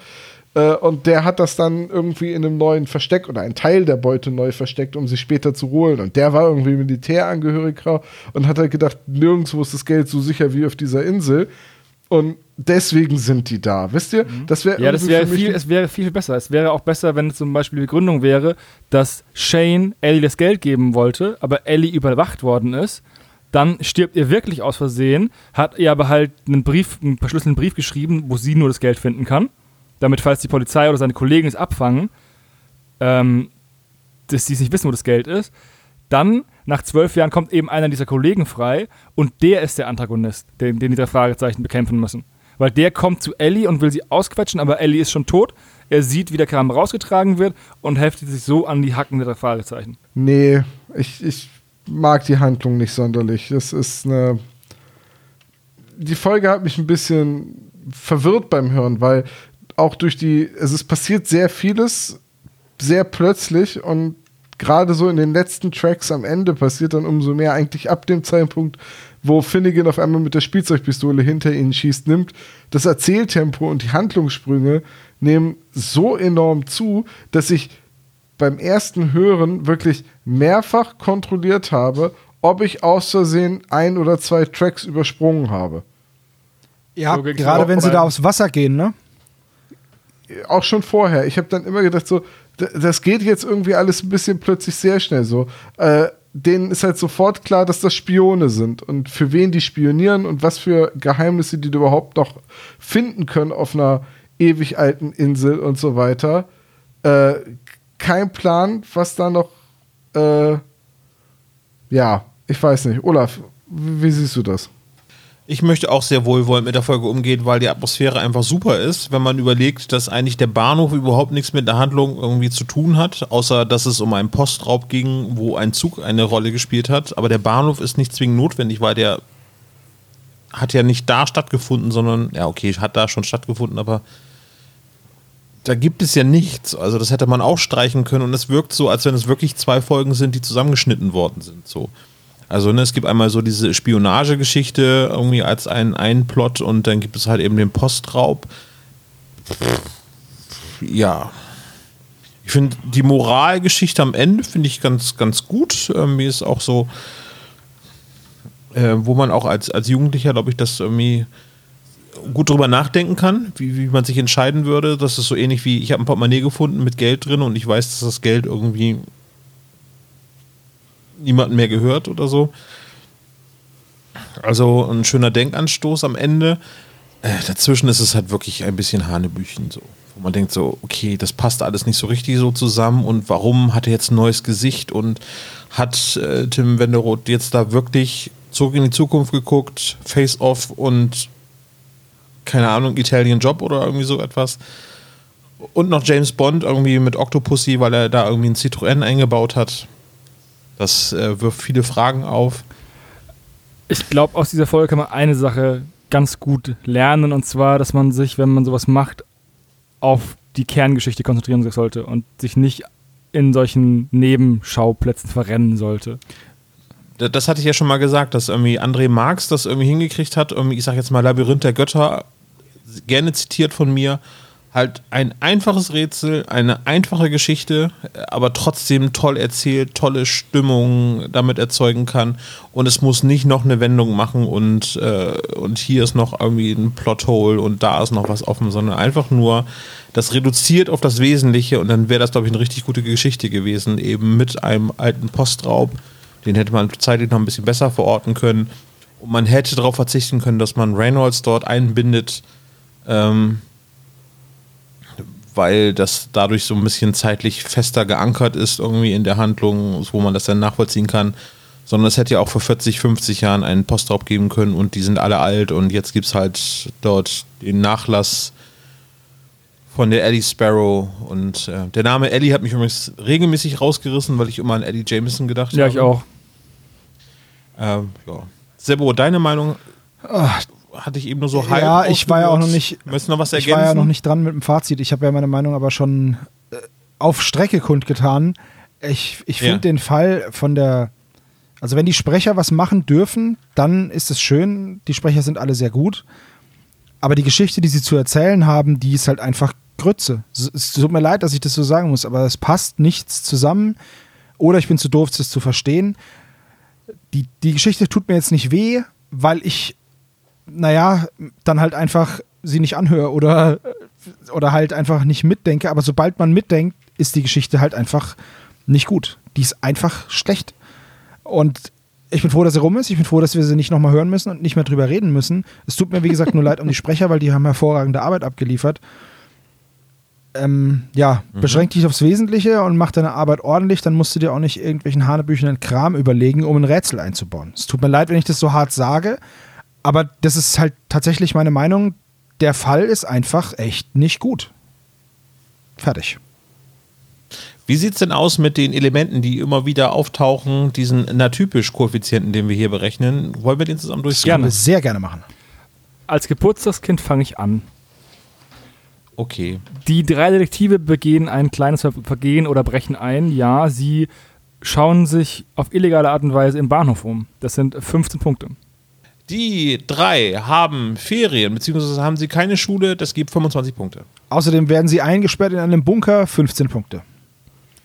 Äh, und der hat das dann irgendwie in einem neuen Versteck oder einen Teil der Beute neu versteckt, um sie später zu holen. Und der war irgendwie Militärangehöriger und hat halt gedacht, nirgendwo ist das Geld so sicher wie auf dieser Insel. Und deswegen sind die da. Wisst ihr? Das wäre ja, das wäre viel, es wäre viel besser. Es wäre auch besser, wenn zum Beispiel die Begründung wäre, dass Shane Ellie das Geld geben wollte, aber Ellie überwacht worden ist. Dann stirbt ihr wirklich aus Versehen, hat ihr aber halt einen Brief, einen verschlüsselten Brief geschrieben, wo sie nur das Geld finden kann. Damit, falls die Polizei oder seine Kollegen es abfangen, ähm, dass sie nicht wissen, wo das Geld ist. Dann nach zwölf Jahren kommt eben einer dieser Kollegen frei und der ist der Antagonist, den, den die drei Fragezeichen bekämpfen müssen. Weil der kommt zu Ellie und will sie ausquetschen, aber Ellie ist schon tot. Er sieht, wie der Kram rausgetragen wird und heftet sich so an die Hacken der drei Fragezeichen. Nee, ich, ich mag die Handlung nicht sonderlich. Das ist eine. Die Folge hat mich ein bisschen verwirrt beim Hören, weil auch durch die. Also es passiert sehr vieles sehr plötzlich und gerade so in den letzten Tracks am Ende passiert dann umso mehr eigentlich ab dem Zeitpunkt, wo Finnegan auf einmal mit der Spielzeugpistole hinter ihnen schießt, nimmt das Erzähltempo und die Handlungssprünge nehmen so enorm zu, dass ich beim ersten Hören wirklich mehrfach kontrolliert habe, ob ich aus Versehen ein oder zwei Tracks übersprungen habe. Ja, so gerade wenn sie da aufs Wasser gehen, ne? Auch schon vorher. Ich habe dann immer gedacht, so, das geht jetzt irgendwie alles ein bisschen plötzlich sehr schnell so. Äh, denen ist halt sofort klar, dass das Spione sind und für wen die spionieren und was für Geheimnisse die überhaupt noch finden können auf einer ewig alten Insel und so weiter. Äh, kein Plan, was da noch. Äh, ja, ich weiß nicht. Olaf, wie, siehst du das? Ich möchte auch sehr wohlwollend mit der Folge umgehen, weil die Atmosphäre einfach super ist, wenn man überlegt, dass eigentlich der Bahnhof überhaupt nichts mit der Handlung irgendwie zu tun hat, außer dass es um einen Postraub ging, wo ein Zug eine Rolle gespielt hat. Aber der Bahnhof ist nicht zwingend notwendig, weil der hat ja nicht da stattgefunden, sondern, ja, okay, hat da schon stattgefunden, aber da gibt es ja nichts. Also das hätte man auch streichen können und es wirkt so, als wenn es wirklich zwei Folgen sind, die zusammengeschnitten worden sind. So. Also ne, es gibt einmal so diese Spionagegeschichte irgendwie als ein, ein Plot und dann gibt es halt eben den Postraub. Ja. Ich finde die Moralgeschichte am Ende finde ich ganz, ganz gut. Irgendwie ist auch so, äh, wo man auch als, als Jugendlicher, glaube ich, das irgendwie gut drüber nachdenken kann, wie, wie man sich entscheiden würde. Das ist so ähnlich wie, ich habe ein Portemonnaie gefunden mit Geld drin und ich weiß, dass das Geld irgendwie niemanden mehr gehört oder so. Also ein schöner Denkanstoß am Ende. Äh, dazwischen ist es halt wirklich ein bisschen Hanebüchen so. Wo man denkt so, okay, das passt alles nicht so richtig so zusammen und warum hat er jetzt ein neues Gesicht und hat äh, Tim Wenderoth jetzt da wirklich zurück in die Zukunft geguckt, Face-Off und keine Ahnung, Italian Job oder irgendwie so etwas. Und noch James Bond irgendwie mit Octopussy, weil er da irgendwie ein Citroën eingebaut hat. Das äh, wirft viele Fragen auf. Ich glaube, aus dieser Folge kann man eine Sache ganz gut lernen, und zwar, dass man sich, wenn man sowas macht, auf die Kerngeschichte konzentrieren sollte und sich nicht in solchen Nebenschauplätzen verrennen sollte. Das hatte ich ja schon mal gesagt, dass irgendwie André Marx das irgendwie hingekriegt hat. Irgendwie, ich sag jetzt mal Labyrinth der Götter, gerne zitiert von mir, halt ein einfaches Rätsel, eine einfache Geschichte, aber trotzdem toll erzählt, tolle Stimmung damit erzeugen kann. Und es muss nicht noch eine Wendung machen und, äh, und hier ist noch irgendwie ein Plothole und da ist noch was offen, sondern einfach nur das reduziert auf das Wesentliche und dann wäre das, glaube ich, eine richtig gute Geschichte gewesen, eben mit einem alten Postraub. Den hätte man zeitlich noch ein bisschen besser verorten können. Und man hätte darauf verzichten können, dass man Reynolds dort einbindet. Ähm, weil das dadurch so ein bisschen zeitlich fester geankert ist, irgendwie in der Handlung, wo man das dann nachvollziehen kann. Sondern es hätte ja auch vor 40, 50 Jahren einen Postraub geben können und die sind alle alt und jetzt gibt es halt dort den Nachlass von der Ellie Sparrow und äh, der Name Ellie hat mich übrigens regelmäßig rausgerissen, weil ich immer an Eddie Jameson gedacht Ja, habe. ich auch. Ähm, ja. Sebo, deine Meinung hatte ich eben nur so halb Ja, ich war ja auch noch nicht. Möchtest du noch was Ich ergänzen? war ja noch nicht dran mit dem Fazit. Ich habe ja meine Meinung aber schon äh, auf Strecke kundgetan. Ich, ich finde Ja. den Fall von der. Also, wenn die Sprecher was machen dürfen, dann ist es schön. Die Sprecher sind alle sehr gut. Aber die Geschichte, die sie zu erzählen haben, die ist halt einfach Grütze. Es, es tut mir leid, dass ich das so sagen muss, aber es passt nichts zusammen. Oder ich bin zu doof, das zu verstehen. Die, die Geschichte tut mir jetzt nicht weh, weil ich naja, dann halt einfach sie nicht anhöre oder, oder halt einfach nicht mitdenke. Aber sobald man mitdenkt, ist die Geschichte halt einfach nicht gut. Die ist einfach schlecht. Und ich bin froh, dass sie rum ist. Ich bin froh, dass wir sie nicht nochmal hören müssen und nicht mehr drüber reden müssen. Es tut mir, wie gesagt, nur leid um die Sprecher, weil die haben hervorragende Arbeit abgeliefert. Ähm, ja, beschränk dich aufs Wesentliche und mach deine Arbeit ordentlich, dann musst du dir auch nicht irgendwelchen hanebüchenden Kram überlegen, um ein Rätsel einzubauen. Es tut mir leid, wenn ich das so hart sage, aber das ist halt tatsächlich meine Meinung. Der Fall ist einfach echt nicht gut. Fertig. Wie sieht es denn aus mit den Elementen, die immer wieder auftauchen, diesen Natypisch-Koeffizienten, den wir hier berechnen? Wollen wir den zusammen durchgehen? Können wir sehr gerne machen. Als Geburtstagskind fange ich an. Okay. Die drei Detektive begehen ein kleines Ver Vergehen oder brechen ein. Ja, sie schauen sich auf illegale Art und Weise im Bahnhof um. Das sind 15 Punkte. Die drei haben Ferien, beziehungsweise haben sie keine Schule, das gibt 25 Punkte. Außerdem werden sie eingesperrt in einem Bunker, 15 Punkte.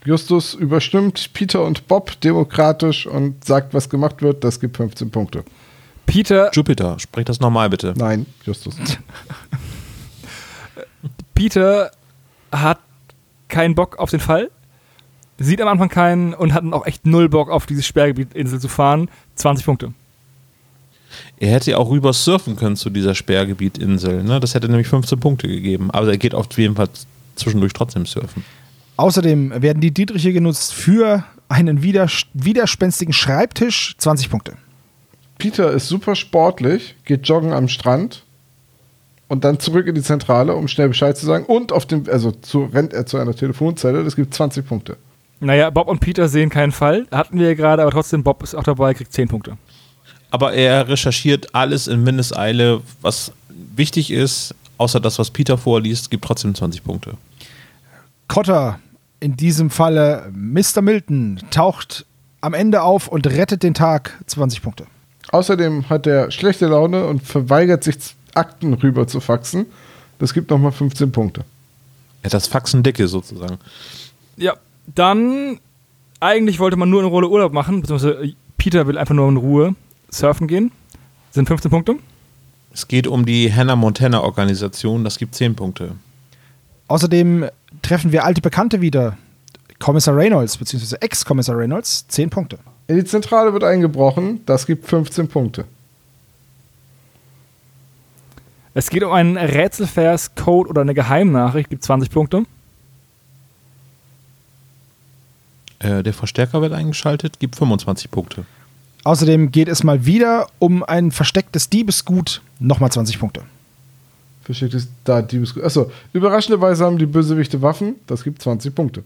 Justus überstimmt Peter und Bob demokratisch und sagt, was gemacht wird. Das gibt 15 Punkte. Peter, Jupiter, sprich das nochmal bitte. Nein, Justus. Peter hat keinen Bock auf den Fall, sieht am Anfang keinen und hat auch echt null Bock auf dieses Sperrgebietinsel zu fahren. 20 Punkte. Er hätte ja auch rüber surfen können zu dieser Sperrgebietinsel. Ne? Das hätte nämlich 15 Punkte gegeben. Aber er geht auf jeden Fall zwischendurch trotzdem surfen. Außerdem werden die Dietriche genutzt für einen widers widerspenstigen Schreibtisch, 20 Punkte. Peter ist super sportlich, geht joggen am Strand und dann zurück in die Zentrale, um schnell Bescheid zu sagen. Und auf dem, also zu, rennt er zu einer Telefonzelle. Das gibt 20 Punkte. Naja, Bob und Peter sehen keinen Fall. Hatten wir ja gerade, aber trotzdem, Bob ist auch dabei, kriegt 10 Punkte. Aber er recherchiert alles in Windeseile, was wichtig ist, außer das, was Peter vorliest, gibt trotzdem 20 Punkte. Cotter, in diesem Falle Mr. Milton, taucht am Ende auf und rettet den Tag, 20 Punkte. Außerdem hat er schlechte Laune und verweigert sich, Akten rüber zu faxen. Das gibt nochmal 15 Punkte. Hat das Faxen dicke sozusagen. Ja, dann eigentlich wollte man nur in Rolle Urlaub machen, beziehungsweise Peter will einfach nur in Ruhe surfen gehen. Sind 15 Punkte. Es geht um die Hannah Montana Organisation, das gibt 10 Punkte. Außerdem treffen wir alte Bekannte wieder. Kommissar Reynolds, beziehungsweise Ex-Kommissar Reynolds, 10 Punkte. In die Zentrale wird eingebrochen. Das gibt 15 Punkte. Es geht um einen Rätselvers, Code oder eine Geheimnachricht, gibt 20 Punkte. Äh, der Verstärker wird eingeschaltet, gibt 25 Punkte. Außerdem geht es mal wieder um ein verstecktes Diebesgut, nochmal 20 Punkte. Verstecktes da Diebesgut. Achso, überraschenderweise haben die Bösewichte Waffen. Das gibt 20 Punkte.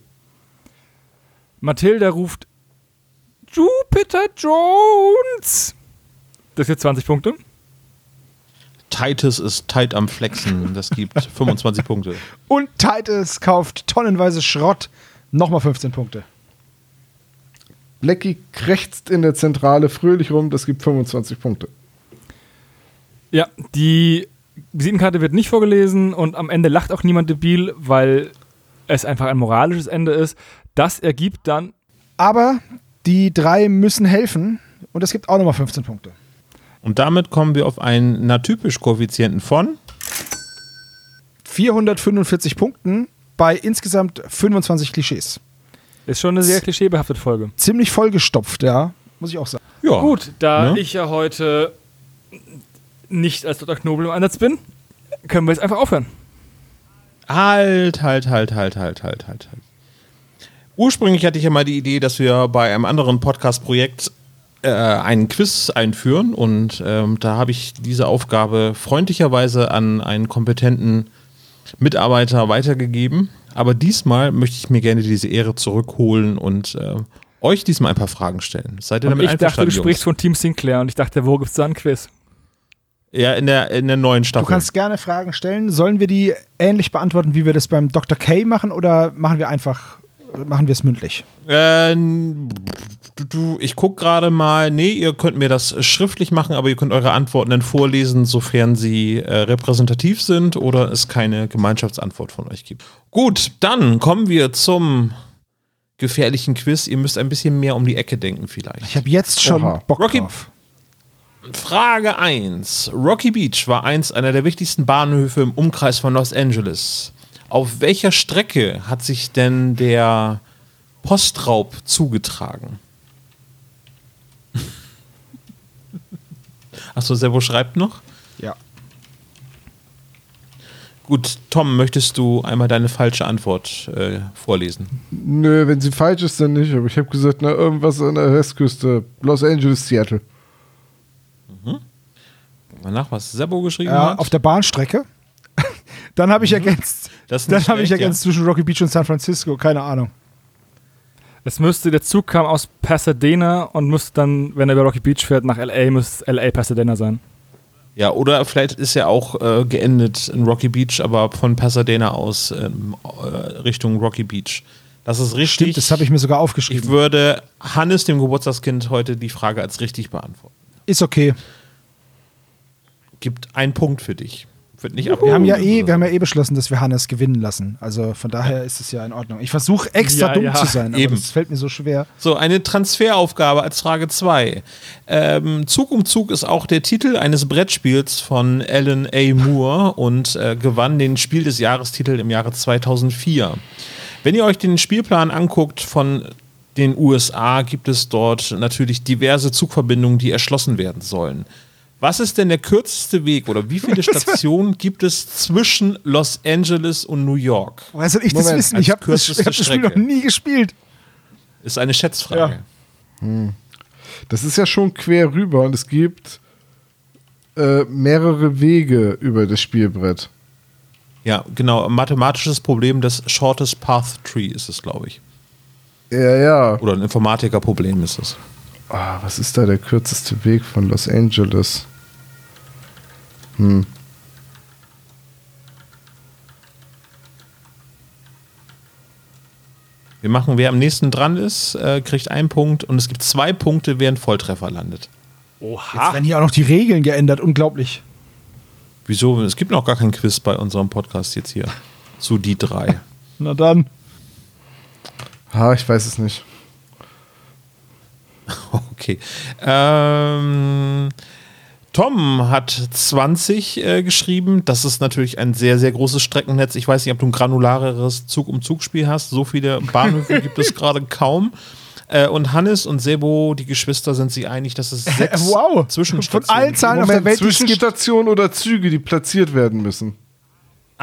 Mathilda ruft Jupiter Jones. Das gibt 20 Punkte. Titus ist tight am Flexen, das gibt 25 Punkte. Und Titus kauft tonnenweise Schrott, nochmal 15 Punkte. Blackie krächzt in der Zentrale fröhlich rum. Das gibt 25 Punkte. Ja, die Visitenkarte wird nicht vorgelesen und am Ende lacht auch niemand debil, weil es einfach ein moralisches Ende ist. Das ergibt dann Aber die drei müssen helfen und es gibt auch nochmal 15 Punkte. Und damit kommen wir auf einen natypisch Koeffizienten von 445 Punkten bei insgesamt 25 Klischees. ist schon eine sehr klischeebehaftete Folge. Ziemlich vollgestopft, ja, muss ich auch sagen. ja. Gut, da Ne? ich ja heute nicht als Dr. Knobel im Einsatz bin, können wir jetzt einfach aufhören. Halt, halt, halt, halt, halt, halt, halt, halt. Ursprünglich hatte ich ja mal die Idee, dass wir bei einem anderen Podcast-Projekt äh, einen Quiz einführen und ähm, da habe ich diese Aufgabe freundlicherweise an einen kompetenten Mitarbeiter weitergegeben. Aber diesmal möchte ich mir gerne diese Ehre zurückholen und äh, euch diesmal ein paar Fragen stellen. Seid ihr damit ich dachte, du einverstanden, sprichst von Team Sinclair und ich dachte, wo gibt's da ein Quiz? Ja, in der, in der neuen Du Staffel. kannst gerne Fragen stellen. Sollen wir die ähnlich beantworten, wie wir das beim Dr. K machen oder machen wir einfach, machen wir es mündlich? Äh, du, du, ich gucke gerade mal. Nee, ihr könnt mir das schriftlich machen, aber ihr könnt eure Antworten dann vorlesen, sofern sie äh, repräsentativ sind oder es keine Gemeinschaftsantwort von euch gibt. Gut, dann kommen wir zum gefährlichen Quiz. Ihr müsst ein bisschen mehr um die Ecke denken, vielleicht. Ich habe jetzt schon Oha. Bock Rocky- drauf. Frage 1. Rocky Beach war einst einer der wichtigsten Bahnhöfe im Umkreis von Los Angeles. Auf welcher Strecke hat sich denn der Postraub zugetragen? Achso, Servo schreibt noch. Ja. Gut, Tom, möchtest du einmal deine falsche Antwort äh, vorlesen? Nö, wenn sie falsch ist, dann nicht. Aber ich habe gesagt, na, irgendwas an der Westküste. Los Angeles, Seattle. Mal nach, was Servo geschrieben ja hat. auf der Bahnstrecke. Dann habe ich ergänzt. Mhm. Das ist Dann habe ich ergänzt zwischen Rocky Beach und San Francisco. Keine Ahnung. Es müsste, der Zug kam aus Pasadena und müsste dann, wenn er über Rocky Beach fährt, nach L.A., müsste LA Pasadena sein. Ja, oder vielleicht ist er auch äh, geendet in Rocky Beach, aber von Pasadena aus ähm, äh, Richtung Rocky Beach. Das ist richtig. Stimmt, das habe ich mir sogar ich aufgeschrieben. würde Hannes, dem Geburtstagskind, heute die Frage als richtig beantworten. Ist okay. Gibt einen Punkt für dich. Wird nicht Wir haben ja eh, wir haben ja eh beschlossen, dass wir Hannes gewinnen lassen. Also von daher ist es ja in Ordnung. Ich versuche extra Ja, dumm ja, zu sein, aber das fällt mir so schwer. So, eine Transferaufgabe als Frage 2. Ähm, Zug um Zug ist auch der Titel eines Brettspiels von Alan A. Moore und äh, gewann den Spiel des Jahrestitel im Jahre 2004. Wenn ihr euch den Spielplan anguckt von den USA, gibt es dort natürlich diverse Zugverbindungen, die erschlossen werden sollen. Was ist denn der kürzeste Weg oder wie viele Stationen gibt es zwischen Los Angeles und New York? Woher soll ich das Moment, wissen? als Ich habe das, hab das Spiel noch Strecke. nie gespielt. Ist eine Schätzfrage. Das ist ja schon quer rüber und es gibt äh, mehrere Wege über das Spielbrett. Ja, genau. Mathematisches Problem des Shortest Path Tree ist es, glaube ich. Ja, ja. Oder ein Informatikerproblem ist es. Ah, was ist da der kürzeste Weg von Los Angeles? Hm. Wir machen, wer am nächsten dran ist, äh, kriegt einen Punkt und es gibt zwei Punkte, wer ein Volltreffer landet. Jetzt werden hier auch noch die Regeln geändert. Unglaublich. Wieso? Es gibt noch gar kein Quiz bei unserem Podcast jetzt hier. Zu die drei. Na dann. Ha, ich weiß es nicht. Okay. Ähm, Tom hat 20 äh, geschrieben. Das ist natürlich ein sehr, sehr großes Streckennetz. Ich weiß nicht, ob du ein granulareres Zug-um-Zug-Spiel hast. So viele Bahnhöfe gibt es gerade kaum. Äh, und Hannes und Sebo, die Geschwister, sind sich einig, dass es sechs wow. Zwischenstationen Von allen Zahlen auf der Welt. Zwischenstationen oder Züge, die platziert werden müssen.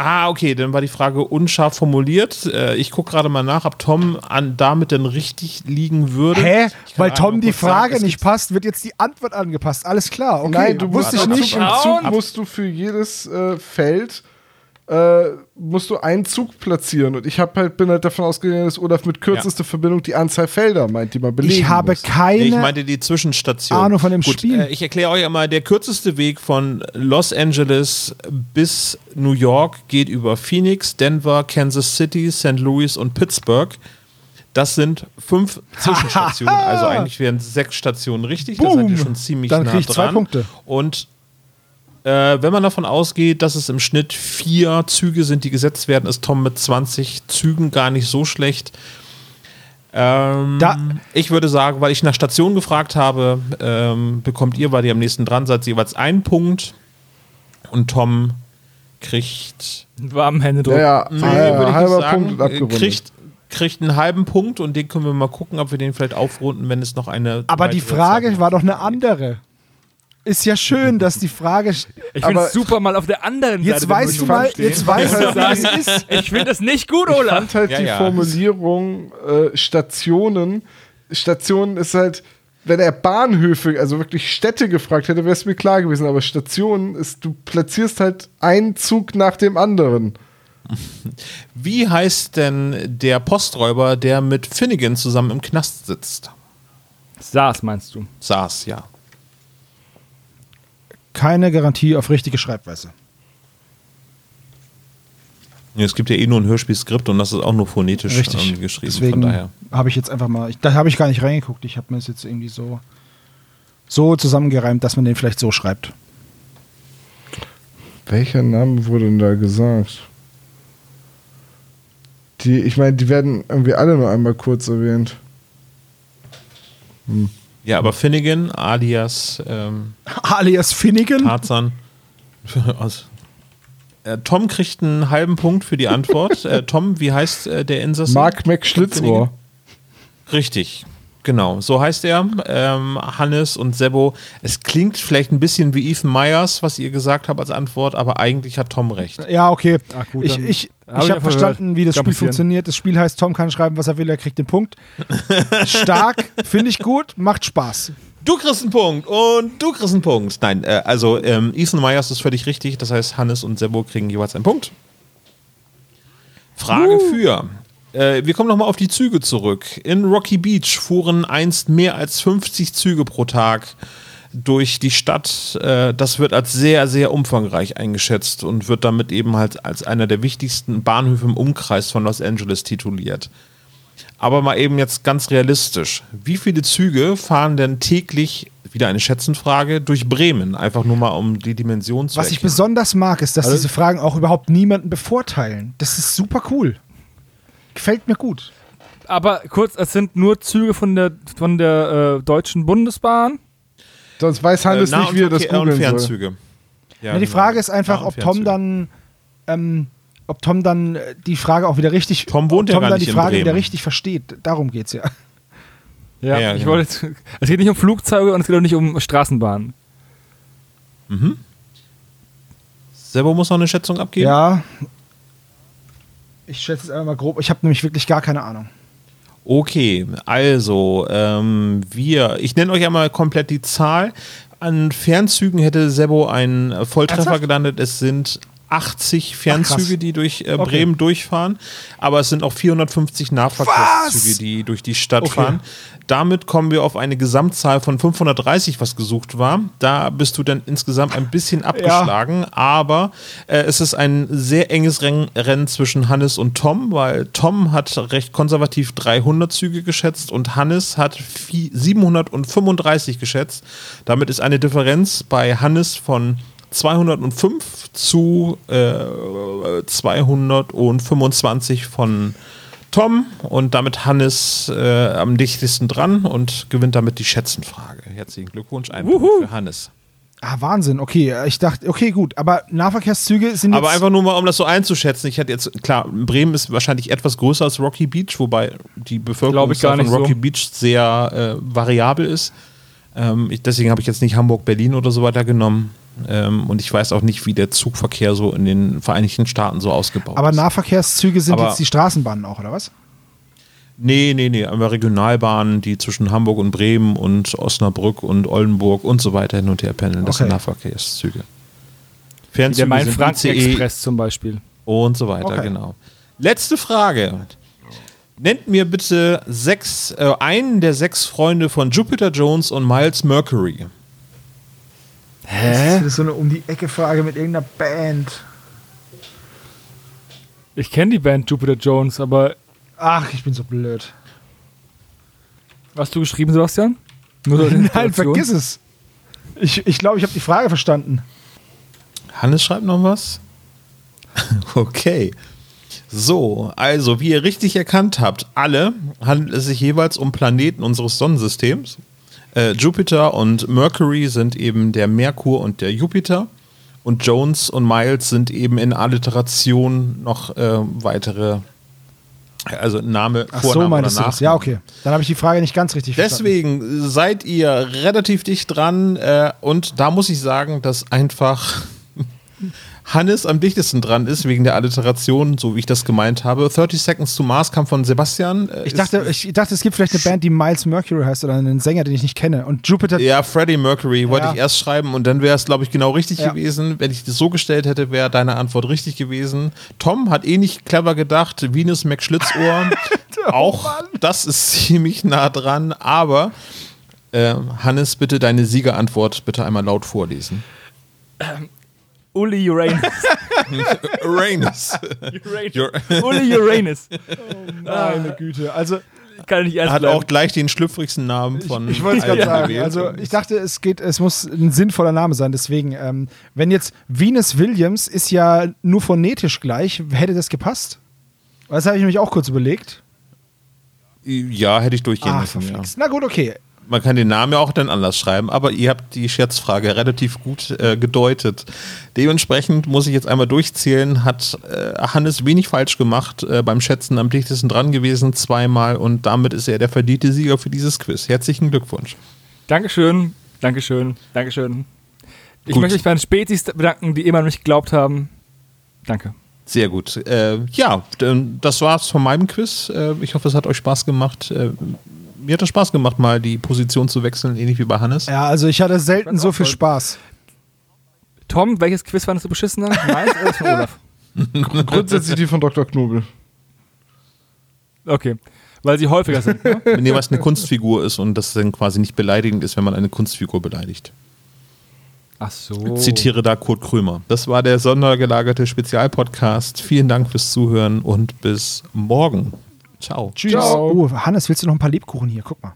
Ah, okay, dann war die Frage unscharf formuliert. Äh, ich gucke gerade mal nach, ob Tom an, damit denn richtig liegen würde. Hä? Weil Tom die sagen, Frage es nicht passt, wird jetzt die Antwort angepasst. Alles klar. Okay, Nein, du musst ich ab- nicht. Ab- im ab- Zug musst du für jedes äh, Feld äh, musst du einen Zug platzieren. Und ich hab halt, bin halt davon ausgegangen, dass Olaf mit kürzester Verbindung die Anzahl Felder meint, die man belegen Ich habe muss. Nee, keine. ich meinte die Zwischenstation. Ahnung von dem Gut, Spiel. Äh, ich erkläre euch einmal, der kürzeste Weg von Los Angeles bis New York geht über Phoenix, Denver, Kansas City, St. Louis und Pittsburgh. Das sind fünf Zwischenstationen. also eigentlich wären sechs Stationen richtig. Da seid ihr Boom. schon ziemlich Dann nah krieg ich zwei dran. Punkte. Und Äh, wenn man davon ausgeht, dass es im Schnitt vier Züge sind, die gesetzt werden, ist Tom mit 20 Zügen gar nicht so schlecht. Ähm, Da- ich würde sagen, weil ich nach Station gefragt habe, ähm, bekommt ihr, weil ihr am nächsten dran seid, jeweils einen Punkt. Und Tom kriegt Warmen Händedruck. Ja, ja, Nee, ich halber sagen, Punkt kriegt, kriegt einen halben Punkt und den können wir mal gucken, ob wir den vielleicht aufrunden, wenn es noch eine. Aber die Frage Zeit war doch eine andere. Ist ja schön, dass die Frage. Ich finde es super, mal auf der anderen Jetzt Seite weißt du mal, stehen. jetzt weißt du, wie es ist. Ich finde das nicht gut, Ich Olaf. fand halt Ja, die ja. Formulierung äh, Stationen. Stationen ist halt, wenn er Bahnhöfe, also wirklich Städte gefragt hätte, wäre es mir klar gewesen. Aber Stationen ist, du platzierst halt einen Zug nach dem anderen. Wie heißt denn der Posträuber, der mit Finnegan zusammen im Knast sitzt? Saß, meinst du? Saß, ja. Keine Garantie auf richtige Schreibweise. Ja, Es gibt ja eh nur ein Hörspielskript und das ist auch nur phonetisch Richtig. ähm, geschrieben. Deswegen von daher. habe ich jetzt einfach mal. Ich, da habe ich gar nicht reingeguckt. Ich habe mir das jetzt irgendwie so, so zusammengereimt, dass man den vielleicht so schreibt. Welcher Name wurde denn da gesagt? Die, ich meine, die werden irgendwie alle nur einmal kurz erwähnt. Ja, aber Finnegan alias ähm, Alias Finnegan. Tarzan. Aus- äh, Tom kriegt einen halben Punkt für die Antwort. äh, Tom, wie heißt äh, der Insasse? Mark McSchlitzohr. Richtig, genau. So heißt er. Ähm, Hannes und Sebo. Es klingt vielleicht ein bisschen wie Ethan Myers, was ihr gesagt habt als Antwort, aber eigentlich hat Tom recht. Ja, okay. Ah, gut, ich dann ich, ich hab ich habe verstanden, gehört. wie das Kann Spiel passieren. funktioniert. Das Spiel heißt, Tom kann schreiben, was er will, er kriegt den Punkt. Stark, finde ich gut, macht Spaß. Du kriegst einen Punkt und du kriegst einen Punkt. Nein, äh, also ähm, Ethan Myers ist völlig richtig. Das heißt, Hannes und Sebo kriegen jeweils einen Punkt. Frage für. Äh, wir kommen nochmal auf die Züge zurück. In Rocky Beach fuhren einst mehr als 50 Züge pro Tag durch die Stadt. Äh, das wird als sehr, sehr umfangreich eingeschätzt und wird damit eben halt als einer der wichtigsten Bahnhöfe im Umkreis von Los Angeles tituliert. Aber mal eben jetzt ganz realistisch. Wie viele Züge fahren denn täglich, wieder eine Schätzenfrage, durch Bremen? Einfach nur mal um die Dimension zu Was ich besonders mag, ist, dass Also- diese Fragen auch überhaupt niemanden bevorteilen. Das ist super cool. Gefällt mir gut. Aber kurz, es sind nur Züge von der, von der äh, Deutschen Bundesbahn. Sonst weiß Hannes Äh, Nah- nicht, wie er das und googeln soll. Ja, Ja, die genau. Frage ist einfach, Nah- ob Tom dann, ähm, ob Tom dann äh, die Frage auch wieder richtig, Tom wohnt ob ja Tom gar dann nicht die Frage wieder richtig versteht. Darum geht's ja. Ja, Ja, ich genau. wollte jetzt, es geht nicht um Flugzeuge und es geht auch nicht um Straßenbahnen. Sebo muss noch eine Schätzung abgeben. Ja. Ich schätze es einfach mal grob. Ich habe nämlich wirklich gar keine Ahnung. Okay, also ähm, wir, ich nenne euch einmal komplett die Zahl. An Fernzügen hätte Sebo einen Volltreffer Ernsthaft? gelandet. Es sind 80 Fernzüge, die durch äh, Okay. Bremen durchfahren, aber es sind auch 450 Nahverkehrszüge, Was? die durch die Stadt Okay. fahren. Damit kommen wir auf eine Gesamtzahl von 530, was gesucht war. Da bist du dann insgesamt ein bisschen abgeschlagen, aber äh, es ist ein sehr enges Ren Rennen zwischen Hannes und Tom, weil Tom hat recht konservativ 300 Züge geschätzt und Hannes hat vi- 735 geschätzt. Damit ist eine Differenz bei Hannes von 205 zu äh, 225 von Tom und damit Hannes äh, am dichtesten dran und gewinnt damit die Schätzenfrage. Herzlichen Glückwunsch, ein Punkt für Hannes. Ah, Wahnsinn. Okay, ich dachte, okay, gut. Aber Nahverkehrszüge sind Aber einfach nur mal, um das so einzuschätzen. Ich hätte jetzt, klar, Bremen ist wahrscheinlich etwas größer als Rocky Beach, wobei die Bevölkerung von Rocky so. Beach sehr äh, variabel ist. Ähm, ich, deswegen habe ich jetzt nicht Hamburg, Berlin oder so weiter genommen. Ähm, und ich weiß auch nicht, wie der Zugverkehr so in den Vereinigten Staaten so ausgebaut Aber ist. Nahverkehrszüge sind Aber- jetzt die Straßenbahnen auch, oder was? Nee, nee, nee, aber Regionalbahnen, die zwischen Hamburg und Bremen und Osnabrück und Oldenburg und so weiter hin und her pendeln. Das Okay. sind Nahverkehrszüge. Der Fernzüge ICE Main-Franken-Express zum Beispiel. und so weiter, Okay. genau. Letzte Frage. Nennt mir bitte sechs, äh, einen der sechs Freunde von Jupiter Jones und Miles Mercury. Das ist so eine um die Ecke Frage mit irgendeiner Band. Ich kenne die Band Jupiter Jones, aber Ach, ich bin so blöd. hast du geschrieben, Sebastian? Nein, vergiss es. Ich glaube, ich, glaub, ich habe die Frage verstanden. Hannes schreibt noch was? okay. So, also wie ihr richtig erkannt habt, alle handelt es sich jeweils um Planeten unseres Sonnensystems. Äh, Jupiter und Mercury sind eben der Merkur und der Jupiter. Und Jones und Miles sind eben in Alliteration noch äh, weitere, also Name, Ach Vorname so, meinst oder? Ja, okay. Dann habe ich die Frage nicht ganz richtig verstanden. Deswegen seid ihr relativ dicht dran äh, und da muss ich sagen, dass einfach Hannes am dichtesten dran ist, wegen der Alliteration, so wie ich das gemeint habe. 30 Seconds to Mars kam von Sebastian. äh, Ich dachte, ich dachte, es gibt vielleicht eine Band, die Miles Mercury heißt oder einen Sänger, den ich nicht kenne. Und Jupiter. Ja, Freddie Mercury wollte Ja. ich erst schreiben und dann wäre es, glaube ich, genau richtig Ja. gewesen. Wenn ich das so gestellt hätte, wäre deine Antwort richtig gewesen. Tom hat eh nicht clever gedacht. Venus McSchlitzohr. Oh Auch das ist ziemlich nah dran. Aber äh, Hannes, bitte deine Siegerantwort bitte einmal laut vorlesen. Uli Uranus. Uranus. Uranus. Uli Uranus. Meine Güte. Also, Kann ich nicht ernst Hat bleiben. auch gleich den schlüpfrigsten Namen von. ich wollte es gerade sagen. Also, ich dachte, es geht, es muss ein sinnvoller Name sein. Deswegen, ähm, wenn jetzt Venus Williams ist ja nur phonetisch gleich, hätte das gepasst? Das habe ich nämlich auch kurz überlegt. ja, hätte ich durchgehen Ah, müssen. Ja. Na gut, okay. Man kann den Namen ja auch dann anders schreiben, aber ihr habt die Scherzfrage relativ gut äh, gedeutet. Dementsprechend muss ich jetzt einmal durchzählen, hat äh, Hannes wenig falsch gemacht, äh, beim Schätzen am dichtesten dran gewesen, zweimal und damit ist er der verdiente Sieger für dieses Quiz. Herzlichen Glückwunsch. Dankeschön, Dankeschön, Dankeschön. Ich Gut. möchte mich bei den Spezies bedanken, die immer an mich geglaubt haben. Danke. Sehr gut. Äh, ja, das war's von meinem Quiz. Äh, ich hoffe, es hat euch Spaß gemacht. Äh, mir hat es Spaß gemacht, mal die Position zu wechseln, ähnlich wie bei Hannes. Ja, also ich hatte selten so viel toll. Spaß. Tom, welches Quiz fandest du beschissener? Meins oder das von Olaf? Grundsätzlich die von Dr. Knobel. Okay. Weil sie häufiger sind. Ne? Wenn jemals eine Kunstfigur ist und das dann quasi nicht beleidigend ist, wenn man eine Kunstfigur beleidigt. Ach so. Zitiere da Kurt Krömer. Das war der sondergelagerte Spezialpodcast. Vielen Dank fürs Zuhören und bis morgen. Ciao. Tschüss. Ciao. Oh, Hannes, willst du noch ein paar Lebkuchen hier? Guck mal.